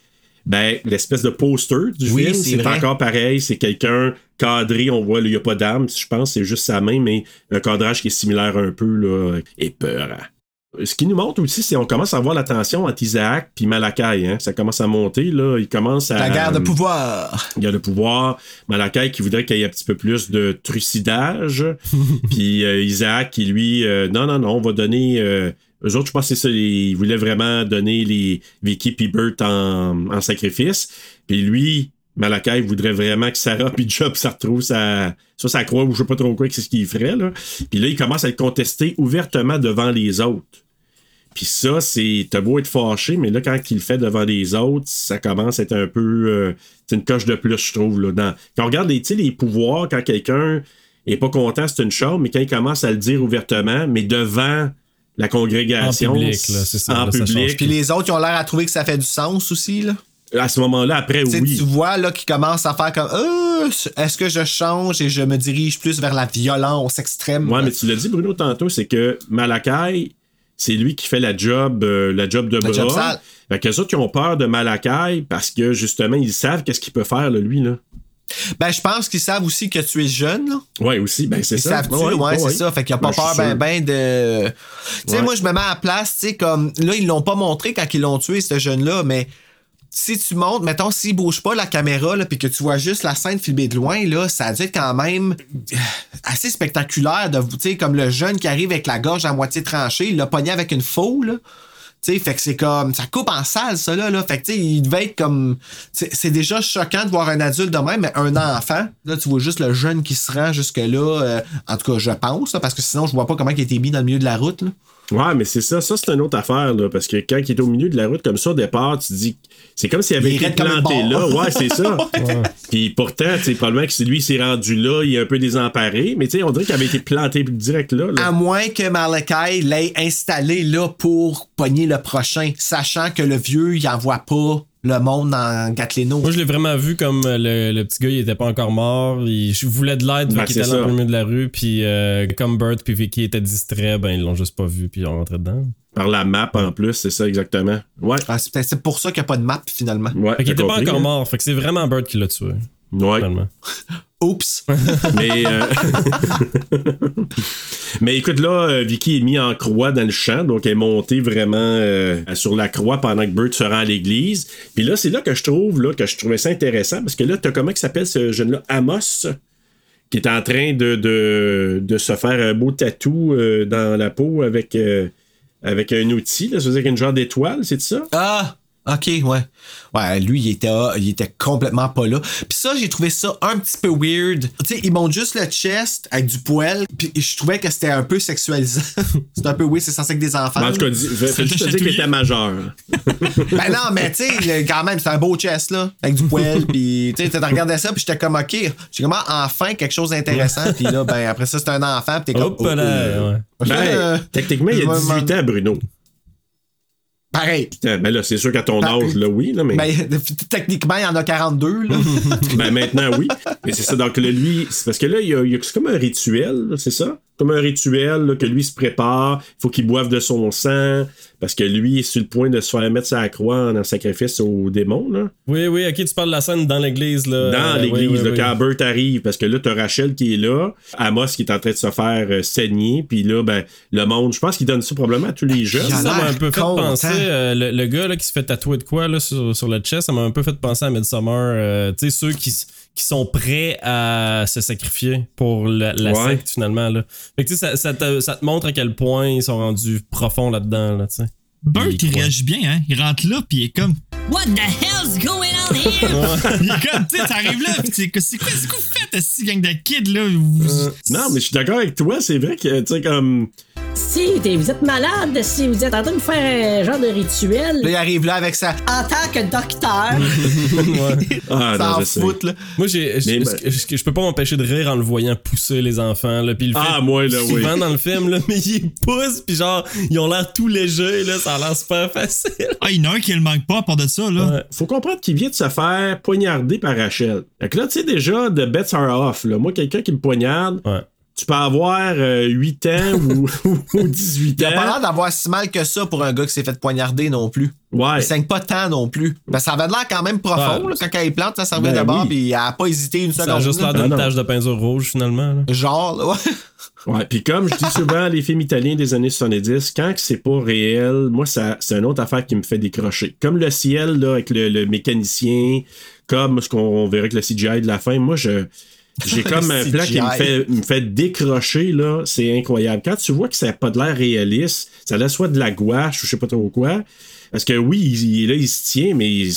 [SPEAKER 1] ben, l'espèce de poster du
[SPEAKER 3] Oui,
[SPEAKER 1] film,
[SPEAKER 3] c'est
[SPEAKER 1] encore pareil. C'est quelqu'un cadré, on voit, là, il n'y a pas d'arme, je pense, c'est juste sa main, mais un cadrage qui est similaire un peu, là, épeurant. Ce qui nous montre aussi, c'est qu'on commence à voir la tension entre Isaac puis Malakai. Hein? Ça commence à monter, là. Il commence à.
[SPEAKER 3] La guerre de pouvoir.
[SPEAKER 1] Il y a le pouvoir. Malakai qui voudrait qu'il y ait un petit peu plus de trucidage. puis euh, Isaac qui, lui, euh, non, non, non, on va donner. Euh, eux autres, je pense que c'est ça. Ils voulaient vraiment donner les Vicky puis Bert en, en sacrifice. Puis lui, Malakai voudrait vraiment que Sarah puis Job se retrouvent sa, soit sa croix ou je sais pas trop quoi, que c'est ce qu'il ferait. Là. Puis là, il commence à le contester ouvertement devant les autres. Puis ça, c'est. T'as beau être fâché, mais là, quand il le fait devant les autres, ça commence à être un peu. euh, c'est une coche de plus, je trouve. Là, dans... Quand on regarde les, tu sais, les pouvoirs, quand quelqu'un est pas content, c'est une chose, mais quand il commence à le dire ouvertement, mais devant la congrégation.
[SPEAKER 5] En public, là, c'est ça,
[SPEAKER 1] En
[SPEAKER 5] là, ça change
[SPEAKER 1] public.
[SPEAKER 3] Puis les autres, ils ont l'air à trouver que ça fait du sens aussi, là.
[SPEAKER 1] À ce moment-là, après,
[SPEAKER 3] Tu sais,
[SPEAKER 1] oui.
[SPEAKER 3] Tu vois, là, qu'ils commencent à faire comme, Euh, est-ce que je change et je me dirige plus vers la violence extrême?
[SPEAKER 1] Ouais, mais tu l'as dit, Bruno, tantôt, c'est que Malakai, c'est lui qui fait la job, euh, la job de
[SPEAKER 3] La job
[SPEAKER 1] bras.
[SPEAKER 3] sale.
[SPEAKER 1] Fait que les autres, ils ont peur de Malakai parce que, justement, ils savent qu'est-ce qu'il peut faire, là, lui, là.
[SPEAKER 3] Ben, je pense qu'ils savent aussi que tu es jeune.
[SPEAKER 1] Ouais, aussi, ben, c'est
[SPEAKER 3] Ils
[SPEAKER 1] ça.
[SPEAKER 3] savent-tu? Ouais, c'est ça. Fait qu'il n'y a pas
[SPEAKER 1] Ben,
[SPEAKER 3] peur ben ben de. Tu sais,
[SPEAKER 1] Ouais.
[SPEAKER 3] moi, je me mets à la place, tu sais, comme. Là, ils l'ont pas montré quand ils l'ont tué, ce jeune-là, mais. Si tu montes, mettons, s'il bouge pas la caméra, puis que tu vois juste la scène filmée de loin, là, ça a dû être quand même euh, assez spectaculaire de, tu sais, comme le jeune qui arrive avec la gorge à moitié tranchée, il l'a pogné avec une faux, là. Tu sais, fait que c'est comme. Ça coupe en salle, ça, là. là. Fait que, tu sais, il devait être comme. C'est déjà choquant de voir un adulte de même, mais un enfant. Là, tu vois juste le jeune qui se rend jusque-là. euh, en tout cas, je pense, parce que sinon, je vois pas comment il a été mis dans le milieu de la route, là.
[SPEAKER 1] Ouais, mais c'est ça. Ça, c'est une autre affaire, là. Parce que quand il est au milieu de la route comme ça, au départ, tu te dis. C'est comme s'il avait
[SPEAKER 3] Il
[SPEAKER 1] été planté là. Ouais, c'est ça. Puis pourtant, sais, probablement que c'est lui qui s'est rendu là, il est un peu désemparé. Mais tu sais, on dirait qu'il avait été planté direct là. là.
[SPEAKER 3] À moins que Malakai l'ait installé là pour pogner le prochain, sachant que le vieux, il envoie pas le monde en Gatlino.
[SPEAKER 5] Moi, je l'ai vraiment vu comme euh, le, le petit gars, il était pas encore mort. Il je voulais de l'aide,
[SPEAKER 1] Ben,
[SPEAKER 5] vu qu'il
[SPEAKER 1] c'est
[SPEAKER 5] était en plein milieu de la rue. Puis, euh, comme Bert puis Vicky étaient distraits, ben, ils l'ont juste pas vu, puis ils ont rentré dedans.
[SPEAKER 1] Par la map en plus, c'est ça exactement. Ouais.
[SPEAKER 3] Ah, c'est pour ça qu'il n'y a pas de map, finalement.
[SPEAKER 1] Ouais.
[SPEAKER 5] Fait qu'il était pas encore
[SPEAKER 1] hein?
[SPEAKER 5] mort. Fait que c'est vraiment Bert qui l'a tué.
[SPEAKER 1] Ouais.
[SPEAKER 5] Finalement.
[SPEAKER 3] Oups!
[SPEAKER 1] Mais, euh, mais écoute, là, euh, Vicky est mis en croix dans le champ, donc elle est montée vraiment euh, sur la croix pendant que Bert se rend à l'église. Puis là, c'est là que je trouve là, que je trouvais ça intéressant, parce que là, t'as comment il s'appelle ce jeune-là? Amos, qui est en train de, de, de se faire un beau tatou euh, dans la peau avec, euh, avec un outil, là, ça veut dire une genre d'étoile, c'est ça?
[SPEAKER 3] Ah! Ok, ouais. Ouais, lui, il était, il était complètement pas là. Puis ça, j'ai trouvé ça un petit peu weird. Tu sais, ils montent juste le chest avec du poil. Puis je trouvais que c'était un peu sexualisant. c'est un peu weird, c'est censé être des enfants.
[SPEAKER 1] Ben, en tout cas, dis- fais- juste te dire qu'il était majeur.
[SPEAKER 3] ben non, mais tu sais, quand même, c'est un beau chest, là, avec du poil, puis tu sais, tu regardais ça, puis j'étais comme, OK, j'ai comment enfin quelque chose d'intéressant, puis là, ben après ça, c'est un enfant, puis t'es comme,
[SPEAKER 5] Hop là, ouais.
[SPEAKER 1] Ben,
[SPEAKER 3] Euh,
[SPEAKER 1] techniquement, il y a
[SPEAKER 3] me
[SPEAKER 1] 18 ans, Bruno.
[SPEAKER 3] Pareil.
[SPEAKER 1] Putain, Ben là, c'est sûr qu'à ton
[SPEAKER 3] Ben,
[SPEAKER 1] âge, là, oui, là, mais.
[SPEAKER 3] Ben, techniquement, il y en a 42, là.
[SPEAKER 1] Ben maintenant, oui. Mais c'est ça. Donc, là, lui, c'est parce que là, il y a, c'est comme un rituel, c'est ça? Comme un rituel là, que lui se prépare. Il faut qu'il boive de son sang. Parce que lui est sur le point de se faire mettre sa croix en sacrifice au démon. Là.
[SPEAKER 5] Oui, oui, ok, tu parles de la scène dans l'église, là.
[SPEAKER 1] Dans
[SPEAKER 5] Euh,
[SPEAKER 1] l'église,
[SPEAKER 5] oui, oui,
[SPEAKER 1] quand Bert arrive, parce que là, t'as Rachel qui est là, Amos qui est en train de se faire euh, saigner, puis là, ben, le monde, je pense qu'il donne ça probablement à tous les jeunes.
[SPEAKER 3] Il a
[SPEAKER 5] Ça m'a un peu fait
[SPEAKER 3] content.
[SPEAKER 5] penser, euh, le, le gars là, qui se fait tatouer de quoi là, sur, sur le chest, ça m'a un peu fait penser à Midsommar. euh, tu sais, ceux qui, qui sont prêts à se sacrifier pour la, la
[SPEAKER 1] Ouais.
[SPEAKER 5] secte finalement. Là. Fait que tu sais, ça, ça te, ça te montre à quel point ils sont rendus profonds là-dedans. Là.
[SPEAKER 7] Bert,
[SPEAKER 5] Il
[SPEAKER 7] réagit bien, hein. Il rentre là, puis il est comme.
[SPEAKER 2] What the hell's going on here?
[SPEAKER 7] Il est comme, tu sais, t'arrives là, puis c'est c'est quoi, c'est quoi vous faites, ce gang de kids, là? Vous-
[SPEAKER 1] Non, mais je suis d'accord avec toi, c'est vrai que, tu sais, comme.
[SPEAKER 2] Si vous êtes malade, si vous êtes en train de faire un genre de rituel,
[SPEAKER 3] Là, il arrive là avec sa.
[SPEAKER 2] en tant que docteur,
[SPEAKER 1] Ah, non,
[SPEAKER 3] S'en
[SPEAKER 1] je sais.
[SPEAKER 3] fout, là.
[SPEAKER 5] Moi, j'ai, je, peux pas m'empêcher de rire en le voyant pousser les enfants. Là, puis il le fait
[SPEAKER 1] Ah, moi, là, oui.
[SPEAKER 5] souvent dans le film, là, mais ils poussent, puis genre, ils ont l'air tout légers, là, ça a l'air super facile.
[SPEAKER 7] Ah, il y en a un qui le manque pas à part de ça, là.
[SPEAKER 5] Ouais.
[SPEAKER 1] Faut comprendre qu'il vient de se faire poignarder par Rachel. Fait que là, tu sais, déjà, the bets are off. Là. Moi, quelqu'un qui me poignarde,
[SPEAKER 5] Ouais.
[SPEAKER 1] Tu peux avoir euh, 8 ans ou, ou 18
[SPEAKER 3] Il a pas
[SPEAKER 1] ans.
[SPEAKER 3] l'air d'avoir si mal que ça pour un gars qui s'est fait poignarder non plus.
[SPEAKER 1] Ouais.
[SPEAKER 3] Il saigne pas tant non plus. Ben, ça avait l'air quand même profond,
[SPEAKER 5] Ouais.
[SPEAKER 3] là, quand il plante, ça servait
[SPEAKER 1] Ben
[SPEAKER 3] de bord,
[SPEAKER 1] oui.
[SPEAKER 3] puis il a pas hésité une
[SPEAKER 5] Ça
[SPEAKER 3] seconde.
[SPEAKER 5] a juste
[SPEAKER 3] là.
[SPEAKER 5] l'air d'une
[SPEAKER 1] Ah, non.
[SPEAKER 5] tache de peinture rouge, finalement. là.
[SPEAKER 3] Genre, là, ouais.
[SPEAKER 1] Ouais, puis comme je dis souvent, les films italiens des années 70, quand c'est pas réel, moi, ça, c'est une autre affaire qui me fait décrocher. Comme le ciel, là, avec le, le mécanicien, comme ce qu'on verrait avec le CGI de la fin, moi, je. J'ai comme un plan qui me fait, me fait décrocher, là. C'est incroyable. Quand tu vois que ça n'a pas de l'air réaliste, ça a soit de la gouache ou je sais pas trop quoi. Parce que oui, il, il- là, il se tient, mais il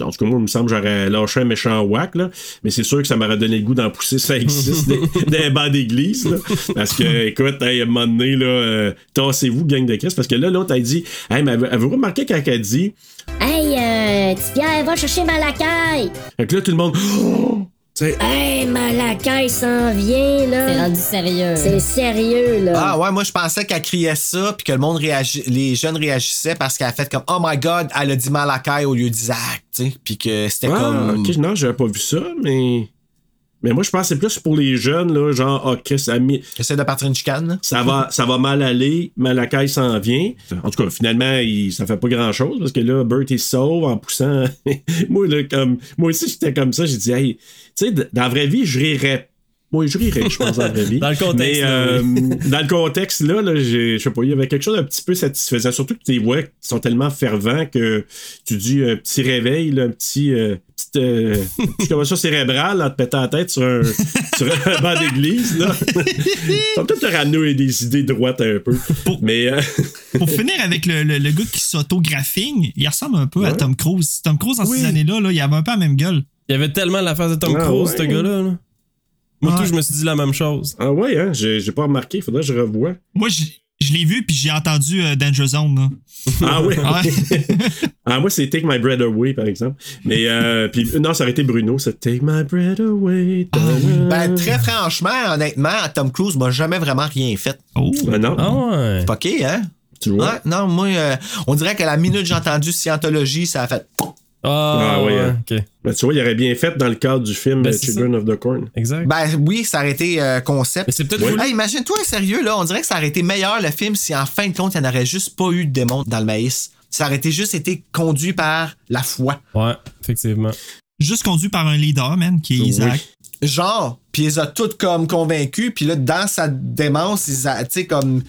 [SPEAKER 1] en tout cas, moi, il me semble que j'aurais lâché un méchant whack, là. Mais c'est sûr que ça m'aurait donné le goût d'en pousser 5-6 des, des bancs d'église, là. Parce que, écoute, hey, à un moment donné, là, euh, tassez-vous, gang de Christ. Parce que là, l'autre, elle dit, hey, mais avez- avez-vous remarqué quand elle dit,
[SPEAKER 8] Hey, euh, petit Pierre, va chercher Malakai.
[SPEAKER 1] fait que là, tout le monde, oh! Sais,
[SPEAKER 8] Hey, Malakai s'en vient, là.
[SPEAKER 2] c'est rendu sérieux.
[SPEAKER 8] C'est sérieux, là.
[SPEAKER 3] Ah ouais, moi je pensais qu'elle criait ça puis que le monde réagit, les jeunes réagissaient parce qu'elle a fait comme Oh my god, elle a dit Malakai au lieu d'Isaac, tu sais, puis que c'était
[SPEAKER 1] ah,
[SPEAKER 3] comme
[SPEAKER 1] ok, non, j'avais pas vu ça, mais. Mais moi, je pense que c'est plus pour les jeunes, là, genre, oh, Chris, ami-
[SPEAKER 3] J'essaie de partir une chicane. là.
[SPEAKER 1] ça va, ça va mal aller, Malakai s'en vient. En tout cas, finalement, il, ça fait pas grand chose parce que là, Bert il sauve en poussant. moi, là, comme, moi aussi, j'étais comme ça. J'ai dit, hey, tu sais, dans la vraie vie, je rirais. Moi, je rirais, je pense, dans la vraie vie.
[SPEAKER 5] Dans le contexte,
[SPEAKER 1] Mais, euh, dans le contexte, là, je sais pas, il y avait quelque chose d'un petit peu satisfaisant. Surtout que tes voix sont tellement fervents que tu dis un petit réveil, là, un petit. Euh, petite, euh, commotion cérébrale en te pétant la tête sur un, sur un banc d'église. Là. Ça va peut-être te ramener des idées droites un peu. Mais euh,
[SPEAKER 7] Pour finir avec le, le, le gars qui s'autographine, il ressemble un peu à. Tom Cruise. Tom Cruise,
[SPEAKER 1] Oui.
[SPEAKER 7] ces années-là, là, il avait un peu la même gueule.
[SPEAKER 5] Il y avait tellement la face de Tom
[SPEAKER 1] Ah,
[SPEAKER 5] Cruise,
[SPEAKER 1] ouais.
[SPEAKER 5] ce gars-là. là. Moi, tout, je me suis dit la même chose.
[SPEAKER 1] ah ouais, hein, j'ai j'ai pas remarqué, faudrait que je revoie.
[SPEAKER 7] Moi, je, je l'ai vu, puis j'ai entendu euh, Danger Zone. Là.
[SPEAKER 1] Ah oui.
[SPEAKER 7] Ouais.
[SPEAKER 1] ah moi c'est Take My Bread Away par exemple. Mais euh, puis non, ça aurait été Bruno, c'est Take My Bread Away.
[SPEAKER 3] Ben très franchement, honnêtement, Tom Cruise m'a jamais vraiment rien fait.
[SPEAKER 7] Oh.
[SPEAKER 1] Ah non,
[SPEAKER 5] Ah ouais.
[SPEAKER 3] Pas ok, hein?
[SPEAKER 1] tu vois.
[SPEAKER 3] Ouais, non, moi, euh, on dirait que la minute que j'ai entendu Scientologie, ça a fait.
[SPEAKER 5] Ah,
[SPEAKER 1] Ah, ouais,
[SPEAKER 5] ouais,
[SPEAKER 1] hein.
[SPEAKER 5] ok.
[SPEAKER 1] Ben, tu vois, il aurait bien fait dans le cadre du film
[SPEAKER 5] Ben,
[SPEAKER 1] euh, Children of the Corn.
[SPEAKER 5] Exact.
[SPEAKER 3] Ben oui, ça aurait été euh, concept.
[SPEAKER 5] Mais c'est peut-être.
[SPEAKER 3] Hey, imagine-toi, sérieux, là, on dirait que ça aurait été meilleur le film si en fin de compte, il n'y en aurait juste pas eu de démon dans le maïs. Ça aurait été juste été conduit par la foi.
[SPEAKER 5] Ouais, effectivement.
[SPEAKER 7] Juste conduit par un leader, man, qui est
[SPEAKER 1] Oui.
[SPEAKER 7] Isaac.
[SPEAKER 3] Genre, puis ils ont toutes comme convaincus, puis là, dans sa démence, ils a- tu sais, comme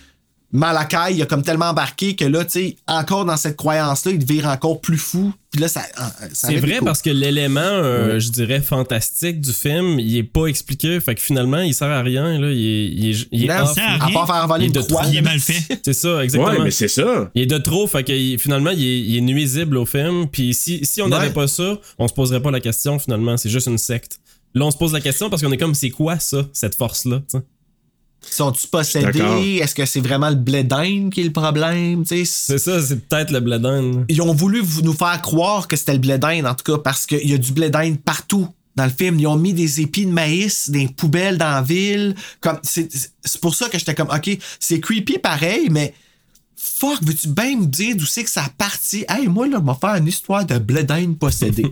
[SPEAKER 3] Malakai, il a comme tellement embarqué que là, tu sais, encore dans cette croyance-là, il devient encore plus fou. Puis là, ça. ça
[SPEAKER 5] C'est vrai parce que l'élément, euh, je dirais, fantastique du film, il est pas expliqué. Fait que finalement, il sert à rien. Là. Il est, il est, il est
[SPEAKER 3] Non,
[SPEAKER 5] off,
[SPEAKER 7] sert à.
[SPEAKER 3] À part faire voler
[SPEAKER 5] Il de
[SPEAKER 3] croix.
[SPEAKER 7] Il est mal fait.
[SPEAKER 5] C'est ça, exactement.
[SPEAKER 1] Ouais, mais c'est ça.
[SPEAKER 5] Il est de trop, fait que finalement, il est, il est nuisible au film. Puis si, si on n'avait
[SPEAKER 3] Ouais.
[SPEAKER 5] pas ça, on se poserait pas la question finalement. C'est juste une secte. Là, on se pose la question parce qu'on est comme, c'est quoi ça, cette force-là? tu sais?
[SPEAKER 1] D'accord.
[SPEAKER 3] possédés? Est-ce que c'est vraiment le blé d'Inde qui est le problème?
[SPEAKER 5] C'est ça, c'est peut-être le bledin.
[SPEAKER 3] ils ont voulu nous faire croire que c'était le blé d'Inde, en tout cas, parce qu'il y a du blé d'Inde partout dans le film. Ils ont mis des épis de maïs, des poubelles dans la ville. Comme, c'est, pour ça que j'étais comme, OK, c'est creepy pareil, mais Fuck, veux-tu bien me dire d'où c'est que ça a parti? Hey, moi, là, je vais faire une histoire de bledin possédé.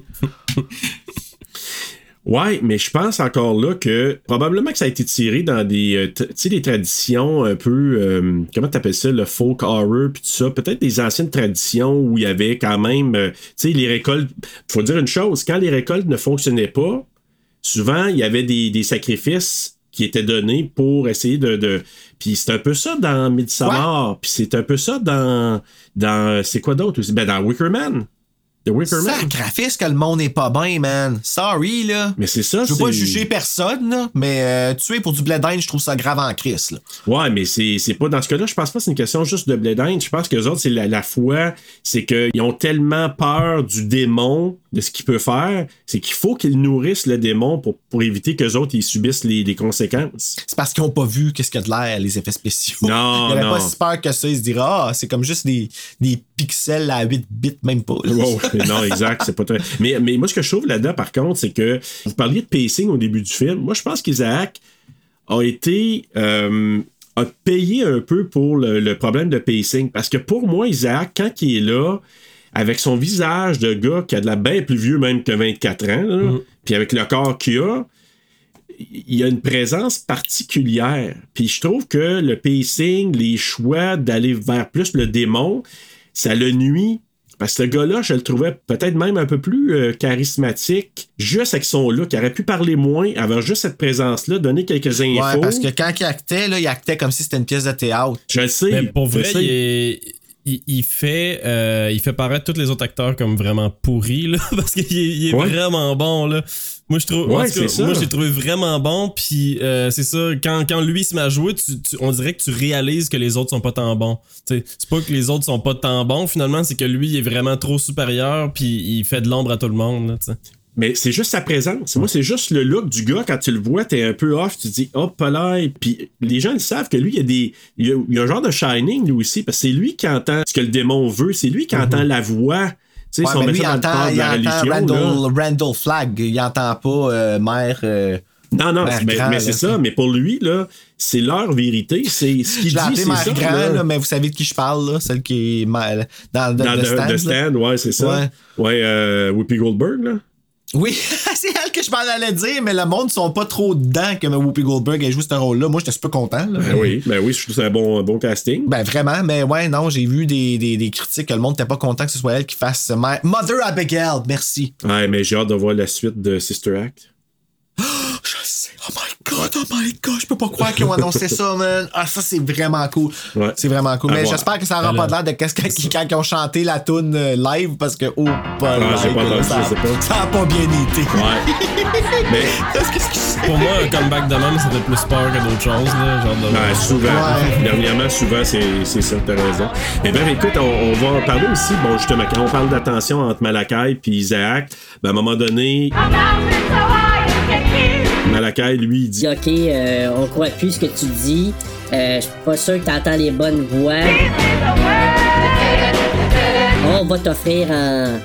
[SPEAKER 1] Ouais, mais je pense encore là que probablement que ça a été tiré dans des, euh, t- tu sais, des traditions un peu, euh, comment t'appelles ça, le folk horror puis tout ça, peut-être des anciennes traditions où il y avait quand même, euh, tu sais, les récoltes. Faut dire une chose, quand les récoltes ne fonctionnaient pas, souvent il y avait des, des sacrifices qui étaient donnés pour essayer de, de... puis c'est un peu ça dans Midsommar, puis c'est un peu ça dans, dans, c'est quoi d'autre aussi, ben dans Wicker Man. The Wicker Man.
[SPEAKER 3] Sacrifice que le monde est pas bien, man. Sorry, là.
[SPEAKER 1] Mais c'est ça,
[SPEAKER 3] Je veux pas juger personne, là, mais euh, tuer pour du bledin, je trouve ça grave en crise, là.
[SPEAKER 1] Ouais, mais c'est pas dans ce cas-là, je pense pas que c'est une question juste de blé d'Inde. Je pense que les autres, c'est la, la foi, c'est qu'ils ont tellement peur du démon, de ce qu'il peut faire, c'est qu'il faut qu'ils nourrissent le démon pour, pour éviter qu'eux autres ils subissent les, les conséquences.
[SPEAKER 3] C'est parce qu'ils ont pas vu qu'est-ce qu'il y a de l'air, les effets spéciaux.
[SPEAKER 1] Non,
[SPEAKER 3] Il y avait
[SPEAKER 1] non.
[SPEAKER 3] pas si peur que ça. Ils se diraient, ah, c'est comme juste des, des pixels à 8 bits, même pas.
[SPEAKER 1] Wow, non, exact, c'est pas très. Mais, mais moi, ce que je trouve là-dedans, par contre, c'est que vous parliez de pacing au début du film. Moi, je pense qu'Isaac a été. euh, a payé un peu pour le, le problème de pacing. Parce que pour moi, Isaac, quand il est là, avec son visage de gars qui a de la bien plus vieux même que 24 ans, là, puis avec le corps qu'il a, il y a une présence particulière. Puis je trouve que le pacing, les choix d'aller vers plus le démon, ça le nuit. Parce que ce gars-là, je le trouvais peut-être même un peu plus euh, charismatique, juste avec son look. Il aurait pu parler moins, avoir juste cette présence-là, donner quelques infos.
[SPEAKER 3] Ouais, parce que quand il actait, là, il actait comme si c'était une pièce de théâtre.
[SPEAKER 1] Je le sais.
[SPEAKER 5] Mais pour vrai,
[SPEAKER 1] sais.
[SPEAKER 5] il, est- il- il fait, euh, il fait paraître tous les autres acteurs comme vraiment pourris, là, parce qu'il est, il est
[SPEAKER 1] Ouais.
[SPEAKER 5] vraiment bon, là. Moi, je trouve,
[SPEAKER 1] Ouais,
[SPEAKER 5] cas, j'ai trouvé vraiment bon, puis euh, c'est ça, quand, quand lui se met à jouer, tu- tu- on dirait que tu réalises que les autres sont pas tant bons. C'est pas que les autres sont pas tant bons, finalement, c'est que lui, il est vraiment trop supérieur, puis il fait de l'ombre à tout le monde, là.
[SPEAKER 1] Mais c'est juste sa présence. Moi, c'est juste le look du gars. Quand tu le vois, t'es un peu off. Tu te dis, hop là. Puis les gens, ils savent que lui, il y a des. Il y a, il y a un genre de shining, lui aussi. Parce que c'est lui qui entend ce que le démon veut. C'est lui qui entend la voix. Tu sais,
[SPEAKER 3] Ouais,
[SPEAKER 1] si on
[SPEAKER 3] mais
[SPEAKER 1] met
[SPEAKER 3] lui,
[SPEAKER 1] ça dans
[SPEAKER 3] entend,
[SPEAKER 1] de la religion.
[SPEAKER 3] Randall, Randall Flagg. Il entend pas euh, mère. euh,
[SPEAKER 1] Non, non,
[SPEAKER 3] Mère
[SPEAKER 1] mais, c'est ça. Mais pour lui, là, c'est leur vérité. C'est ce qu'il
[SPEAKER 3] Je
[SPEAKER 1] dit, c'est
[SPEAKER 3] mère
[SPEAKER 1] ça.
[SPEAKER 3] grand,
[SPEAKER 1] là.
[SPEAKER 3] là, mais vous savez de qui je parle, là, celle qui est dans, dans,
[SPEAKER 1] The-
[SPEAKER 3] stand.
[SPEAKER 1] The. Stand, ouais, c'est ça.
[SPEAKER 3] Ouais.
[SPEAKER 1] Ouais, euh, Whoopi Goldberg, là.
[SPEAKER 3] Oui, c'est elle que je m'en allais dire, mais le monde ne sont pas trop dedans que Whoopi Goldberg ait joué ce rôle-là. Moi, j'étais super content. Là.
[SPEAKER 1] Ben oui, ben oui, je trouve que c'est un bon, bon casting.
[SPEAKER 3] Ben vraiment, mais ouais, non, j'ai vu des, des, des critiques que le monde n'était pas content que ce soit elle qui fasse Mother Abigail, merci.
[SPEAKER 1] Ouais, mais j'ai hâte de voir la suite de Sister Act.
[SPEAKER 3] Oh my god, oh my god, je peux pas croire qu'ils ont annoncé ça, man. Ah, ça, c'est vraiment cool.
[SPEAKER 1] Ouais.
[SPEAKER 3] C'est vraiment cool.
[SPEAKER 1] À
[SPEAKER 3] Mais j'espère que ça aura pas l'air de qu'est-ce que- quand ils ont chanté la tune euh, live parce que, oh, pas
[SPEAKER 1] Ah, j'ai
[SPEAKER 3] live,
[SPEAKER 1] pas
[SPEAKER 3] ça,
[SPEAKER 1] pas.
[SPEAKER 3] ça a pas bien été.
[SPEAKER 1] Ouais. mais
[SPEAKER 3] que?
[SPEAKER 5] Pour moi, un comeback de même, ça fait plus peur que d'autres choses, là. Genre de.
[SPEAKER 1] Ben, souvent.
[SPEAKER 3] Ouais.
[SPEAKER 1] Dernièrement, souvent, c'est c'est ça, t'as raison. Mais ben, écoute, on, on va en parler aussi. Bon, justement, quand on parle d'attention entre Malakai et Isaac, ben, à un moment donné, Malakai, lui, il dit
[SPEAKER 2] OK, euh, on croit plus ce que tu dis. Euh, Je suis pas sûr que t'entends les bonnes voix. On va t'offrir en,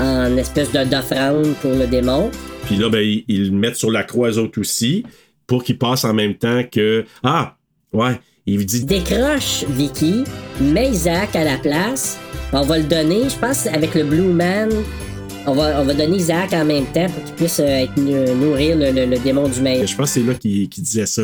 [SPEAKER 2] en espèce de- d'offrande pour le démon.
[SPEAKER 1] Puis là, ben, ils, ils le mettent sur la croix, eux autres aussi, pour qu'ils passent en même temps que. Ah! Ouais. Il dit.
[SPEAKER 2] Décroche Vicky, mets Isaac à la place. On va le donner, je pense, avec le Blue Man. On va, on va donner Isaac en même temps pour qu'il puisse euh, être, nourrir le, le- le démon du maître.
[SPEAKER 1] Je pense que c'est là qu'il disait ça.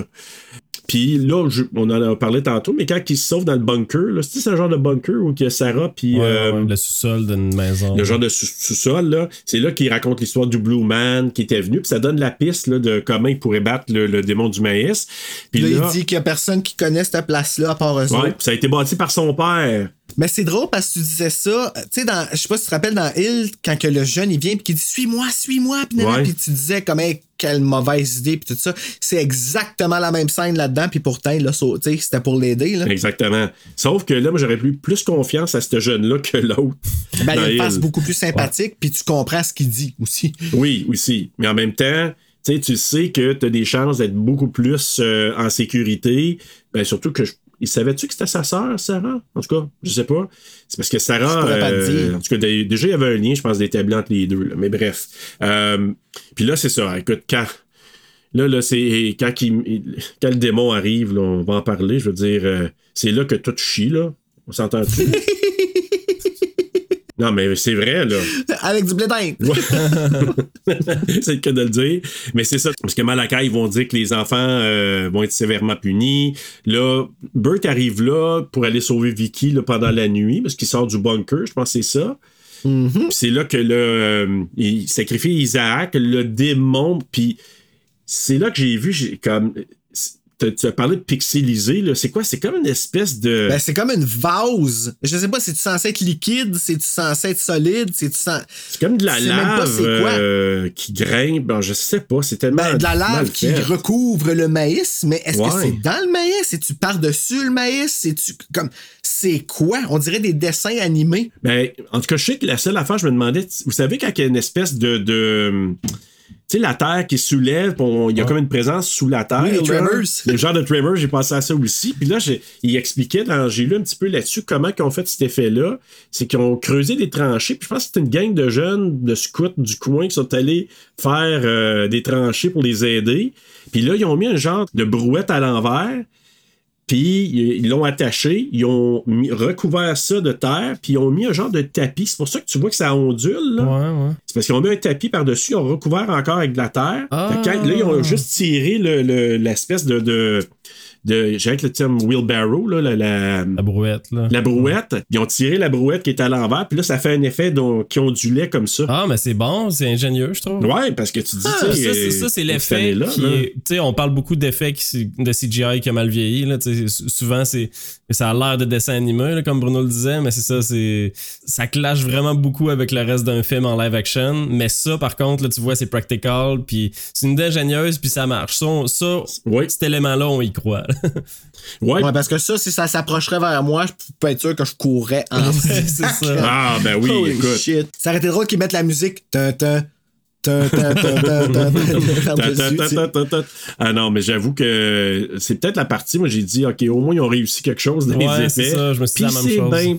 [SPEAKER 1] Puis là, je- on en a parlé tantôt, mais quand il se sauve dans le bunker, c'est un genre de bunker où il y a Sarah, puis.
[SPEAKER 5] Ouais,
[SPEAKER 1] euh,
[SPEAKER 5] ouais, le sous-sol d'une maison.
[SPEAKER 1] le genre de sous- sous-sol, là, c'est là qu'il raconte l'histoire du Blue Man qui était venu, puis ça donne la piste là, de comment il pourrait battre le, le démon du maïs. Puis
[SPEAKER 3] Là,
[SPEAKER 1] là,
[SPEAKER 3] il dit qu'il y a personne qui connaît cette place-là à part eux
[SPEAKER 1] ouais,
[SPEAKER 3] autres.
[SPEAKER 1] ça a été bâti par son père.
[SPEAKER 3] Mais c'est drôle parce que tu disais ça, tu sais, dans, je sais pas si tu te rappelles dans Hill, quand que le jeune il vient puis qu'il dit suis-moi, suis-moi, puis
[SPEAKER 1] Ouais.
[SPEAKER 3] tu disais comme hey, quelle mauvaise idée puis tout ça. C'est exactement la même scène là-dedans puis pourtant sauté, c'était pour l'aider là.
[SPEAKER 1] Exactement. Sauf que là, moi, j'aurais plus, plus confiance à ce jeune-là que l'autre.
[SPEAKER 3] Ben, il
[SPEAKER 1] Hill.
[SPEAKER 3] beaucoup plus sympathique puis tu comprends ce qu'il dit aussi.
[SPEAKER 1] Oui, aussi. Mais en même temps, tu sais, tu sais que tu as des chances d'être beaucoup plus euh, en sécurité. Ben, surtout que je- il savait-tu que c'était sa sœur, Sarah? En tout cas, je sais pas. C'est parce que Sarah.
[SPEAKER 3] Pourrais pas
[SPEAKER 1] euh,
[SPEAKER 3] dire.
[SPEAKER 1] en tout cas, dé- déjà, il y avait un lien, je pense, d'établi entre les deux. là. Mais bref. Euh, Puis là, c'est ça. Écoute, quand. Là, là, c'est. Quand, il- quand le démon arrive, là, on va en parler. Je veux dire, euh, c'est là que tout chie, là. On s'entend-tu? non, mais c'est vrai, là.
[SPEAKER 3] Avec du blé
[SPEAKER 1] c'est le cas de le dire. Mais c'est ça. Parce que Malakai, ils vont dire que les enfants euh, vont être sévèrement punis. Là, Burt arrive là pour aller sauver Vicky là, pendant la nuit, parce qu'il sort du bunker, je pense que c'est ça. Puis c'est là que le, euh, il sacrifie Isaac, le démon, puis c'est là que j'ai vu, comme. Tu as parlé de pixelisé, là. C'est quoi? C'est comme une espèce de.
[SPEAKER 3] Ben, c'est comme une vase. Je sais pas, c'est-tu censé être liquide? C'est-tu censé être solide? C'est-tu censé...
[SPEAKER 1] c'est comme de la
[SPEAKER 3] pas
[SPEAKER 1] lave
[SPEAKER 3] quoi.
[SPEAKER 1] euh, qui grimpe. Ben, je sais pas. C'est tellement.
[SPEAKER 3] Ben, de la lave qui
[SPEAKER 1] fait.
[SPEAKER 3] recouvre le maïs, mais est-ce que c'est dans le maïs? C'est-tu par-dessus le maïs? C'est-tu comme. C'est quoi? On dirait des dessins animés.
[SPEAKER 1] Ben, en tout cas, je sais que la seule affaire, je me demandais, vous savez, quand il y a une espèce de. de sais, la terre qui soulève, il y a comme une présence sous la terre.
[SPEAKER 3] Oui, les tremors.
[SPEAKER 1] Le genre de tremor, j'ai pensé à ça aussi. Puis là, j'ai- il expliquait, dans- j'ai lu un petit peu là-dessus comment ils ont fait cet effet-là. C'est qu'ils ont creusé des tranchées. Puis je pense que c'était une gang de jeunes, de scouts du coin qui sont allés faire euh, des tranchées pour les aider. Puis là, ils ont mis un genre de brouette à l'envers. Puis ils l'ont attaché, ils ont mis- recouvert ça de terre, puis ils ont mis un genre de tapis. C'est pour ça que tu vois que ça ondule. Là.
[SPEAKER 5] Ouais, ouais.
[SPEAKER 1] C'est parce qu'ils ont mis un tapis par-dessus, ils ont recouvert encore avec de la terre.
[SPEAKER 5] Ah.
[SPEAKER 1] Fait que quand- là, ils ont juste tiré le- le- l'espèce de. de, de J'ai avec le terme wheelbarrow, là, la, la,
[SPEAKER 5] La brouette, là.
[SPEAKER 1] la brouette. Ils ont tiré la brouette qui est à l'envers, puis là, ça fait un effet dont- qui ondulait comme ça.
[SPEAKER 5] Ah, mais c'est bon, c'est ingénieux, je trouve.
[SPEAKER 1] Ouais, parce que tu dis,
[SPEAKER 5] Ah,
[SPEAKER 1] tu
[SPEAKER 5] ça, c'est ça, c'est
[SPEAKER 1] euh, cette
[SPEAKER 5] l'effet. Tu sais, on parle beaucoup d'effets de CGI qui a mal vieilli. Là, souvent, c'est ça a l'air de dessin animé, là, comme Bruno le disait, mais c'est ça, c'est ça clash vraiment beaucoup avec le reste d'un film en live action. Mais ça, par contre, là, tu vois, c'est practical, puis c'est une idée ingénieuse, puis ça marche. Ça, ça
[SPEAKER 1] Oui.
[SPEAKER 5] cet élément-là, on y croit.
[SPEAKER 1] Ouais.
[SPEAKER 3] Ouais, parce que ça, si ça s'approcherait vers moi, je peux être sûr que je courrais en
[SPEAKER 5] c'est ça.
[SPEAKER 1] Ah, ben oui,
[SPEAKER 3] Holy
[SPEAKER 1] écoute.
[SPEAKER 3] shit. Ça aurait été drôle qu'ils mettent la musique.
[SPEAKER 1] Ah non, mais j'avoue que c'est peut-être la partie, moi j'ai dit, OK, au moins ils ont réussi quelque chose dans
[SPEAKER 5] Ouais,
[SPEAKER 1] les
[SPEAKER 5] c'est
[SPEAKER 1] effets.
[SPEAKER 5] ça, je me suis dit la même
[SPEAKER 1] c'est
[SPEAKER 5] chose.
[SPEAKER 1] bien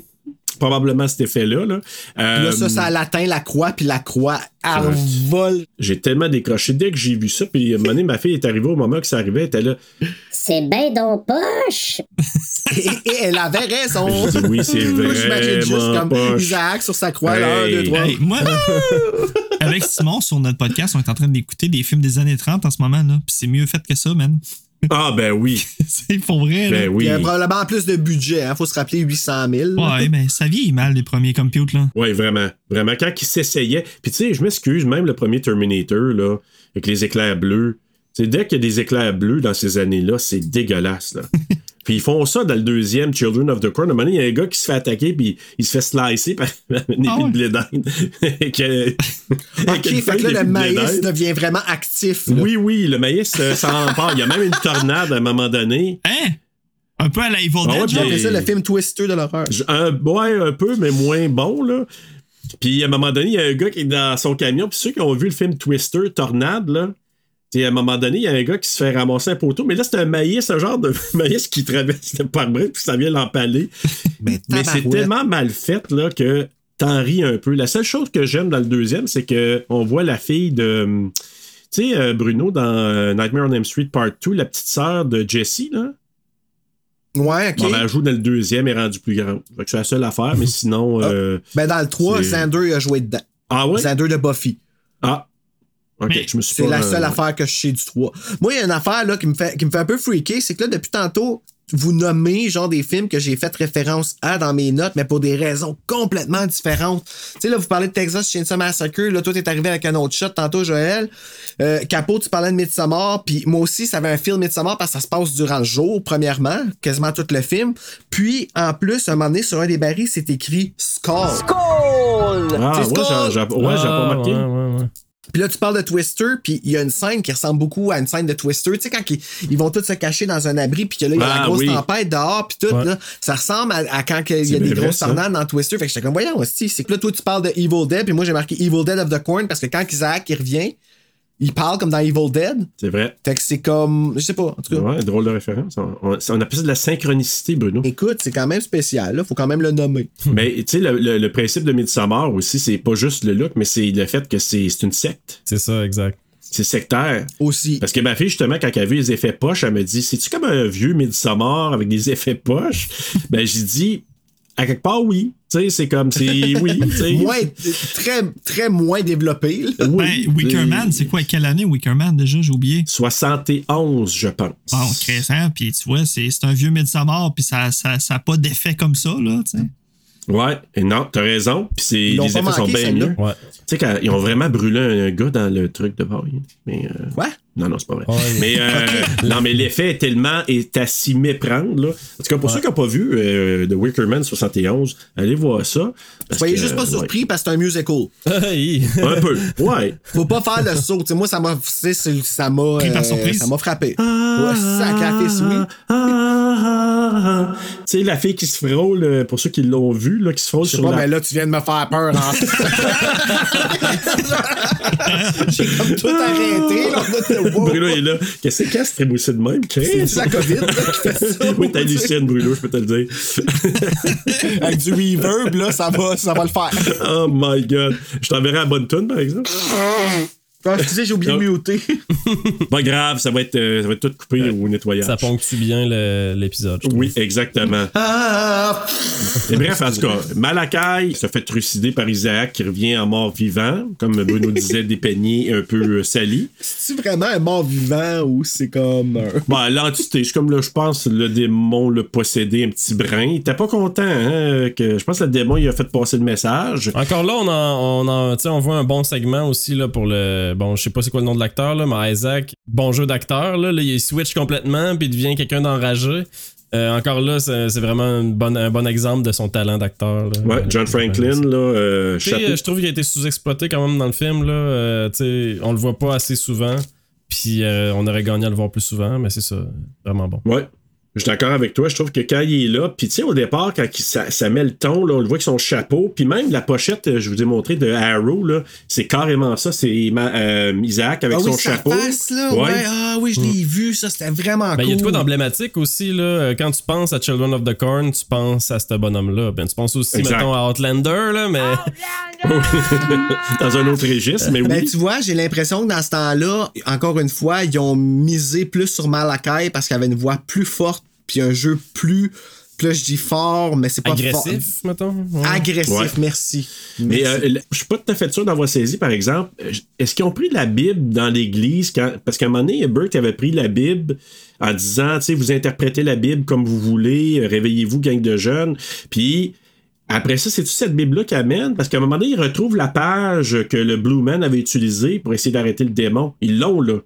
[SPEAKER 1] probablement cet effet-là. Là. Euh,
[SPEAKER 3] Puis Là, ça, ça atteint la croix, puis la croix, elle vole.
[SPEAKER 1] J'ai tellement décroché dès que j'ai vu ça. Puis à un moment donné, ma fille est arrivée au moment que ça arrivait, elle était là.
[SPEAKER 2] C'est ben donc poche.
[SPEAKER 3] Et, et elle avait raison.
[SPEAKER 1] Je dis oui, c'est
[SPEAKER 3] Moi, j'imagine juste
[SPEAKER 1] vraiment
[SPEAKER 3] comme
[SPEAKER 1] poche.
[SPEAKER 3] Isaac sur sa croix, là,
[SPEAKER 1] Hey.
[SPEAKER 3] deux, trois.
[SPEAKER 7] Hey, moi, avec Simon, sur notre podcast, on est en train d'écouter des films des années 30 en ce moment, là. Puis c'est mieux fait que ça, man.
[SPEAKER 1] Ah ben oui,
[SPEAKER 7] c'est pour vrai, là.
[SPEAKER 1] ben oui.
[SPEAKER 3] Il y a probablement plus de budget, hein. Faut se rappeler 800 000. là.
[SPEAKER 7] Ouais, ben ça vieillit mal, les premiers computes, là.
[SPEAKER 1] Oui, vraiment. Vraiment. Quand il s'essayait. Puis tu sais, je m'excuse, même le premier Terminator, là, avec les éclairs bleus. Tu sais, dès qu'il y a des éclairs bleus dans ces années-là, c'est dégueulasse, là. puis ils font ça dans le deuxième, Children of the Corn. À un moment donné, il y a un gars qui se fait attaquer, puis il se fait slicer par
[SPEAKER 7] Ah ouais?
[SPEAKER 1] de blé d'Inde. Euh,
[SPEAKER 3] Ok,
[SPEAKER 1] une
[SPEAKER 3] fait que là, le maïs devient vraiment actif. là.
[SPEAKER 1] Oui, oui, le maïs euh, s'en part. Il y a même une tornade à un moment donné.
[SPEAKER 7] Hein? Un peu à la Evil
[SPEAKER 1] Ah ouais,
[SPEAKER 7] Dead, genre?
[SPEAKER 3] Après ça, le film Twister de l'horreur.
[SPEAKER 1] Un, ouais, un peu, mais moins bon, là. Puis à un moment donné, il y a un gars qui est dans son camion. Puis ceux qui ont vu le film Twister, Tornade, là. T'sais, à un moment donné, il y a un gars qui se fait ramasser un poteau, mais là, c'est un maïs, un genre de maïs qui traverse le pare-brise, puis ça vient l'empaler.
[SPEAKER 3] Mais,
[SPEAKER 1] Mais c'est tellement mal fait, là, que t'en ris un peu. La seule chose que j'aime dans le deuxième, c'est que on voit la fille de. Tu sais, euh, Bruno, dans euh, Nightmare on Elm Street Part 2, la petite sœur de Jessie, là.
[SPEAKER 3] Ouais, ok.
[SPEAKER 1] Bon, ben, elle joue dans le deuxième et est rendue plus grande. Fait que c'est la seule affaire, mais sinon. euh,
[SPEAKER 3] Ben, dans le 3,
[SPEAKER 1] C'est-
[SPEAKER 3] Xander a joué dedans.
[SPEAKER 1] Ah ouais?
[SPEAKER 3] Xander de Buffy.
[SPEAKER 1] Ah.
[SPEAKER 3] C'est
[SPEAKER 1] pas,
[SPEAKER 3] la
[SPEAKER 1] euh,
[SPEAKER 3] seule affaire que je sais du 3. Moi, il y a une affaire là, qui, me fait, qui me fait un peu freaker, c'est que là, depuis tantôt, vous nommez genre des films que j'ai fait référence à dans mes notes, mais pour des raisons complètement différentes. Tu sais, là, vous parlez de Texas Chainsaw Massacre, là, toi, t'es arrivé avec un autre shot tantôt, Joël. Euh, Capot, tu parlais de Midsommar, puis moi aussi, ça avait un film Midsommar parce que ça se passe durant le jour, premièrement, quasiment tout le film. Puis, en plus, un moment donné, sur un des barils, c'est écrit Skull.
[SPEAKER 1] Ah,
[SPEAKER 3] C'est
[SPEAKER 1] ouais, j'ai
[SPEAKER 3] Skull!
[SPEAKER 1] j'ai- ouais, j'ai pas
[SPEAKER 5] Ah,
[SPEAKER 1] marqué.
[SPEAKER 5] ouais, ouais, ouais.
[SPEAKER 3] Puis là, tu parles de Twister, puis il y a une scène qui ressemble beaucoup à une scène de Twister. Tu sais, quand ils, ils vont tous se cacher dans un abri, puis que là, il y a
[SPEAKER 1] Ah,
[SPEAKER 3] la grosse
[SPEAKER 1] oui.
[SPEAKER 3] tempête dehors, puis tout,
[SPEAKER 5] Ouais.
[SPEAKER 3] là, ça ressemble à, à quand il y a des
[SPEAKER 1] vrai,
[SPEAKER 3] grosses tornades dans Twister. Fait que j'étais comme, voyons, hostie, c'est que là, toi, tu parles de Evil Dead, puis moi, j'ai marqué Evil Dead of the Corn, parce que quand Isaac, il revient, il parle comme dans Evil Dead.
[SPEAKER 1] C'est vrai.
[SPEAKER 3] Fait que c'est comme, je sais pas, en tout cas.
[SPEAKER 1] Ouais, drôle de référence. On, on- on appelle ça de la synchronicité, Bruno.
[SPEAKER 3] Écoute, c'est quand même spécial, là. Faut quand même le nommer.
[SPEAKER 1] Mais tu sais, le, le- le principe de Midsommar aussi, c'est pas juste le look, mais c'est le fait que c'est c'est une secte.
[SPEAKER 5] C'est ça, exact.
[SPEAKER 1] C'est sectaire.
[SPEAKER 3] Aussi.
[SPEAKER 1] Parce que ma fille, justement, quand elle a vu les effets poches, elle me dit C'est-tu comme un vieux Midsommar avec des effets poches? Ben, j'ai dit à quelque part, oui. Tu sais, c'est comme, c'est oui.
[SPEAKER 3] Moins, très, très moins développé. là.
[SPEAKER 1] Oui.
[SPEAKER 7] Ben, Wicker Man, c'est quoi? Quelle année Wicker Man déjà? J'ai oublié.
[SPEAKER 1] 71, je pense.
[SPEAKER 7] Bon, Chris, hein? Puis tu vois, c'est c'est un vieux Midsommar, puis ça n'a ça, ça a pas d'effet comme ça, là, tu sais.
[SPEAKER 1] Ouais, et non, t'as raison. Puis c'est,
[SPEAKER 3] Ils l'ont
[SPEAKER 1] les effets sont bien mieux.
[SPEAKER 5] Ouais.
[SPEAKER 1] Tu sais, ils ont vraiment brûlé un gars dans le truc de Bowie. Mais. euh,
[SPEAKER 3] Quoi?
[SPEAKER 1] Non, non, c'est pas vrai.
[SPEAKER 5] Ouais,
[SPEAKER 1] mais euh, non, mais l'effet est tellement est à s'y méprendre. Là. En tout cas, pour ceux qui n'ont pas vu euh, The Wicker Man 71, allez voir ça.
[SPEAKER 3] Soyez
[SPEAKER 1] que,
[SPEAKER 3] juste pas
[SPEAKER 1] euh,
[SPEAKER 3] surpris parce que c'est un musical.
[SPEAKER 5] Hey.
[SPEAKER 1] Un peu, ouais.
[SPEAKER 3] Faut pas faire le saut. Moi, ça m'a, ça m'a,
[SPEAKER 7] Pris par
[SPEAKER 3] euh,
[SPEAKER 7] surprise.
[SPEAKER 3] ça m'a frappé. Ouais, sacrifice, oui.
[SPEAKER 1] Ah, ah, ah. Tu sais, la fille qui se frôle, pour ceux qui l'ont vu, là, qui se frôle sur
[SPEAKER 3] pas,
[SPEAKER 1] la...
[SPEAKER 3] mais là, tu viens de me faire peur. hein. J'ai comme tout arrêté. Là, wow.
[SPEAKER 1] Bruno est là. Qu'est-ce que c'est ce trémoussé de même?
[SPEAKER 3] C'est la COVID là, qui fait ça.
[SPEAKER 1] oui, t'hallucines, Bruno, je peux te le dire.
[SPEAKER 3] Avec du reverb, là, ça va, ça va le faire.
[SPEAKER 1] oh my god. Je t'enverrai à bonne tune, par exemple.
[SPEAKER 3] Ah, excusez, j'ai oublié de muter.
[SPEAKER 1] Pas grave, ça va être, euh, ça va être tout coupé au nettoyage.
[SPEAKER 5] Ça ponctue bien le- l'épisode. je trouve.
[SPEAKER 1] Oui, exactement.
[SPEAKER 3] Ah,
[SPEAKER 1] Et bref, en tout cas, Malakai se fait trucider par Isaac qui revient en mort vivant, comme Bruno disait, dépeigné, un peu euh, sali.
[SPEAKER 3] c'est vraiment un mort vivant ou c'est comme un.
[SPEAKER 1] Bon, l'entité, comme là, je pense, le démon l'a possédé un petit brin. Il était pas content, hein, que je pense que le démon, il a fait passer le message.
[SPEAKER 5] Encore là, on, en, on, en- tu sais, on voit un bon segment aussi là, pour le. Bon, je sais pas c'est quoi le nom de l'acteur, là, mais Isaac, bon jeu d'acteur. Là, là, il switch complètement puis il devient quelqu'un d'enragé. Euh, encore là, c'est c'est vraiment une bonne- un bon exemple de son talent d'acteur. là.
[SPEAKER 1] Ouais, John Franklin, là, euh,
[SPEAKER 5] sais,
[SPEAKER 1] chapeau.
[SPEAKER 5] je trouve qu'il a été sous-exploité quand même dans le film. Là. Euh, on le voit pas assez souvent. Puis euh, on aurait gagné à le voir plus souvent, mais c'est ça. Vraiment bon.
[SPEAKER 1] Ouais. Je suis d'accord avec toi. Je trouve que quand il est là, puis tu sais, au départ, quand il- ça, ça met le ton, là, on le voit avec son chapeau, puis même la pochette, euh, je vous ai montré de Arrow, là, c'est carrément ça. C'est euh, Isaac avec
[SPEAKER 3] Ah oui,
[SPEAKER 1] son
[SPEAKER 3] sa
[SPEAKER 1] chapeau.
[SPEAKER 3] face, là. Ouais. Ah oui, je l'ai vu, ça, c'était vraiment
[SPEAKER 5] Ben, il y a de
[SPEAKER 3] cool.
[SPEAKER 5] quoi d'emblématique aussi, là. Euh, Quand tu penses à Children of the Corn, tu penses à ce bonhomme-là. Ben, tu penses aussi,
[SPEAKER 1] Exact.
[SPEAKER 5] mettons, à Outlander, là, mais.
[SPEAKER 1] Dans un autre registre, mais
[SPEAKER 3] Ben,
[SPEAKER 1] oui.
[SPEAKER 3] tu vois, j'ai l'impression que dans ce temps-là, encore une fois, ils ont misé plus sur Malakai parce qu'il avait une voix plus forte puis un jeu plus. Là, je dis fort, mais c'est pas
[SPEAKER 5] Agressif, mettons.
[SPEAKER 3] fort.
[SPEAKER 5] Ouais.
[SPEAKER 3] Agressif,
[SPEAKER 1] Ouais.
[SPEAKER 3] merci.
[SPEAKER 1] Mais euh, je suis pas tout à fait sûr d'avoir saisi, par exemple. euh, Est-ce qu'ils ont pris la Bible dans l'Église? Quand... Parce qu'à un moment donné, Bert avait pris la Bible en disant, tu sais, vous interprétez la Bible comme vous voulez, euh, réveillez-vous, gang de jeunes. Puis après ça, c'est-tu cette Bible-là qui amène? Parce qu'à un moment donné, ils retrouvent la page que le Blue Man avait utilisée pour essayer d'arrêter le démon. Ils l'ont, là.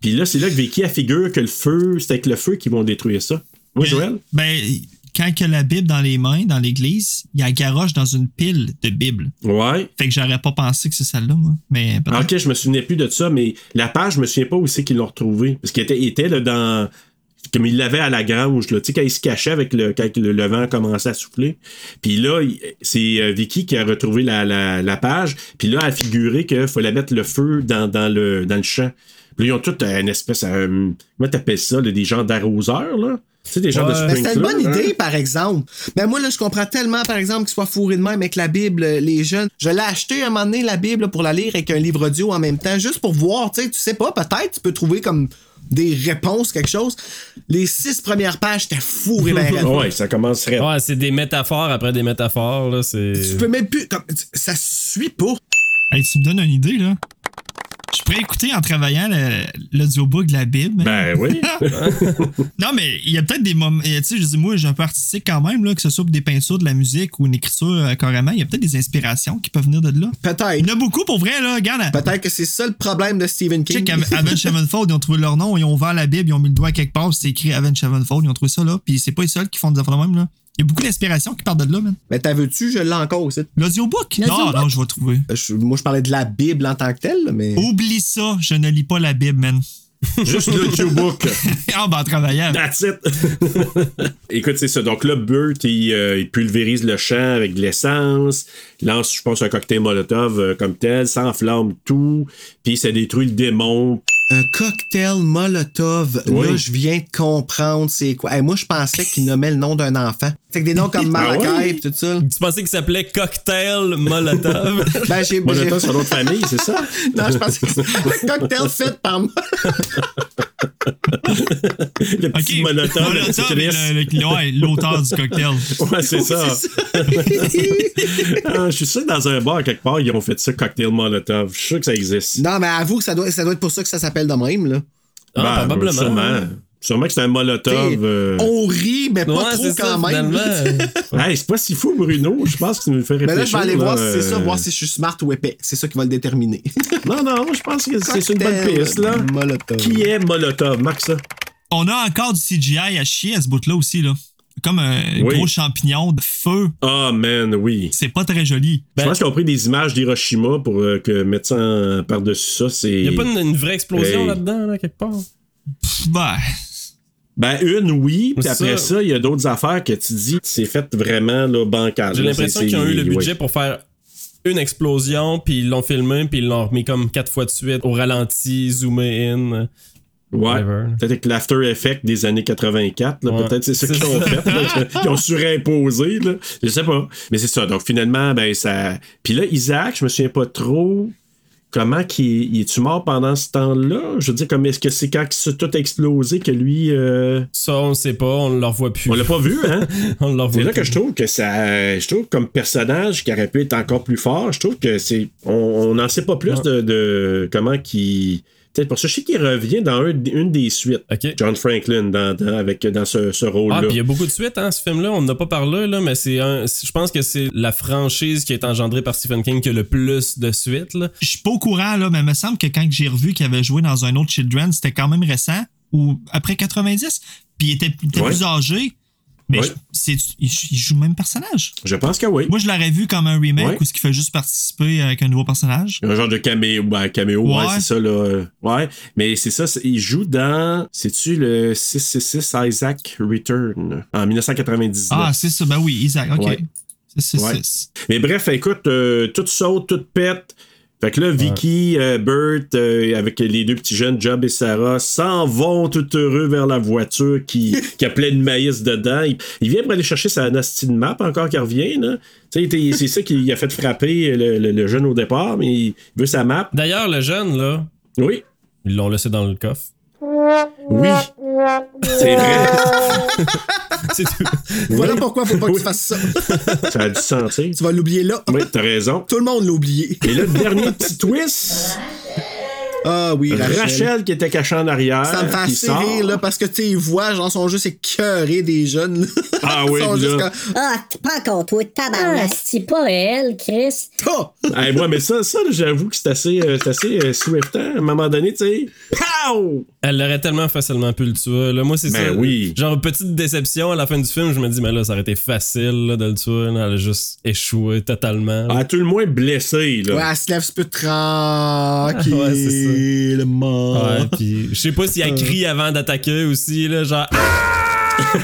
[SPEAKER 1] Puis là, c'est là que Vicky a figure que le feu, c'est avec le feu qu'ils vont détruire ça. Oui, Joël?
[SPEAKER 7] Ben, quand il a la Bible dans les mains, dans l'église, il y a garoche dans une pile de Bible.
[SPEAKER 1] Ouais.
[SPEAKER 7] Fait que j'aurais pas pensé que c'est celle-là, moi. Mais.
[SPEAKER 1] Ah, Ok, je me souvenais plus de ça, mais la page, je me souviens pas où c'est qu'ils l'ont retrouvé. Parce qu'il était, il était là, dans. Comme il l'avait à la grange, là, tu sais, quand il se cachait avec le, quand le, le vent commençait à souffler. Puis là, c'est euh, Vicky qui a retrouvé la, la, la page. Puis là, elle a figuré qu'il fallait mettre le feu dans, dans, le, dans le champ. Puis là, ils ont tout euh, une espèce. euh, comment t'appelles ça, là, des gens d'arroseurs, là? Tu sais, des gens de
[SPEAKER 5] Ouais.
[SPEAKER 3] Mais c'était une bonne idée,
[SPEAKER 1] hein?
[SPEAKER 3] par exemple. Mais moi, là, je comprends tellement, par exemple, qu'il soit fourré de même avec la Bible, euh, les jeunes. Je l'ai acheté un moment donné, la Bible, pour la lire avec un livre audio en même temps, juste pour voir, tu sais, tu sais pas, peut-être tu peux trouver comme des réponses, quelque chose. Les six premières pages, j'étais fourré ben.
[SPEAKER 1] Ouais, ça commencerait.
[SPEAKER 5] Ouais, c'est des métaphores après des métaphores, là. C'est.
[SPEAKER 3] Tu peux même plus. comme, ça suit pas.
[SPEAKER 7] Hey, tu me donnes une idée, là. Pourrais écouter en travaillant le- l'audiobook de la Bible.
[SPEAKER 1] Ben oui.
[SPEAKER 7] Non, mais il y a peut-être des moments. Tu sais, je dis, moi, j'ai un peu artistique quand même, là, que ce soit pour des peintures, de la musique ou une écriture euh, carrément. Il y a peut-être des inspirations qui peuvent venir de là.
[SPEAKER 3] Peut-être.
[SPEAKER 7] Il y en a beaucoup pour vrai, là. Regarde.
[SPEAKER 3] Peut-être que c'est ça le problème de Stephen
[SPEAKER 7] Tu sais
[SPEAKER 3] King.
[SPEAKER 7] qu'Avenge Sevenfold, ils ont trouvé leur nom, ils ont ouvert la Bible, ils ont mis le doigt quelque part, c'est écrit Avenge Sevenfold, ils ont trouvé ça là. Puis c'est pas les seuls qui font des affaires de même, là. Il y a beaucoup d'inspiration qui partent de là, man.
[SPEAKER 3] Mais t'as vu-tu, je l'ai encore aussi.
[SPEAKER 7] L'audiobook? Non, non, je vais trouver.
[SPEAKER 3] Je- moi, je parlais de la Bible en tant que telle, mais.
[SPEAKER 7] Oublie ça, je ne lis pas la Bible, man.
[SPEAKER 1] Juste l'audiobook.
[SPEAKER 7] ah, ben, en travaillant.
[SPEAKER 1] That's it. Écoute, c'est ça. Donc là, Burt, il, euh, il pulvérise le champ avec de l'essence, il lance, je pense, un cocktail Molotov euh, comme tel, s'enflamme tout, puis ça détruit le démon.
[SPEAKER 3] Un cocktail Molotov.
[SPEAKER 1] Oui.
[SPEAKER 3] Là, je viens de comprendre c'est quoi. Hey, moi, je pensais qu'il nommait le nom d'un enfant. Fait que des noms comme
[SPEAKER 1] Ah
[SPEAKER 3] Malakai
[SPEAKER 1] ouais?
[SPEAKER 3] et tout ça.
[SPEAKER 5] Tu pensais qu'il s'appelait Cocktail Molotov?
[SPEAKER 3] Ben, j'ai.
[SPEAKER 1] Molotov, c'est famille, c'est ça?
[SPEAKER 3] non, je pensais que c'était un cocktail fait par moi.
[SPEAKER 1] Le petit monotone.
[SPEAKER 7] Le- ouais, l'auteur du cocktail.
[SPEAKER 1] Ouais, c'est ça. Ah, je suis sûr que dans un bar quelque part, ils ont fait ça, cocktail Molotov. Je suis sûr que ça existe.
[SPEAKER 3] Non, mais avoue que ça doit, ça doit être pour ça que ça s'appelle de même, là.
[SPEAKER 5] Ah,
[SPEAKER 1] Ben,
[SPEAKER 5] probablement.
[SPEAKER 1] Sûrement. Sûrement que c'est un Molotov. Euh,
[SPEAKER 3] On rit, mais pas
[SPEAKER 5] Ouais,
[SPEAKER 3] trop
[SPEAKER 5] ça,
[SPEAKER 3] quand même.
[SPEAKER 1] Hey, c'est pas si fou, Bruno. Je pense que tu nous fais
[SPEAKER 3] Mais
[SPEAKER 1] réfléchir.
[SPEAKER 3] là, je vais aller voir si c'est ça,
[SPEAKER 1] euh,
[SPEAKER 3] voir si je suis smart ou épais. C'est ça qui va le déterminer.
[SPEAKER 1] Non, non, je pense que c'est une bonne piste, là.
[SPEAKER 3] Molotov.
[SPEAKER 1] Qui est Molotov? Marque ça?
[SPEAKER 7] On a encore du CGI à chier à ce bout-là aussi, là. Comme un
[SPEAKER 1] Oui.
[SPEAKER 7] gros champignon de feu.
[SPEAKER 1] Ah, man, oui.
[SPEAKER 7] C'est pas très joli.
[SPEAKER 1] je pense qu'ils ont pris des images d'Hiroshima pour euh, que mettre ça par-dessus ça. C'est...
[SPEAKER 5] Il y a pas une, une vraie explosion
[SPEAKER 1] Hey.
[SPEAKER 5] là-dedans, là, quelque part?
[SPEAKER 7] Pff, Ben,
[SPEAKER 1] Ben, une, oui. Puis après
[SPEAKER 5] ça.
[SPEAKER 1] il y a d'autres affaires que tu dis, c'est fait vraiment là, bancal.
[SPEAKER 5] J'ai l'impression qu'ils ont eu le budget
[SPEAKER 1] ouais.
[SPEAKER 5] pour faire une explosion, puis ils l'ont filmé, puis ils l'ont remis comme quatre fois de suite, au ralenti, zoomé in.
[SPEAKER 1] Ouais.
[SPEAKER 5] Whatever.
[SPEAKER 1] Peut-être avec l'After Effect des années 84. là,
[SPEAKER 5] Ouais.
[SPEAKER 1] Peut-être c'est ça qu'ils ont fait. là, qu'ils ont surimposé. Là. Je sais pas. Mais c'est ça. Donc finalement, ben ça. Puis là, Isaac, je me souviens pas trop. Comment qu'il il est-tu mort pendant ce temps-là? Je veux dire, comme est-ce que c'est quand il tout a explosé que lui. euh,
[SPEAKER 5] Ça, on sait pas, on ne le revoit plus.
[SPEAKER 1] On l'a pas vu, hein?
[SPEAKER 5] on le revoit
[SPEAKER 1] C'est là que je trouve que ça. Je trouve comme personnage qui aurait pu être encore plus fort, je trouve que c'est. On n'en sait pas plus de, de comment qu'il. Peut-être pour ça. Je sais qu'il revient dans un- une des suites. John Franklin dans, dans- avec, dans ce, ce
[SPEAKER 5] Ah,
[SPEAKER 1] rôle-là.
[SPEAKER 5] puis il y a beaucoup de suites, hein, ce film-là. On n'a pas parlé, là, mais c'est un. Je pense que c'est la franchise qui est engendrée par Stephen King qui a le plus de suites, là.
[SPEAKER 7] je suis pas au courant, là, mais il me semble que quand j'ai revu qu'il avait joué dans un autre Children, c'était quand même récent, ou après 90, puis il était, il était
[SPEAKER 1] Ouais.
[SPEAKER 7] plus âgé. Mais
[SPEAKER 1] Ouais.
[SPEAKER 7] je- c'est, il, il joue le même personnage?
[SPEAKER 1] Je pense que oui.
[SPEAKER 7] Moi, je l'aurais vu comme un remake
[SPEAKER 1] Ouais.
[SPEAKER 7] où ce qui fait juste participer avec un nouveau personnage.
[SPEAKER 1] Un genre de caméo, ben, caméo ouais,
[SPEAKER 7] Ouais.
[SPEAKER 1] c'est ça, là. euh, Ouais, mais c'est ça, il joue dans, c'est-tu le 666 Isaac Return, en 1999.
[SPEAKER 7] Ah, c'est ça. Ben oui, Isaac. OK.
[SPEAKER 1] Ouais.
[SPEAKER 7] C'est c'est-
[SPEAKER 1] Ouais.
[SPEAKER 7] c'est-
[SPEAKER 1] Mais bref, écoute, euh, tout saute, tout pète. Fait que là, Vicky, euh, Bert, euh, avec les deux petits jeunes, Job et Sarah, s'en vont tout heureux vers la voiture qui, qui a plein de maïs dedans. Il, il vient pour aller chercher sa nasty map encore qui revient. là. C'est ça qui a fait frapper le, le- le jeune au départ, mais il veut sa map.
[SPEAKER 5] D'ailleurs, le jeune, là,
[SPEAKER 1] Oui,
[SPEAKER 5] ils l'ont laissé dans le coffre.
[SPEAKER 1] oui, c'est vrai.
[SPEAKER 5] C'est tout.
[SPEAKER 3] Voilà pourquoi faut pas que tu fasses ça.
[SPEAKER 1] Ça a dû se sentir.
[SPEAKER 3] Tu vas l'oublier là.
[SPEAKER 1] Oui, t'as raison.
[SPEAKER 3] Tout le monde l'a oublié.
[SPEAKER 1] Et là, le dernier petit twist,
[SPEAKER 3] Ah oui, Rachel.
[SPEAKER 1] Rachel, qui était cachée en arrière.
[SPEAKER 3] Ça me fait
[SPEAKER 1] qui
[SPEAKER 3] assez rire, là, parce que, tu sais, ils voient, genre, son jeu, c'est cœuré des jeunes, là.
[SPEAKER 1] Ah oui,
[SPEAKER 3] Ils sont juste
[SPEAKER 1] là-
[SPEAKER 3] comme,
[SPEAKER 8] Ah, t'es pas encore toi,
[SPEAKER 2] Ah,
[SPEAKER 8] tabarnak.
[SPEAKER 2] c'est pas elle, Chris.
[SPEAKER 3] Ah!
[SPEAKER 1] Hey, moi, mais ça, ça j'avoue que c'est assez, euh, c'est assez euh, swiftant. À un moment donné, tu sais. Pow!
[SPEAKER 5] Elle l'aurait tellement facilement pu le tuer. Là, moi, c'est
[SPEAKER 1] Ben
[SPEAKER 5] ça.
[SPEAKER 1] oui.
[SPEAKER 5] Genre, petite déception à la fin du film, je me dis, mais là, ça aurait été facile là, de le tuer. là. Elle a juste échoué totalement. là.
[SPEAKER 1] À tout le moins blessé, là.
[SPEAKER 3] Ouais, elle se lève un peu tranquille.
[SPEAKER 5] Ouais, c'est
[SPEAKER 3] le
[SPEAKER 5] Ouais, puis je sais pas si elle crie avant d'attaquer aussi, là, genre. Ah!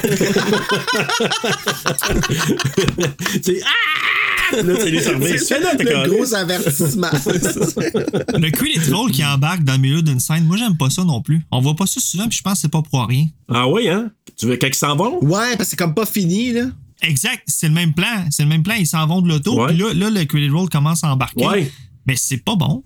[SPEAKER 1] C'est ah! Là, c'est les services. Là, t'as
[SPEAKER 3] Le gros avertissement.
[SPEAKER 7] Le credit roll qui embarque dans le milieu d'une scène, moi, j'aime pas ça non plus. On voit pas ça souvent, puis je pense que c'est pas pour rien.
[SPEAKER 1] Ah oui, hein? Tu veux quand ils s'en vont?
[SPEAKER 3] ouais, parce que c'est comme pas fini, là.
[SPEAKER 7] Exact, c'est le même plan. C'est le même plan. Ils s'en vont de l'auto, puis là, là, le credit roll commence à embarquer.
[SPEAKER 1] Ouais.
[SPEAKER 7] Mais c'est pas bon.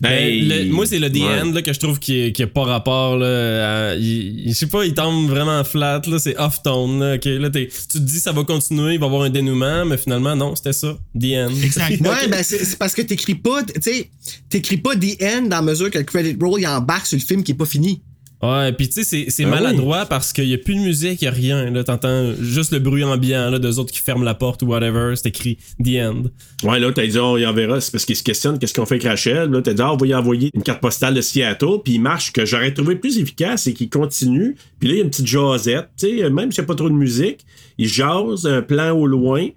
[SPEAKER 5] Ben, le- moi, c'est le The
[SPEAKER 1] Ouais.
[SPEAKER 5] End là, que je trouve qui est, qui est pas rapport. Là, à- il- il- je sais pas, il tombe vraiment flat. Là, c'est off-tone. Là, ok, là, t'es- tu te dis ça va continuer, il va y avoir un dénouement, mais finalement, non, c'était ça. The End.
[SPEAKER 7] Exact.
[SPEAKER 3] Ouais, ben c'est parce que t'écris pas, tu sais, t'écris pas The End dans mesure que le credit roll il embarque sur le film qui est pas fini.
[SPEAKER 5] Ouais, puis tu sais, c'est, c'est
[SPEAKER 1] Ah
[SPEAKER 5] maladroit parce qu'il y a plus de musique, il a rien. Là, t'entends juste le bruit ambiant là, d'eux autres qui ferment la porte ou whatever. C'est écrit The End.
[SPEAKER 1] Ouais, là, t'as dit, on y enverra. C'est parce qu'ils se questionnent qu'est-ce qu'on fait avec Rachel? Là, t'as dit, ah, on va y envoyer une carte postale de Seattle. Puis il marche. que j'aurais trouvé plus efficace, c'est qu'il continue. Puis là, il y a une petite jasette. Tu sais, même s'il n'y a pas trop de musique, il jase un plan au loin.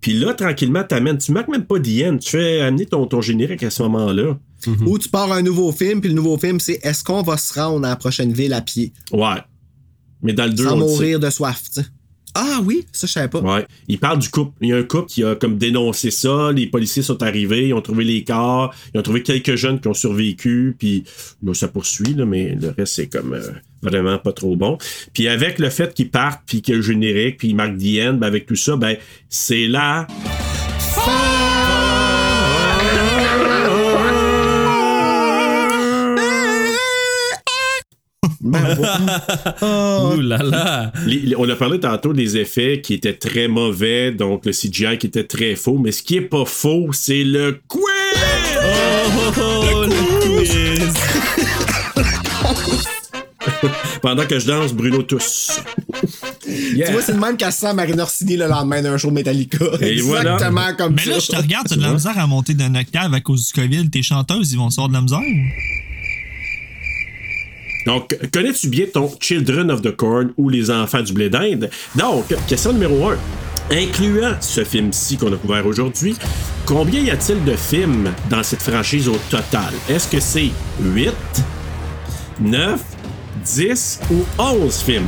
[SPEAKER 1] Puis là, tranquillement, t'amènes. Tu marques même pas d'IN. Tu fais amener ton, ton générique à ce moment-là.
[SPEAKER 3] Ou tu pars un nouveau film, puis le nouveau film, c'est est-ce qu'on va se rendre à la prochaine ville à pied?
[SPEAKER 1] Ouais. Mais dans le 2,
[SPEAKER 3] sans
[SPEAKER 1] on
[SPEAKER 3] mourir de soif, tu sais. Ah oui, ça je savais pas.
[SPEAKER 1] Ouais. Il parle du couple. Il y a un couple qui a comme dénoncé ça. Les policiers sont arrivés, ils ont trouvé les corps, ils ont trouvé quelques jeunes qui ont survécu, puis là, ça poursuit, là, mais le reste, c'est comme euh, vraiment pas trop bon. Puis avec le fait qu'ils partent, puis qu'il y a le générique, puis ils marquent The End, ben, avec tout ça, ben, c'est là.
[SPEAKER 3] Ben.
[SPEAKER 5] Ouh là là.
[SPEAKER 1] Les- les- on a parlé tantôt des effets qui étaient très mauvais, donc le CGI qui était très faux, mais ce qui est pas faux, c'est le quiz!
[SPEAKER 5] Oh, oh, oh, le quiz.
[SPEAKER 1] Pendant que je danse, Bruno tous. Yeah.
[SPEAKER 3] Tu vois, c'est le même se sent Marine Orsini le lendemain d'un show Metallica.
[SPEAKER 1] Et voilà.
[SPEAKER 3] Exactement comme
[SPEAKER 7] Mais
[SPEAKER 3] ça.
[SPEAKER 7] là, je te regarde, t'as de la misère à monter d'un octave à cause du COVID. Tes chanteuses, ils vont sortir de la misère.
[SPEAKER 1] Donc, connais-tu bien ton Children of the Corn ou les enfants du blé d'Inde? Donc, question numéro 1. Incluant ce film-ci qu'on a couvert aujourd'hui, combien y a-t-il de films dans cette franchise au total? Est-ce que c'est 8, 9, 10 ou 11 films?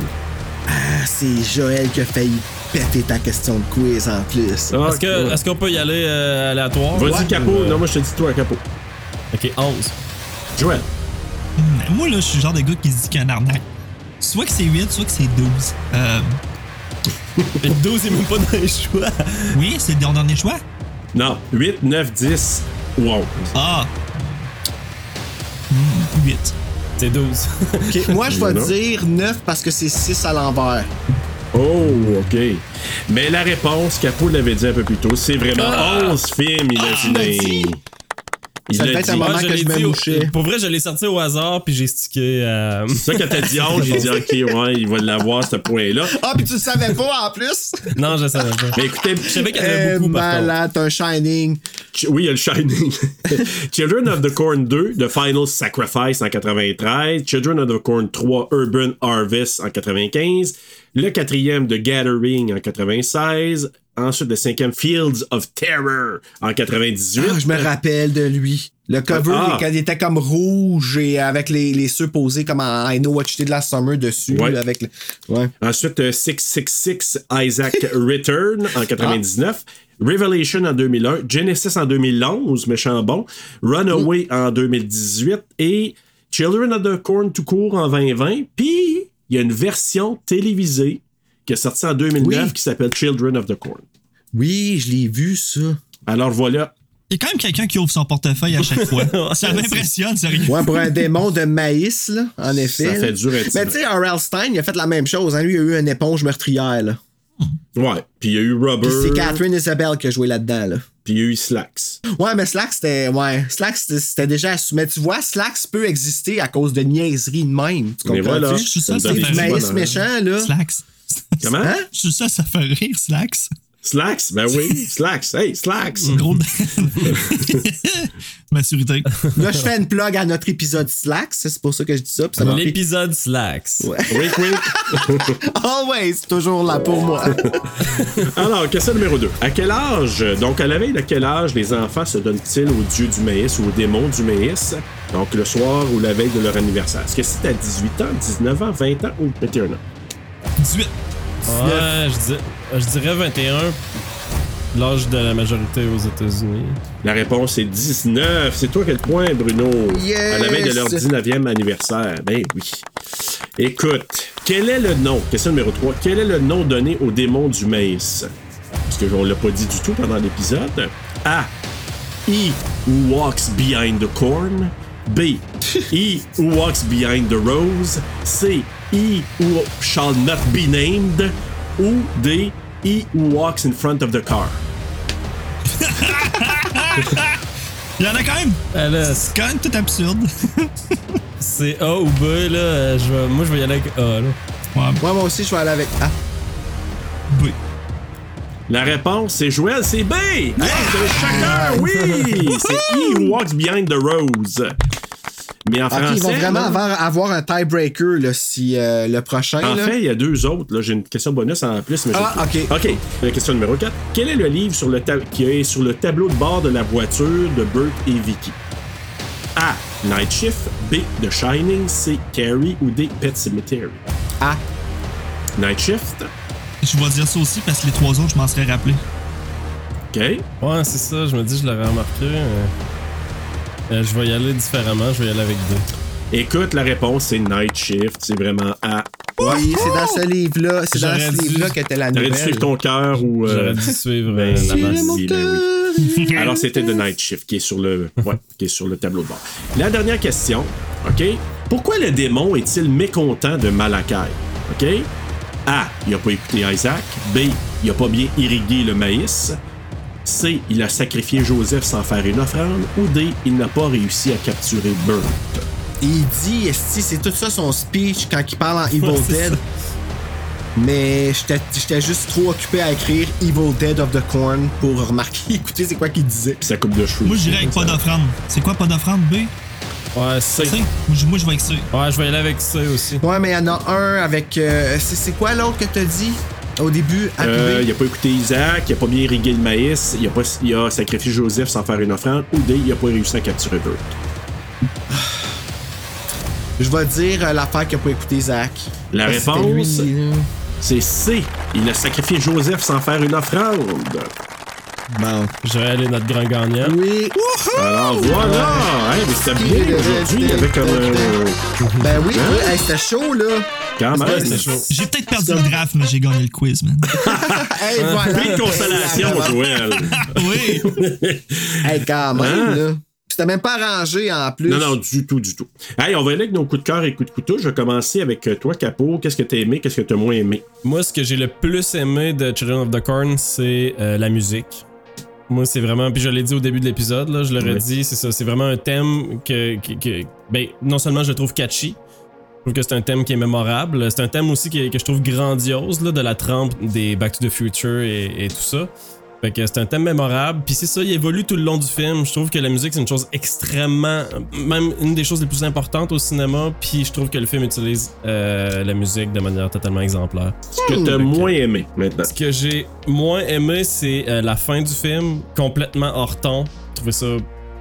[SPEAKER 3] Ah, c'est Joël qui a failli péter ta question de quiz en plus.
[SPEAKER 5] Est-ce que- est-ce qu'on peut y aller euh, aléatoire?
[SPEAKER 1] Vas-y,
[SPEAKER 5] Ouais.
[SPEAKER 1] Capot.
[SPEAKER 5] Euh,
[SPEAKER 1] Non, moi, je te dis toi, Capot.
[SPEAKER 5] Ok, 11.
[SPEAKER 1] Joël.
[SPEAKER 7] Hmm, Moi, là, je suis le genre de gars qui se dit qu'il y a un arnaque. Soit que c'est 8, soit que c'est 12. Euh,
[SPEAKER 5] Le 12 est même pas dans les choix.
[SPEAKER 7] oui, c'est le dernier choix.
[SPEAKER 1] Non, 8, 9, 10 ou 11.
[SPEAKER 7] Ah. Hmm, 8.
[SPEAKER 5] C'est 12.
[SPEAKER 3] Ok, Moi, je vais dire 9 parce que c'est 6 à l'envers.
[SPEAKER 1] Oh, OK. Mais la réponse, Capot l'avait dit un peu plus tôt, c'est vraiment
[SPEAKER 5] Ah!
[SPEAKER 1] 11 films, il a
[SPEAKER 3] il l'a
[SPEAKER 1] dit. Il
[SPEAKER 3] Ça
[SPEAKER 1] l'a
[SPEAKER 3] devait être
[SPEAKER 1] dit.
[SPEAKER 3] un moment
[SPEAKER 5] Ouais,
[SPEAKER 3] que je me mouchais.
[SPEAKER 5] Pour vrai, je l'ai sorti au hasard, puis j'ai stické à.
[SPEAKER 1] C'est ça, quand t'as dit 11, j'ai dit, OK, ouais, il va l'avoir, ce point-là.
[SPEAKER 3] Ah, puis tu le savais pas en plus?
[SPEAKER 5] Non, je savais pas.
[SPEAKER 1] Mais écoutez,
[SPEAKER 5] Je savais qu'il y en avait
[SPEAKER 3] Eh,
[SPEAKER 5] beaucoup, par
[SPEAKER 3] malade, un Shining.
[SPEAKER 1] Ch- oui, il y a le Shining. Children of the Corn 2, The Final Sacrifice en 93. Children of the Corn 3, Urban Harvest en 95. Le quatrième, The Gathering en 96. Ensuite, le cinquième, Fields of Terror en 98.
[SPEAKER 3] Ah, je me rappelle de lui. Le cover,
[SPEAKER 1] Ah.
[SPEAKER 3] il, il était comme rouge et avec les, les ceux posés comme en I Know What You Did Last Summer dessus.
[SPEAKER 1] Ouais.
[SPEAKER 3] avec le- ouais.
[SPEAKER 1] Ensuite, euh, 666 Isaac Return en 99. Revelation en 2001. Genesis en 2011, méchant bon. Runaway en 2018. Et Children of the Corn tout court en 2020. Puis, il y a une version télévisée qui est sortie en 2009
[SPEAKER 3] Oui.
[SPEAKER 1] qui s'appelle Children of the Corn.
[SPEAKER 3] Oui, je l'ai vu, ça.
[SPEAKER 1] Alors voilà.
[SPEAKER 7] Il y a quand même quelqu'un qui ouvre son portefeuille à chaque fois. ça m'impressionne, sérieux.
[SPEAKER 3] Ouais, pour un démon de maïs, là, en effet.
[SPEAKER 1] Ça fait dur un petit
[SPEAKER 3] Mais tu sais, R.L. Stein, il a fait la même chose. hein. Lui, il a eu une éponge meurtrière. Là.
[SPEAKER 1] Ouais. Puis il y a eu Rubber.
[SPEAKER 3] C'est Catherine Isabelle qui a joué là-dedans. Là.
[SPEAKER 1] Puis il y a eu Slacks.
[SPEAKER 3] Ouais, mais Slacks, c'était. Ouais, Slacks, c'était- déjà assumé. Mais tu vois, Slacks peut exister à cause de niaiseries de même. Tu
[SPEAKER 1] Mais
[SPEAKER 3] comprends?
[SPEAKER 1] voilà.
[SPEAKER 7] Je suis ça, ça fait rire.
[SPEAKER 3] méchant, là.
[SPEAKER 7] Slacks.
[SPEAKER 1] Comment?
[SPEAKER 3] Hein?
[SPEAKER 7] Je suis ça, ça fait rire, Slacks.
[SPEAKER 1] Slacks? Ben oui. Slacks. Hey, Slacks.
[SPEAKER 7] Gros. Maturité.
[SPEAKER 3] Là, je fais une plug à notre épisode Slacks. C'est pour ça que je dis ça.
[SPEAKER 5] L'épisode Slacks.
[SPEAKER 1] Wink, wink.
[SPEAKER 3] Always, toujours là pour moi.
[SPEAKER 1] Alors, question numéro 2. À quel âge, donc à la veille de quel âge les enfants se donnent-ils au dieu du maïs ou au démon du maïs? Donc le soir ou la veille de leur anniversaire? Est-ce que c'est à 18 ans, 19 ans, 20 ans ou 21 ans?
[SPEAKER 7] 18.
[SPEAKER 5] Ouais, je, dis- je dirais 21. L'âge de la majorité aux États-Unis.
[SPEAKER 1] La réponse est 19. C'est toi qui as le point, Bruno.
[SPEAKER 3] Yes!
[SPEAKER 1] À la veille de leur 19e anniversaire. Ben oui. Écoute, quel est le nom, question numéro 3, quel est le nom donné au démon du maïs? Parce que on l'a pas dit du tout pendant l'épisode. A. He who walks behind the corn. B. He who walks behind the rose. C. He who shall not be named. Ou D. He who walks in front of the car.
[SPEAKER 7] Il y en a quand même?
[SPEAKER 5] Ah, là,
[SPEAKER 7] C'est quand même tout absurde.
[SPEAKER 5] c'est A ou B, là. Je vais, moi, je vais y aller avec A, là.
[SPEAKER 7] Ouais,
[SPEAKER 3] Moi, moi aussi, je vais aller avec A.
[SPEAKER 7] B.
[SPEAKER 1] La réponse, c'est Joël, c'est B! Hey, vous avez chacun, oui! C'est He who walks behind the rose. Mais en français.
[SPEAKER 3] ils vont vraiment
[SPEAKER 1] là,
[SPEAKER 3] avoir, avoir un tiebreaker là, si euh, le prochain.
[SPEAKER 1] En
[SPEAKER 3] là.
[SPEAKER 1] fait, il y a deux autres. Là, j'ai une question bonus en plus. Mais
[SPEAKER 3] Ah, ok.
[SPEAKER 1] OK. La question numéro 4. Quel est le livre sur le qui est sur le tableau de bord de la voiture de Burt et Vicky? A. Night Shift. B. The Shining. C. Carrie. Ou D. Pet Cemetery?
[SPEAKER 3] A.
[SPEAKER 1] Night Shift.
[SPEAKER 7] Je vais dire ça aussi parce que les trois autres, je m'en serais rappelé.
[SPEAKER 1] OK.
[SPEAKER 5] Ouais, c'est ça. Je me dis, je l'aurais remarqué. euh, euh, je vais y aller différemment. Je vais y aller avec D.
[SPEAKER 1] Écoute, la réponse, c'est Night Shift. C'est vraiment A.
[SPEAKER 3] Oui, c'est dans ce livre-là. C'est dans
[SPEAKER 5] J'aurais
[SPEAKER 3] ce
[SPEAKER 5] dû-
[SPEAKER 3] livre-là qu'était la
[SPEAKER 1] T'aurais dû
[SPEAKER 3] nouvelle.
[SPEAKER 1] suivre ton cœur ou. euh,
[SPEAKER 5] J'aurais dû suivre euh,
[SPEAKER 1] ben,
[SPEAKER 5] la masse.
[SPEAKER 1] ben oui. Alors, c'était The Night Shift qui est sur le, ouais, qui est sur le tableau de bord. La dernière question, OK? Pourquoi le démon est-il mécontent de Malakai? OK? A. Il n'a pas écouté Isaac. B. Il n'a pas bien irrigué le maïs. C. Il a sacrifié Joseph sans faire une offrande. Ou D. Il n'a pas réussi à capturer Burt.
[SPEAKER 3] Il dit, esti, c'est tout ça son speech quand il parle en Evil
[SPEAKER 5] Ouais,
[SPEAKER 3] Dead.
[SPEAKER 5] ça.
[SPEAKER 3] Mais j'étais juste trop occupé à écrire Evil Dead of the Corn pour remarquer, écoutez, c'est quoi qu'il disait.
[SPEAKER 1] Puis sa coupe de cheveux.
[SPEAKER 7] Moi, je dirais avec pas d'offrande. C'est quoi pas d'offrande, B?
[SPEAKER 5] Ouais, c'est.
[SPEAKER 7] C? Moi, je- vais avec C.
[SPEAKER 5] Ouais, je vais y aller avec ça aussi.
[SPEAKER 3] Ouais, mais il y en a un avec. euh, c'est c'est quoi l'autre que t'as dit? Au début? à
[SPEAKER 1] Euh, il a pas écouté Isaac, il a pas bien irrigué le maïs, il a, pas, il a sacrifié Joseph sans faire une offrande, ou D, il a pas réussi à capturer Burt.
[SPEAKER 3] Je vais dire euh, l'affaire qu'il a pas écouté Zach.
[SPEAKER 1] La
[SPEAKER 3] Parce
[SPEAKER 1] réponse, c'est C. Il a sacrifié Joseph sans faire une offrande.
[SPEAKER 3] Bon.
[SPEAKER 5] Je vais aller notre grand gagnant.
[SPEAKER 3] Oui.
[SPEAKER 1] Alors voilà! Hey, mais c'était bien aujourd'hui, il y avait comme euh,
[SPEAKER 3] Ben oui, oui, hey, c'était chaud, là.
[SPEAKER 1] Quand même.
[SPEAKER 5] Ouais, c'était chaud.
[SPEAKER 7] J'ai peut-être perdu le draft, mais j'ai gagné le quiz, man.
[SPEAKER 3] Hey, voilà.
[SPEAKER 1] Prix de consolation, Joël.
[SPEAKER 7] oui.
[SPEAKER 3] Hey, quand même,
[SPEAKER 1] Hein?
[SPEAKER 3] là. C'était même pas arrangé en plus.
[SPEAKER 1] Non, non, du tout, du tout. Hey, on va aller avec nos coups de cœur et coups de couteau. Je vais commencer avec euh, toi, Capot. Qu'est-ce que t'as aimé, qu'est-ce que t'as moins aimé?
[SPEAKER 5] Moi, ce que j'ai le plus aimé de Children of the Corn, c'est euh, la musique. Moi, c'est vraiment. Puis je l'ai dit au début de l'épisode, là, je l'aurais
[SPEAKER 1] Oui.
[SPEAKER 5] dit, c'est ça. C'est vraiment un thème que, que- que- Ben, non seulement je le trouve catchy, trouve que c'est un thème qui est mémorable. C'est un thème aussi qui est- que je trouve grandiose, là, de la trempe des Back to the Future et, et tout ça. Fait que c'est un thème mémorable. Puis c'est ça, il évolue tout le long du film. Je trouve que la musique, c'est une chose extrêmement. Même une des choses les plus importantes au cinéma. Puis je trouve que le film utilise euh, la musique de manière totalement exemplaire.
[SPEAKER 1] Ce que t'as moins aimé maintenant.
[SPEAKER 5] Ce que j'ai moins aimé, c'est euh, la fin du film, complètement hors ton. Je trouvais ça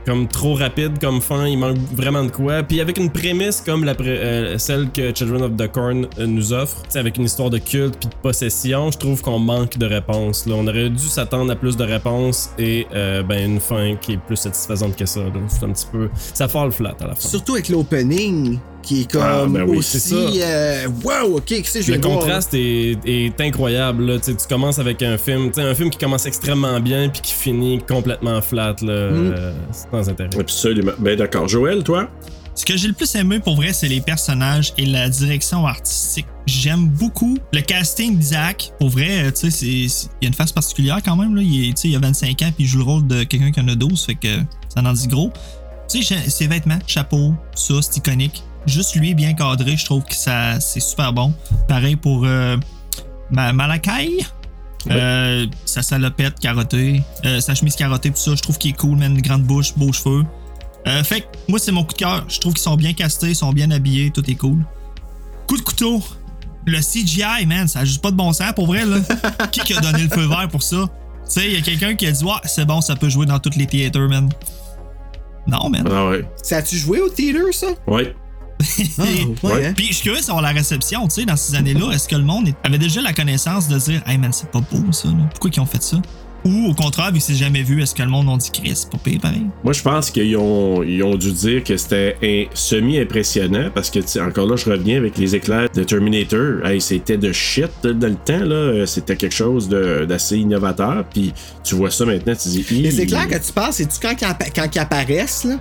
[SPEAKER 5] comme trop rapide comme fin, il manque vraiment de quoi. Puis avec une prémisse comme la euh, celle que Children of the Corn euh, nous offre, avec une histoire de culte puis de possession, je trouve qu'on manque de réponses. Là. On aurait dû s'attendre à plus de réponses et euh, ben une fin qui est plus satisfaisante que ça. C'est un petit peu... Ça fall flat à la fin.
[SPEAKER 3] Surtout avec l'opening, qui est comme
[SPEAKER 1] Ah, ben oui,
[SPEAKER 3] aussi. euh, wow, ok, qu'est-ce que je
[SPEAKER 5] Le
[SPEAKER 3] voir,
[SPEAKER 5] contraste est, est incroyable. Là. Tu commences avec un film, un film qui commence extrêmement bien puis qui finit complètement flat. Là.
[SPEAKER 3] Mm.
[SPEAKER 5] Euh, c'est sans intérêt.
[SPEAKER 1] Absolument. Ben d'accord. Joël, toi?
[SPEAKER 7] Ce que j'ai le plus aimé pour vrai, c'est les personnages et la direction artistique. J'aime beaucoup le casting d'Isaac. Pour vrai, euh, tu sais, il y a une face particulière quand même. Là. Il, est- il a 25 ans puis il joue le rôle de quelqu'un qui en a 12, fait que ça en dit gros. Tu sais, ses vêtements, chapeau, ça, c'est iconique. Juste lui bien cadré, je trouve que ça c'est super bon. Pareil pour euh, Ma- Malakai. Euh, sa salopette carottée, euh, sa chemise carottée, tout ça, je trouve qu'il est cool, man, une grande bouche, beaux cheveux. Euh, fait que moi, c'est mon coup de cœur. Je trouve qu'ils sont bien castés, ils sont bien habillés, tout est cool. Coup de couteau. Le CGI, man, ça a juste pas de bon sens pour vrai, là. qui qui a donné le feu vert pour ça? Tu sais, il y a quelqu'un qui a dit, ouais, c'est bon, ça peut jouer dans tous les théâtres, man. Non, man.
[SPEAKER 1] Ah ouais.
[SPEAKER 3] Ça a-tu joué au theater, ça?
[SPEAKER 1] Ouais.
[SPEAKER 3] Ah, ouais, hein?
[SPEAKER 7] Puis je suis curieux de savoir la réception, tu sais, dans ces années-là. Est-ce que le monde avait déjà la connaissance de dire, hey man, c'est pas beau ça, là. pourquoi ils ont fait ça? Ou au contraire, vu que c'est jamais vu, est-ce que le monde a dit, Chris, c'est pas pire pareil?
[SPEAKER 1] Moi, je pense qu'ils ont, ils ont dû dire que c'était un semi-impressionnant parce que, tu sais, encore là, je reviens avec les éclairs de Terminator. Hey, c'était de shit dans le temps, là. Euh, C'était quelque chose d'assez innovateur. Puis tu vois ça maintenant, tu dis.
[SPEAKER 3] Les éclairs que tu parles, c'est-tu quand, quand ils apparaissent, là?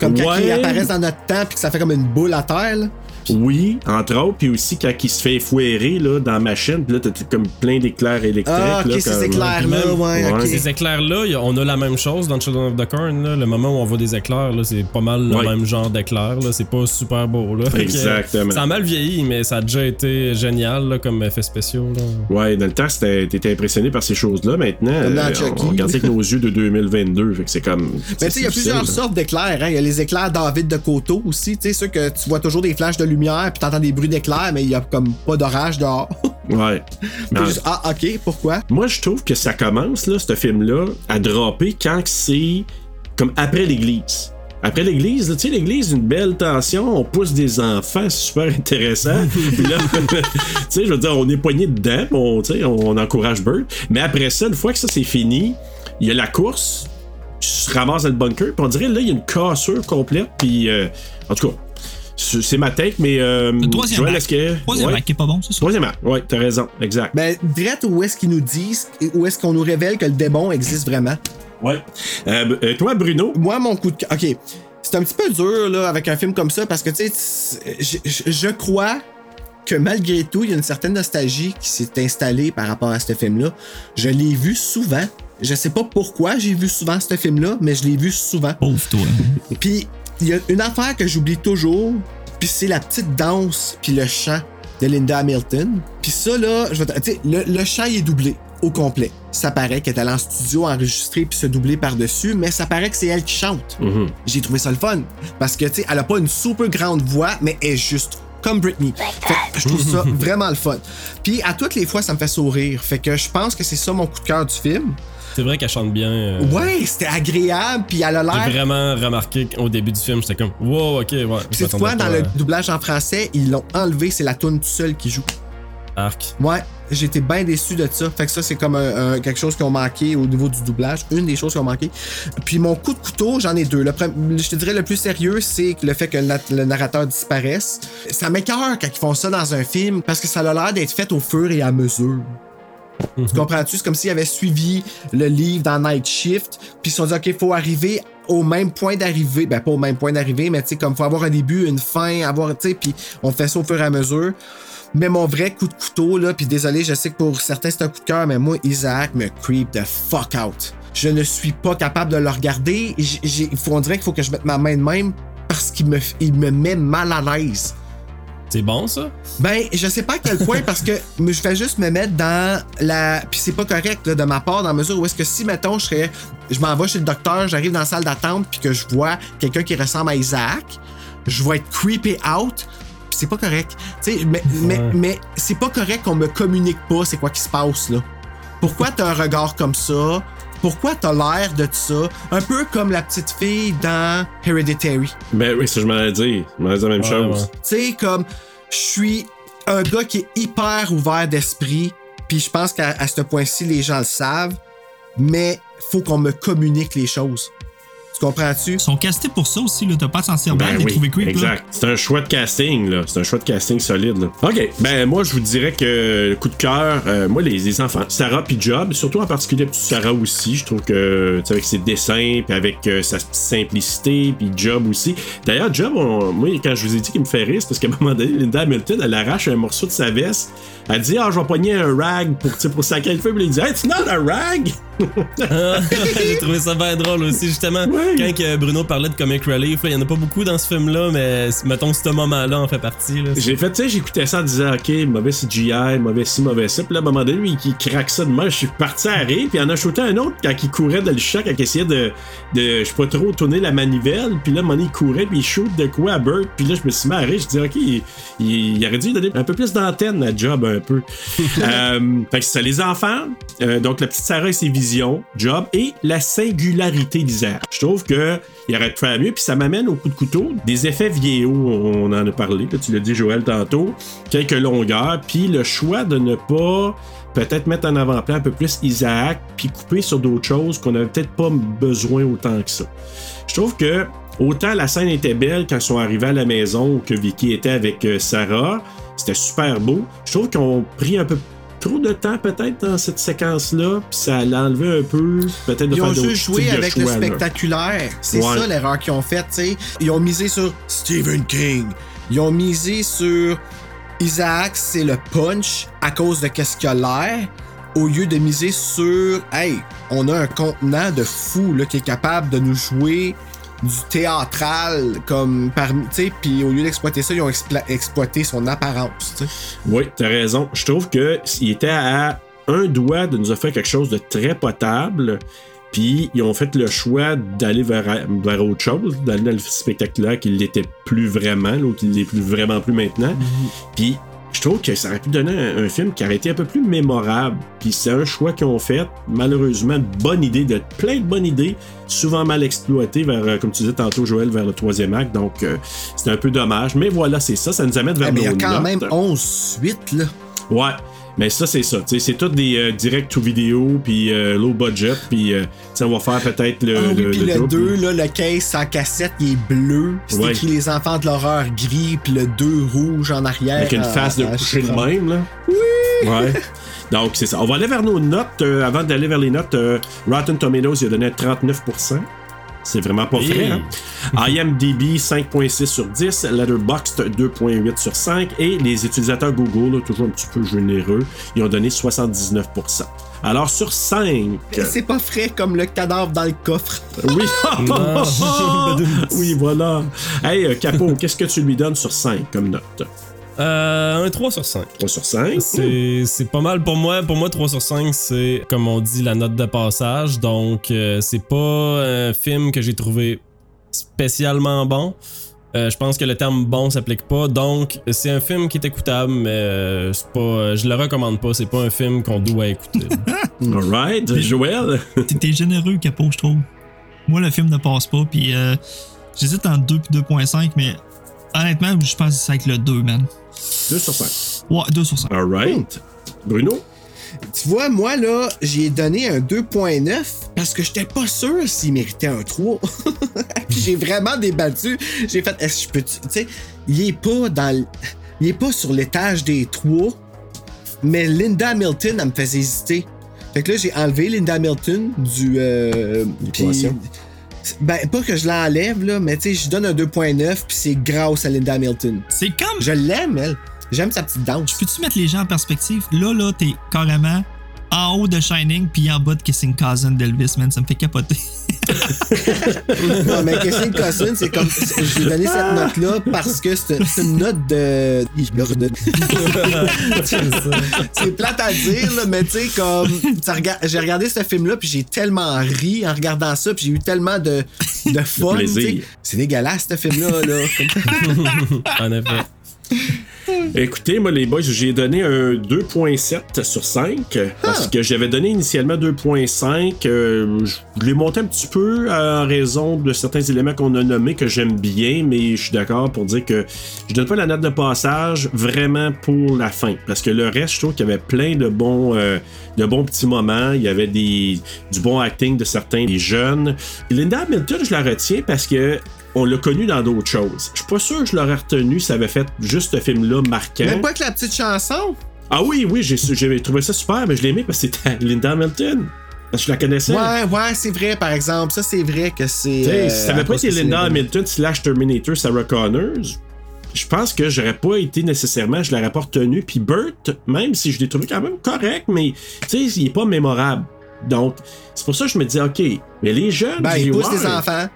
[SPEAKER 3] Comme quand
[SPEAKER 1] Ouais.
[SPEAKER 3] ils apparaissent dans notre temps puis que ça fait comme une boule à terre, là?
[SPEAKER 1] Oui, entre autres, puis aussi quand il se fait fouerer là, dans la machine, puis là, t'as comme plein d'éclairs électriques.
[SPEAKER 3] Ah, ok,
[SPEAKER 1] là,
[SPEAKER 3] ces
[SPEAKER 1] comme-
[SPEAKER 3] éclairs-là, ouais.
[SPEAKER 5] Ces éclairs-là, on a la même chose dans Children of the Corn. Là. Le moment où on voit des éclairs, là, c'est pas mal le
[SPEAKER 1] Ouais.
[SPEAKER 5] même genre d'éclairs. là. C'est pas super beau. Là.
[SPEAKER 1] Exactement.
[SPEAKER 5] Ça a mal vieilli, mais ça a déjà été génial là, comme effet spéciaux. Là.
[SPEAKER 1] Ouais, dans le temps, c'était- t'étais impressionné par ces choses-là. Maintenant, euh,
[SPEAKER 3] Chucky.
[SPEAKER 1] on regarde ça avec nos yeux de 2022. Fait que c'est comme.
[SPEAKER 3] Mais tu sais, il y a plusieurs sortes d'éclairs. Hein. Il y a les éclairs David de Coteau aussi. Tu sais, ceux que tu vois toujours des flashs de lumière puis t'entends des bruits d'éclairs, mais il y a comme pas d'orage dehors.
[SPEAKER 1] Ouais. Ah,
[SPEAKER 3] juste, ah, ok, pourquoi?
[SPEAKER 1] Moi, je trouve que ça commence, là, ce film-là, à dropper quand c'est comme après l'église. Après l'église, tu sais, l'église, une belle tension, on pousse des enfants, c'est super intéressant. Puis là, tu sais, je veux dire, on est poigné dedans, on, tu sais, on, on encourage Bird. Mais après ça, une fois que ça c'est fini, il y a la course, tu se ramasses dans le bunker, puis on dirait, là, il y a une cassure complète, puis euh, en tout cas, c'est ma tête, mais. Euh,
[SPEAKER 7] Le troisième
[SPEAKER 1] Joël,
[SPEAKER 7] acte.
[SPEAKER 1] est-ce que.
[SPEAKER 7] Troisième
[SPEAKER 1] ouais.
[SPEAKER 7] acte qui est pas bon, c'est ça?
[SPEAKER 1] Troisième acte, ouais, t'as raison, exact.
[SPEAKER 3] Ben, direct où est-ce qu'ils nous disent, où est-ce qu'on nous révèle que le démon existe vraiment?
[SPEAKER 1] Ouais. Euh, euh, toi, Bruno,
[SPEAKER 3] Moi, mon coup de cœur. Ok. c'est un petit peu dur là, avec un film comme ça parce que tu sais, je, je- je crois que malgré tout, il y a une certaine nostalgie qui s'est installée par rapport à ce film-là. Je l'ai vu souvent. Je sais pas pourquoi j'ai vu souvent ce film-là, mais je l'ai vu souvent.
[SPEAKER 7] Pauvre toi.
[SPEAKER 3] Puis il y a une affaire que j'oublie toujours, puis c'est la petite danse puis le chant de Linda Hamilton. Puis ça là, je vais te- tu sais, le, le chant il est doublé au complet. Ça paraît qu'elle est allée en studio enregistrer puis se doubler par-dessus, mais ça paraît que c'est elle qui chante. J'ai trouvé ça le fun parce que tu sais, elle a pas une super grande voix, mais elle est juste comme Britney. Fait que je trouve ça vraiment le fun. Puis à toutes les fois, ça me fait sourire. Fait que je pense que c'est ça mon coup de cœur du film.
[SPEAKER 5] C'est vrai qu'elle chante bien. euh,
[SPEAKER 3] Ouais, c'était agréable, puis elle a
[SPEAKER 5] J'ai
[SPEAKER 3] l'air
[SPEAKER 5] vraiment remarqué qu'au début du film, j'étais comme, wow, ok, ouais. je
[SPEAKER 3] C'est quoi, dans le doublage en français, ils l'ont enlevé, c'est la tune tout seul qui joue.
[SPEAKER 5] Arc.
[SPEAKER 3] Ouais, j'étais bien déçu de ça. Fait que ça, c'est comme un- un- quelque chose qui ont manqué au niveau du doublage. Une des choses qui ont manqué. Puis mon coup de couteau, j'en ai deux. Le je te dirais le plus sérieux, c'est le fait que le, le narrateur disparaisse. Ça m'écœure quand ils font ça dans un film parce que ça a l'air d'être fait au fur et à mesure. Tu comprends-tu? C'est comme s'ils avaient suivi le livre dans Night Shift, puis ils se sont dit, OK, faut arriver au même point d'arrivée. Ben, pas au même point d'arrivée, mais tu sais, comme faut avoir un début, une fin, avoir, tu sais, puis on fait ça au fur et à mesure. Mais mon vrai coup de couteau, là, puis désolé, je sais que pour certains c'est un coup de cœur, mais moi, Isaac me creep the fuck out. Je ne suis pas capable de le regarder. Il on dirait qu'il faut que je mette ma main de même parce qu'il me, il me met mal à l'aise.
[SPEAKER 5] C'est bon, ça?
[SPEAKER 3] Ben, je sais pas à quel point parce que je fais juste me mettre dans la. Puis c'est pas correct là, de ma part, dans la mesure où est-ce que si, mettons, je serais. Je m'en vais chez le docteur, j'arrive dans la salle d'attente, puis que je vois quelqu'un qui ressemble à Isaac, je vais être creepy out. puis c'est pas correct. Tu sais, mais, mais, mais c'est pas correct qu'on me communique pas c'est quoi qui se passe là. Pourquoi t'as un regard comme ça? Pourquoi t'as l'air de ça? Un peu comme la petite fille dans Hereditary.
[SPEAKER 1] Ben oui, ça, je m'en dire. Je m'en dire la même
[SPEAKER 5] Ouais,
[SPEAKER 1] chose.
[SPEAKER 5] ouais.
[SPEAKER 3] Tu sais, comme je suis un gars qui est hyper ouvert d'esprit, puis je pense qu'à à ce point-ci, les gens le savent, mais faut qu'on me communique les choses. Comprends-tu?
[SPEAKER 7] Ils sont castés pour ça aussi, là. T'as pas servir,
[SPEAKER 1] Ben
[SPEAKER 7] les
[SPEAKER 1] oui,
[SPEAKER 7] trouver creep,
[SPEAKER 1] exact. C'est un choix de casting, là. C'est un choix de casting solide, là. OK. Ben, moi, je vous dirais que le coup de cœur, euh, moi, les, les enfants, Sarah puis Job, surtout en particulier Sarah aussi, je trouve que, tu sais, avec ses dessins, puis avec euh, sa simplicité, puis Job aussi. D'ailleurs, Job, on- moi, quand je vous ai dit qu'il me fait rire, c'est parce qu'à un moment donné, Linda Hamilton, elle arrache un morceau de sa veste. Elle dit, ah, je vais pogner un rag pour, tu pour sacrer le feu. Puis il dit, hey, it's not a rag!
[SPEAKER 5] J'ai trouvé ça bien drôle aussi, justement. Quand que Bruno parlait de comic relief, il y en a pas beaucoup dans ce film-là, mais mettons, ce moment-là en fait partie. Là.
[SPEAKER 1] J'ai fait, tu sais, j'écoutais ça en disant, OK, mauvais CGI, mauvais ci, mauvais ça. Puis là, à un moment donné, lui, il craque ça de moi. Je suis parti à rire. Puis il en a shooté un autre quand il courait dans le chat, quand il essayait de, de je sais pas trop, tourner la manivelle. Puis là, à un moment donné, il courait, puis il shoot de quoi à Burt. Puis là, je me suis mis à rire. Je dis, OK, il, il, il aurait dû donner un peu plus d'antenne à Job, un peu. euh, fait que c'est ça, les enfants. euh, donc, la petite Sarah et ses visions, Job, et la singularité d'Isaac. Je trouve que il aurait pu faire mieux. Puis ça m'amène au coup de couteau. Des effets vieillots, on en a parlé. là, tu l'as dit, Joël, tantôt. Quelques longueurs. Puis le choix de ne pas peut-être mettre en avant-plan un peu plus Isaac, puis couper sur d'autres choses qu'on n'avait peut-être pas besoin autant que ça. Je trouve que autant la scène était belle quand ils sont arrivés à la maison ou que Vicky était avec euh, Sarah, c'était super beau. Je trouve qu'ils ont pris un peu trop de temps peut-être dans cette séquence-là, puis ça l'a enlevé un peu, peut-être de
[SPEAKER 3] Ils
[SPEAKER 1] faire
[SPEAKER 3] ont juste joué avec le
[SPEAKER 1] choix,
[SPEAKER 3] spectaculaire. C'est
[SPEAKER 1] Ouais.
[SPEAKER 3] ça l'erreur qu'ils ont faite, tu sais. Ils ont misé sur Stephen King. Ils ont misé sur Isaac, c'est le punch à cause de qu'est-ce qu'il a l'air. Au lieu de miser sur, hey, on a un contenant de fou là, qui est capable de nous jouer du théâtral comme parmi, tu sais, puis au lieu d'exploiter ça, ils ont exploité son apparence, tu sais.
[SPEAKER 1] Oui, t'as raison. Je trouve que il était à un doigt de nous offrir quelque chose de très potable. Puis ils ont fait le choix d'aller vers, vers autre chose, d'aller dans le spectaculaire qu'il l'était plus vraiment, là, ou qu'il l'est plus vraiment plus maintenant. Puis je trouve que ça aurait pu donner un, un film qui aurait été un peu plus mémorable. Puis c'est un choix qu'ils ont fait. Malheureusement, une bonne idée, de plein de bonnes idées, souvent mal exploitées vers, euh, comme tu disais tantôt, Joël, vers le troisième acte. Donc euh, c'est un peu dommage. Mais voilà, c'est ça. Ça nous amène vers
[SPEAKER 3] Eh, mais il y a quand
[SPEAKER 1] notes.
[SPEAKER 3] même 11 suites, là.
[SPEAKER 1] Ouais. Mais ça, c'est ça. C'est tout des euh, direct to vidéo, puis euh, low budget, puis euh, on va faire peut-être le.
[SPEAKER 3] Ah oui,
[SPEAKER 1] le,
[SPEAKER 3] puis
[SPEAKER 1] le
[SPEAKER 3] le
[SPEAKER 1] double.
[SPEAKER 3] 2, là, le case en cassette, il est bleu. C'est
[SPEAKER 1] Ouais.
[SPEAKER 3] écrit Les enfants de l'horreur gris, puis le 2 rouge en arrière.
[SPEAKER 1] Avec une face de coucher de même, là. Oui! Ouais. Donc, c'est ça. On va aller vers nos notes. Euh, avant d'aller vers les notes, euh, Rotten Tomatoes, il a donné 39%. C'est vraiment pas vrai. Hein? IMDb 5.6 sur 10, Letterboxd 2.8 sur 5 et les utilisateurs Google, là, toujours un petit peu généreux, ils ont donné 79%. Alors sur 5,
[SPEAKER 3] C'est pas frais comme le cadavre dans le coffre.
[SPEAKER 1] oui, oui, voilà. Hey, euh, Capo, qu'est-ce que tu lui donnes sur 5 comme note?
[SPEAKER 5] Euh, un 3 sur 5.
[SPEAKER 1] 3 sur 5.
[SPEAKER 5] C'est c'est pas mal pour moi. Pour moi, 3 sur 5, c'est, comme on dit, la note de passage. Donc, euh, c'est pas un film que j'ai trouvé spécialement bon. Euh, je pense que le terme bon s'applique pas. Donc, c'est un film qui est écoutable, mais euh, c'est pas, euh, je le recommande pas. C'est pas un film qu'on doit écouter.
[SPEAKER 1] Alright, Joël.
[SPEAKER 7] T'es- généreux, Capot, je trouve. Moi, le film ne passe pas, puis euh, j'hésite entre 2 et 2.5, mais honnêtement, je pense que c'est avec le 2, man.
[SPEAKER 1] 2 sur 5.
[SPEAKER 7] Ouais, 2 sur 5.
[SPEAKER 1] Alright. Bruno?
[SPEAKER 3] Tu vois, moi, là, j'ai donné un 2.9 parce que j'étais pas sûr s'il méritait un 3. Puis j'ai vraiment débattu. J'ai fait, est-ce que je peux. Tu sais, il est pas dans. l- Il est pas sur l'étage des 3, mais Linda Hamilton, elle me faisait hésiter. Fait que là, j'ai enlevé Linda Hamilton du. Euh. Ben, pas que je l'enlève, là, mais tu sais, je donne un 2.9, puis c'est grâce à Linda Hamilton.
[SPEAKER 7] C'est comme.
[SPEAKER 3] Je l'aime, elle. J'aime sa petite danse.
[SPEAKER 7] Peux-tu mettre les gens en perspective? Là, là, t'es carrément en haut de Shining, puis en bas de Kissing Cousin d'Elvis, man. Ça me fait capoter.
[SPEAKER 3] Non, mais Kissing Cousin, c'est comme. Je lui ai donné cette note-là parce que c'est une note de. c'est plate à dire, là, mais tu sais, comme. rega- J'ai regardé ce film-là, puis j'ai tellement ri en regardant ça, puis j'ai eu tellement de, de fun.
[SPEAKER 1] plaisir.
[SPEAKER 3] tu sais. C'est dégueulasse, ce film-là. Là.
[SPEAKER 5] en effet.
[SPEAKER 1] Écoutez, moi, les boys, j'ai donné un 2.7 sur 5 parce que j'avais donné initialement 2.5. euh, je l'ai monté un petit peu en raison de certains éléments qu'on a nommés que j'aime bien, mais je suis d'accord pour dire que je donne pas la note de passage vraiment pour la fin parce que le reste, je trouve qu'il y avait plein de bons, euh, de bons petits moments. Il y avait des, du bon acting de certains des jeunes. Linda Hamilton, je la retiens parce que on l'a connu dans d'autres choses. Je suis pas sûr que je l'aurais retenu si ça avait fait juste ce film-là marquant.
[SPEAKER 3] Même pas avec la petite chanson?
[SPEAKER 1] Ah oui, oui, j'ai trouvé ça super, mais je l'ai aimé parce que c'était Linda Hamilton. Parce que je la connaissais.
[SPEAKER 3] Ouais, ouais, c'est vrai, par exemple. Ça, c'est vrai que c'est. Euh,
[SPEAKER 1] ça avait
[SPEAKER 3] à
[SPEAKER 1] pas été Linda. Hamilton slash Terminator Sarah Connors, je pense que j'aurais pas été nécessairement, je l'aurais pas retenu. Puis Burt, même si je l'ai trouvé quand même correct, mais tu sais, il est pas mémorable. Donc, c'est pour ça que je me dis, OK, mais les jeunes,
[SPEAKER 3] Ben,
[SPEAKER 1] j'ai
[SPEAKER 3] il
[SPEAKER 1] dit,
[SPEAKER 3] pousse
[SPEAKER 1] ouais.
[SPEAKER 3] les enfants.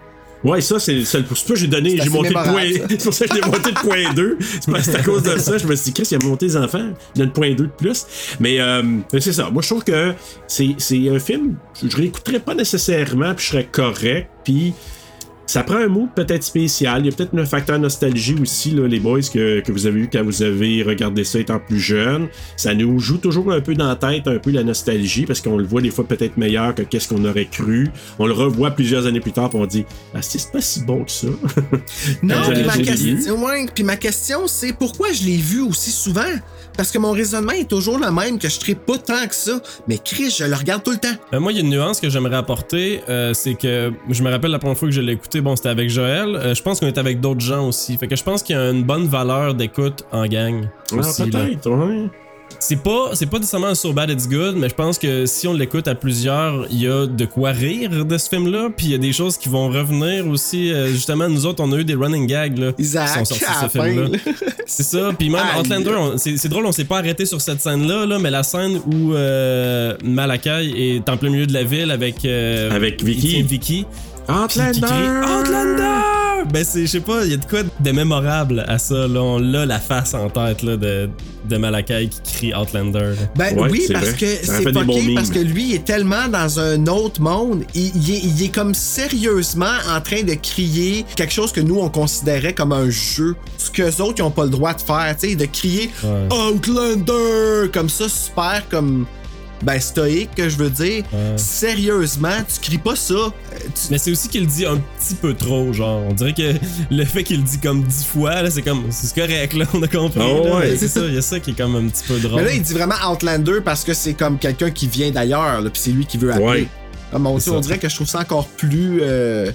[SPEAKER 1] Ouais, ça, c'est c'est pour ça que j'ai donné, j'ai monté le point. C'est pour ça que j'ai monté le point 2. C'est parce c'est à cause de ça. Je me suis dit, Chris, il a monté les enfants. Il a le point 2 de plus. Mais, euh, mais c'est ça. Moi, je trouve que c'est c'est un film, je réécouterais pas nécessairement, puis je serais correct. Puis ça prend un mood peut-être spécial. Il y a peut-être un facteur nostalgie aussi, là, les boys, que, que vous avez eu quand vous avez regardé ça étant plus jeune. Ça nous joue toujours un peu dans la tête, un peu la nostalgie, parce qu'on le voit des fois peut-être meilleur que qu'est-ce qu'on aurait cru. On le revoit plusieurs années plus tard, puis on dit Ah, c'est pas si bon que ça.
[SPEAKER 3] Non, puis ma, question, ouais, puis ma question, c'est pourquoi je l'ai vu aussi souvent? Parce que mon raisonnement est toujours le même, que je ne pas tant que ça. Mais Chris, je le regarde tout le temps.
[SPEAKER 5] Euh, moi, il y a une nuance que j'aimerais apporter, euh, c'est que je me rappelle la première fois que je l'ai écouté, bon, c'était avec Joël. Euh, je pense qu'on était avec d'autres gens aussi. Fait que je pense qu'il y a une bonne valeur d'écoute en gang.
[SPEAKER 1] Ah,
[SPEAKER 5] aussi,
[SPEAKER 1] peut-être, ouais.
[SPEAKER 5] C'est pas, c'est pas nécessairement un So Bad It's Good, mais je pense que si on l'écoute à plusieurs, il y a de quoi rire de ce film-là, puis il y a des choses qui vont revenir aussi. Euh, justement, nous autres, on a eu des running gags là, qui sont sortis de ce film-là.
[SPEAKER 3] là.
[SPEAKER 5] C'est ça. Puis même
[SPEAKER 3] Aïe.
[SPEAKER 5] Outlander, on- c'est c'est drôle, on s'est pas arrêté sur cette scène-là, là, mais la scène où euh, Malakai est en plein milieu de la ville avec euh,
[SPEAKER 1] Avec Vicky. Outlander!
[SPEAKER 5] Outlander! Ben c'est, je sais pas, il y a de quoi de mémorable à ça. Là, on a la face en tête là, de, de Malakai qui crie Outlander. là.
[SPEAKER 3] Ben
[SPEAKER 1] Ouais,
[SPEAKER 3] oui, parce
[SPEAKER 1] vrai.
[SPEAKER 3] que c'est fucké, parce que lui il est tellement dans un autre monde. Il, il est, il est comme sérieusement en train de crier quelque chose que nous on considérait comme un jeu. Ce que les autres ils ont pas le droit de faire, tu sais, de crier
[SPEAKER 5] Ouais.
[SPEAKER 3] Outlander comme ça, super comme. Ben, stoïque, que je veux dire.
[SPEAKER 5] Ouais.
[SPEAKER 3] Sérieusement, tu cries pas ça. Euh, tu-
[SPEAKER 5] Mais c'est aussi qu'il le dit un petit peu trop, genre. On dirait que le fait qu'il le dit comme dix fois, là, c'est comme, c'est correct, là, on a compris.
[SPEAKER 1] Oh,
[SPEAKER 5] là.
[SPEAKER 1] ouais.
[SPEAKER 5] C'est ça, il y a ça qui est comme un petit peu drôle.
[SPEAKER 3] Mais là, il dit vraiment Outlander parce que c'est comme quelqu'un qui vient d'ailleurs, là, puis c'est lui qui veut appeler.
[SPEAKER 1] Ouais.
[SPEAKER 3] Ah, Dieu, on
[SPEAKER 5] ça.
[SPEAKER 3] dirait que je trouve ça encore plus. euh,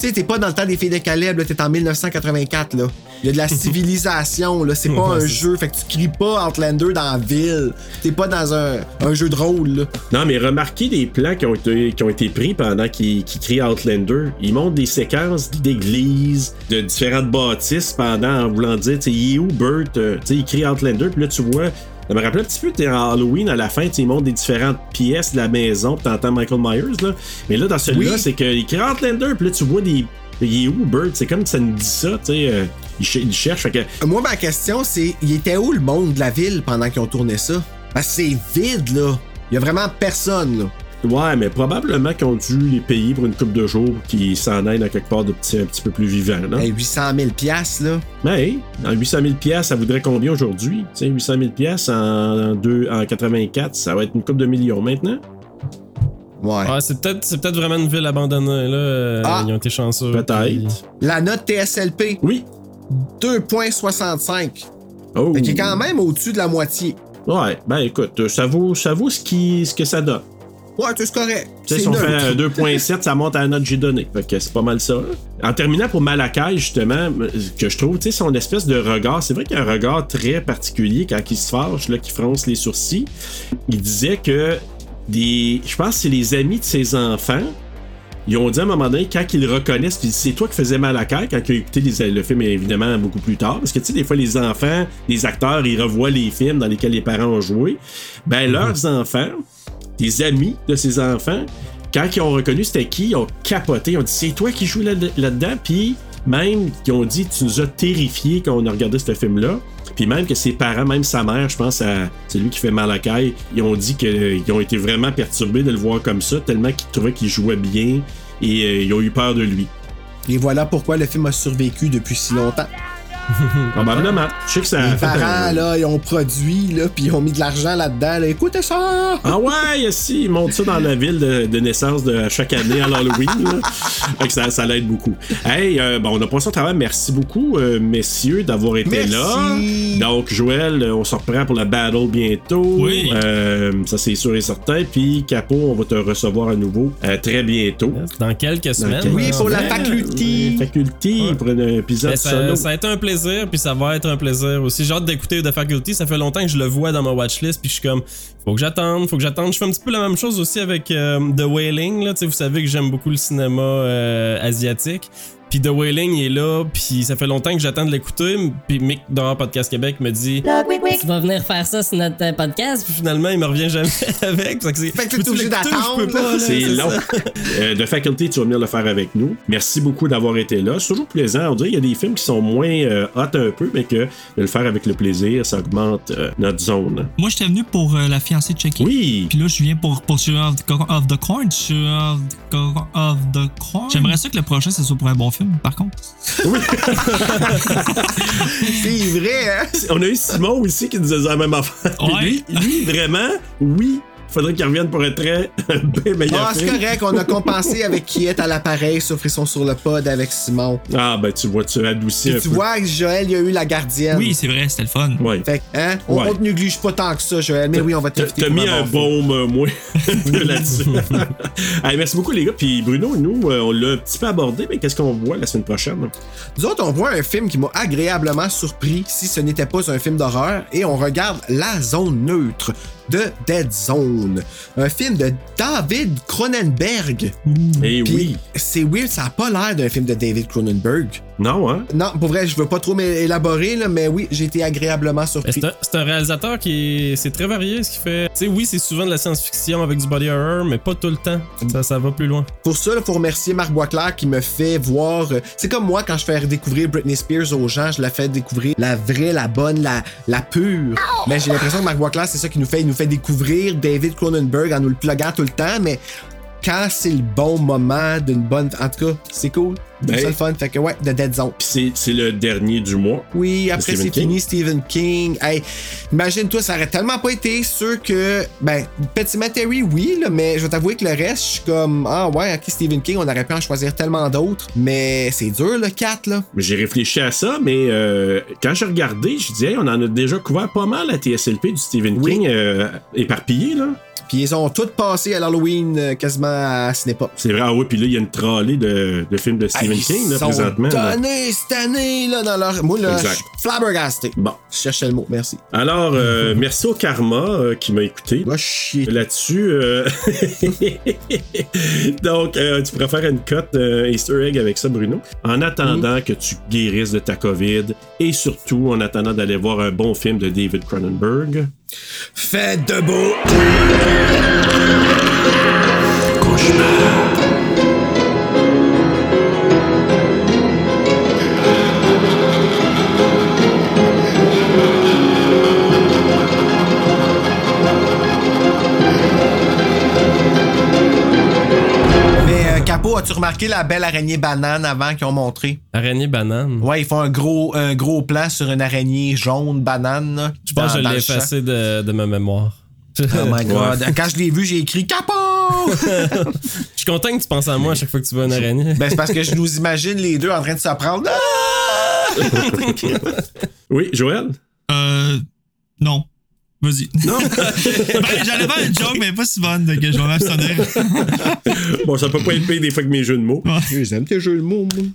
[SPEAKER 3] Tu sais, t'es pas dans le temps des filles de Caleb, t'es en 1984, là. Il y a de la civilisation, là. C'est pas
[SPEAKER 5] Ouais,
[SPEAKER 3] un jeu. Fait que tu cries pas Outlander dans la ville. T'es pas dans un, un jeu de rôle, là.
[SPEAKER 1] Non, mais remarquez les plans qui ont été, qui ont été pris pendant qu'ils qu'ils créent Outlander. Ils montrent des séquences d'églises, de différentes bâtisses pendant en voulant dire, tu sais, il est où Bert? Euh, Tu sais, il crée Outlander, puis là, tu vois. Ça me rappelle un petit peu, t'es en Halloween à la fin, tu ils montrent des différentes pièces de la maison, puis t'entends Michael Myers, là. Mais là, dans celui-là,
[SPEAKER 3] Oui.
[SPEAKER 1] c'est qu'il crée Outlander, puis là, tu vois des. Il est où Bert? C'est comme ça nous dit ça, tu sais. euh, il, ch- il cherche, fait que.
[SPEAKER 3] Moi, ma question, c'est il était où le monde de la ville pendant qu'ils ont tourné ça? Parce que c'est vide, là. Il y a vraiment personne, là.
[SPEAKER 1] Ouais, mais probablement qu'ils ont dû les payer pour une coupe de jours pour qu'ils s'en aillent à quelque part de petit, un petit peu plus vivant, non?
[SPEAKER 3] Hey, 800 000 piastres, là.
[SPEAKER 1] Mais hey, en 800 000 pièces, ça voudrait combien aujourd'hui? Tu sais, 800 000 pièces en, en, deux- en 84, ça va être une coupe de millions maintenant?
[SPEAKER 3] Ouais.
[SPEAKER 5] Ouais, c'est peut-être c'est peut-être vraiment une ville abandonnée, là. euh,
[SPEAKER 3] Ah.
[SPEAKER 5] Ils ont été chanceux. puis-
[SPEAKER 1] Peut-être.
[SPEAKER 3] La note TSLP,
[SPEAKER 1] Oui.
[SPEAKER 3] 2,65.
[SPEAKER 1] Oh.
[SPEAKER 3] Fait qu'il est quand même au-dessus de la moitié.
[SPEAKER 1] Ouais, ben écoute, ça vaut, ça vaut ce, qui, ce que ça donne.
[SPEAKER 3] Ouais, c'est correct.
[SPEAKER 1] Tu sais,
[SPEAKER 3] C'est
[SPEAKER 1] si on fait un 2.7, ça monte à la note que j'ai donnée. Fait que c'est pas mal ça. En terminant pour Malakai, justement, que je trouve, tu sais, son espèce de regard, c'est vrai qu'il y a un regard très particulier quand il se fâche, là, qu'il fronce les sourcils. Il disait que des. Je pense que c'est les amis de ses enfants. Ils ont dit à un moment donné, quand ils le reconnaissent, c'est toi qui faisais Malakai quand il a écouté les- le film, évidemment, beaucoup plus tard. Parce que, tu sais, des fois, les enfants, les acteurs, ils revoient les films dans lesquels les parents ont joué. Ben, leurs enfants, des amis de ces enfants, quand ils ont reconnu c'était qui, ils ont capoté. Ils ont dit c'est toi qui joues là- là-dedans. Puis même qu'ils ont dit tu nous as terrifiés quand on a regardé ce film-là. Puis même que ses parents, même sa mère, je pense à celui qui fait Malakai, ils ont dit qu'ils ont été vraiment perturbés de le voir comme ça, tellement qu'ils trouvaient qu'il jouait bien et euh, ils ont eu peur de lui.
[SPEAKER 3] Et voilà pourquoi le film a survécu depuis si longtemps.
[SPEAKER 1] Probablement. Je sais que ça
[SPEAKER 3] Les
[SPEAKER 1] fait un-
[SPEAKER 3] parents, là, ils ont produit, là, puis ils ont mis de l'argent là-dedans. Là. Écoutez ça!
[SPEAKER 1] Ah ouais, si, ils montent ça dans la ville de, de naissance de chaque année à l'Halloween. là. Fait que ça, ça l'aide beaucoup. Hey, euh, bon, on a passé au travail. Merci beaucoup, euh, messieurs, d'avoir été
[SPEAKER 3] Merci.
[SPEAKER 1] là. Donc, Joël, euh, on se reprend pour la battle bientôt.
[SPEAKER 7] Oui.
[SPEAKER 1] Euh, ça, c'est sûr et certain. Puis, Capo, on va te recevoir à nouveau euh, très bientôt.
[SPEAKER 5] Dans quelques semaines.
[SPEAKER 1] quelques
[SPEAKER 3] Oui, pour la faculté.
[SPEAKER 1] Faculty, pour un épisode
[SPEAKER 5] Ben, ça, ça a été un plaisir, puis ça va être un plaisir aussi. J'ai hâte d'écouter The Faculty. Ça fait longtemps que je le vois dans ma watchlist, puis je suis comme, faut que j'attende, faut que j'attende. Je fais un petit peu la même chose aussi avec euh, The Wailing. Là. Vous savez que j'aime beaucoup le cinéma euh, asiatique. Puis The Wailing il est là, puis ça fait longtemps que j'attends de l'écouter. Puis Mick d'Horror Podcast Québec me dit,
[SPEAKER 2] Tu vas venir faire ça sur notre euh, podcast?
[SPEAKER 5] puis finalement, il me revient jamais avec. Fait que, c'est-
[SPEAKER 3] obligé d'attendre,
[SPEAKER 1] C'est long.
[SPEAKER 5] ça.
[SPEAKER 1] Euh, de Faculty, tu vas venir le faire avec nous. Merci beaucoup d'avoir été là. C'est toujours plaisant. On dirait qu'il y a des films qui sont moins euh, hot un peu, mais que de le faire avec le plaisir, ça augmente euh, notre zone.
[SPEAKER 7] Moi, j'étais venu pour euh, la fiancée de Chucky.
[SPEAKER 1] Oui!
[SPEAKER 7] Puis là, je viens pour, pour Children of the, Co- of the Corn. Children of the, Co- of the Corn. J'aimerais ça que le prochain, ce soit pour un bon film, par contre.
[SPEAKER 3] C'est vrai, hein?
[SPEAKER 1] On a eu Simon aussi qui nous disait la même affaire.
[SPEAKER 7] Ouais.
[SPEAKER 1] Lui, lui, vraiment, oui, faudrait qu'il revienne pour un très bien meilleur
[SPEAKER 3] Ah, c'est correct, on a compensé avec qui est à l'appareil sur Frisson sur le pod avec Simon.
[SPEAKER 1] Ah, ben tu vois, tu adoucis
[SPEAKER 3] tu
[SPEAKER 1] peu.
[SPEAKER 3] vois que Joël, il a eu la gardienne.
[SPEAKER 7] Oui, c'est vrai, c'était le fun.
[SPEAKER 1] Ouais.
[SPEAKER 3] Fait que, hein, on,
[SPEAKER 1] Ouais.
[SPEAKER 3] on te néglige pas tant que ça, Joël, mais oui, on va t'inviter.
[SPEAKER 1] t'as mis un baume, euh, moi, là-dessus. Hey, merci beaucoup, les gars. Puis Bruno, nous, euh, on l'a un petit peu abordé, mais qu'est-ce qu'on voit la semaine prochaine?
[SPEAKER 3] Nous autres, on voit un film qui m'a agréablement surpris si ce n'était pas un film d'horreur et on regarde La Zone Neutre de Dead Zone. Un film de David Cronenberg.
[SPEAKER 1] Eh
[SPEAKER 3] Puis,
[SPEAKER 1] oui.
[SPEAKER 3] C'est weird, ça a pas l'air d'un film de David Cronenberg.
[SPEAKER 1] Non, hein?
[SPEAKER 3] Non, pour vrai, je veux pas trop m'élaborer, là, mais oui, j'ai été agréablement surpris.
[SPEAKER 5] C'est un, réalisateur qui est. C'est très varié ce qu'il fait. Tu sais, oui, c'est souvent de la science-fiction avec du body horror, mais pas tout le temps. Ça, ça va plus loin.
[SPEAKER 3] Pour ça, il faut remercier Marc Boisclair qui me fait voir. euh, C'est comme moi quand je fais découvrir Britney Spears aux gens, je la fais découvrir la vraie, la bonne, la, la pure. Mais j'ai l'impression que Marc Boisclair, c'est ça qui nous fait. Il nous fait découvrir David Cronenberg en nous le pluguant tout le temps, mais quand c'est le bon moment d'une bonne. En tout cas, c'est cool. C'est
[SPEAKER 1] Ben-
[SPEAKER 3] ça le fun. Fait que ouais, The Dead Zone.
[SPEAKER 1] Puis c'est- c'est le dernier du mois.
[SPEAKER 3] Oui, après c'est fini, Stephen King. Hey, imagine-toi, ça aurait tellement pas été sûr que. Ben, Petit Materi, oui, là, mais je vais t'avouer que le reste, je suis comme. Ah ouais, ok, Stephen King, on aurait pu en choisir tellement d'autres. Mais c'est dur, le 4, là.
[SPEAKER 1] J'ai réfléchi à ça, mais euh, quand j'ai regardé, je disais, hey, on en a déjà couvert pas mal la TSLP du Stephen
[SPEAKER 3] Oui.
[SPEAKER 1] King euh, éparpillé, là.
[SPEAKER 3] Puis ils ont toutes passé à l'Halloween euh, quasiment à Cinépa.
[SPEAKER 1] C'est vrai, ah oui, puis là, il y a une trolley de, de films de Stephen King, là,
[SPEAKER 3] ils sont
[SPEAKER 1] présentement. là.
[SPEAKER 3] donnés cette année, là, dans leur. Moi, là, je
[SPEAKER 1] Exact.
[SPEAKER 3] suis flabbergasté.
[SPEAKER 1] Bon.
[SPEAKER 3] Je cherchais le mot, merci.
[SPEAKER 1] Alors, euh, merci au Karma euh, qui m'a écouté.
[SPEAKER 3] Va chier.
[SPEAKER 1] Là-dessus, euh, donc euh, tu pourrais faire une cote euh, Easter egg avec ça, Bruno. En attendant que tu guérisses de ta COVID et surtout en attendant d'aller voir un bon film de David Cronenberg.
[SPEAKER 3] Faites debout! Mais euh, As-tu remarqué la belle araignée banane avant qu'ils ont montré?
[SPEAKER 5] Araignée banane.
[SPEAKER 3] Ouais, ils font un gros, un gros plan sur une araignée jaune banane. là,
[SPEAKER 5] Je pense que je l'ai effacé de, de ma mémoire.
[SPEAKER 3] Oh my god. Quand je l'ai vu, j'ai écrit Capot!
[SPEAKER 5] Je suis content que tu penses à moi à chaque fois que tu vois une araignée.
[SPEAKER 3] ben, c'est parce que je nous imagine les deux en train de se prendre. Ah!
[SPEAKER 1] Oui, Joël?
[SPEAKER 7] Euh. Non. Vas-y.
[SPEAKER 1] Non?
[SPEAKER 7] Ben, J'allais faire une joke, mais pas si bonne, donc je vais m'abstenir.
[SPEAKER 1] bon, ça peut pas être pire des fois que mes jeux de mots.
[SPEAKER 3] J'aime tes jeux de mots, moi.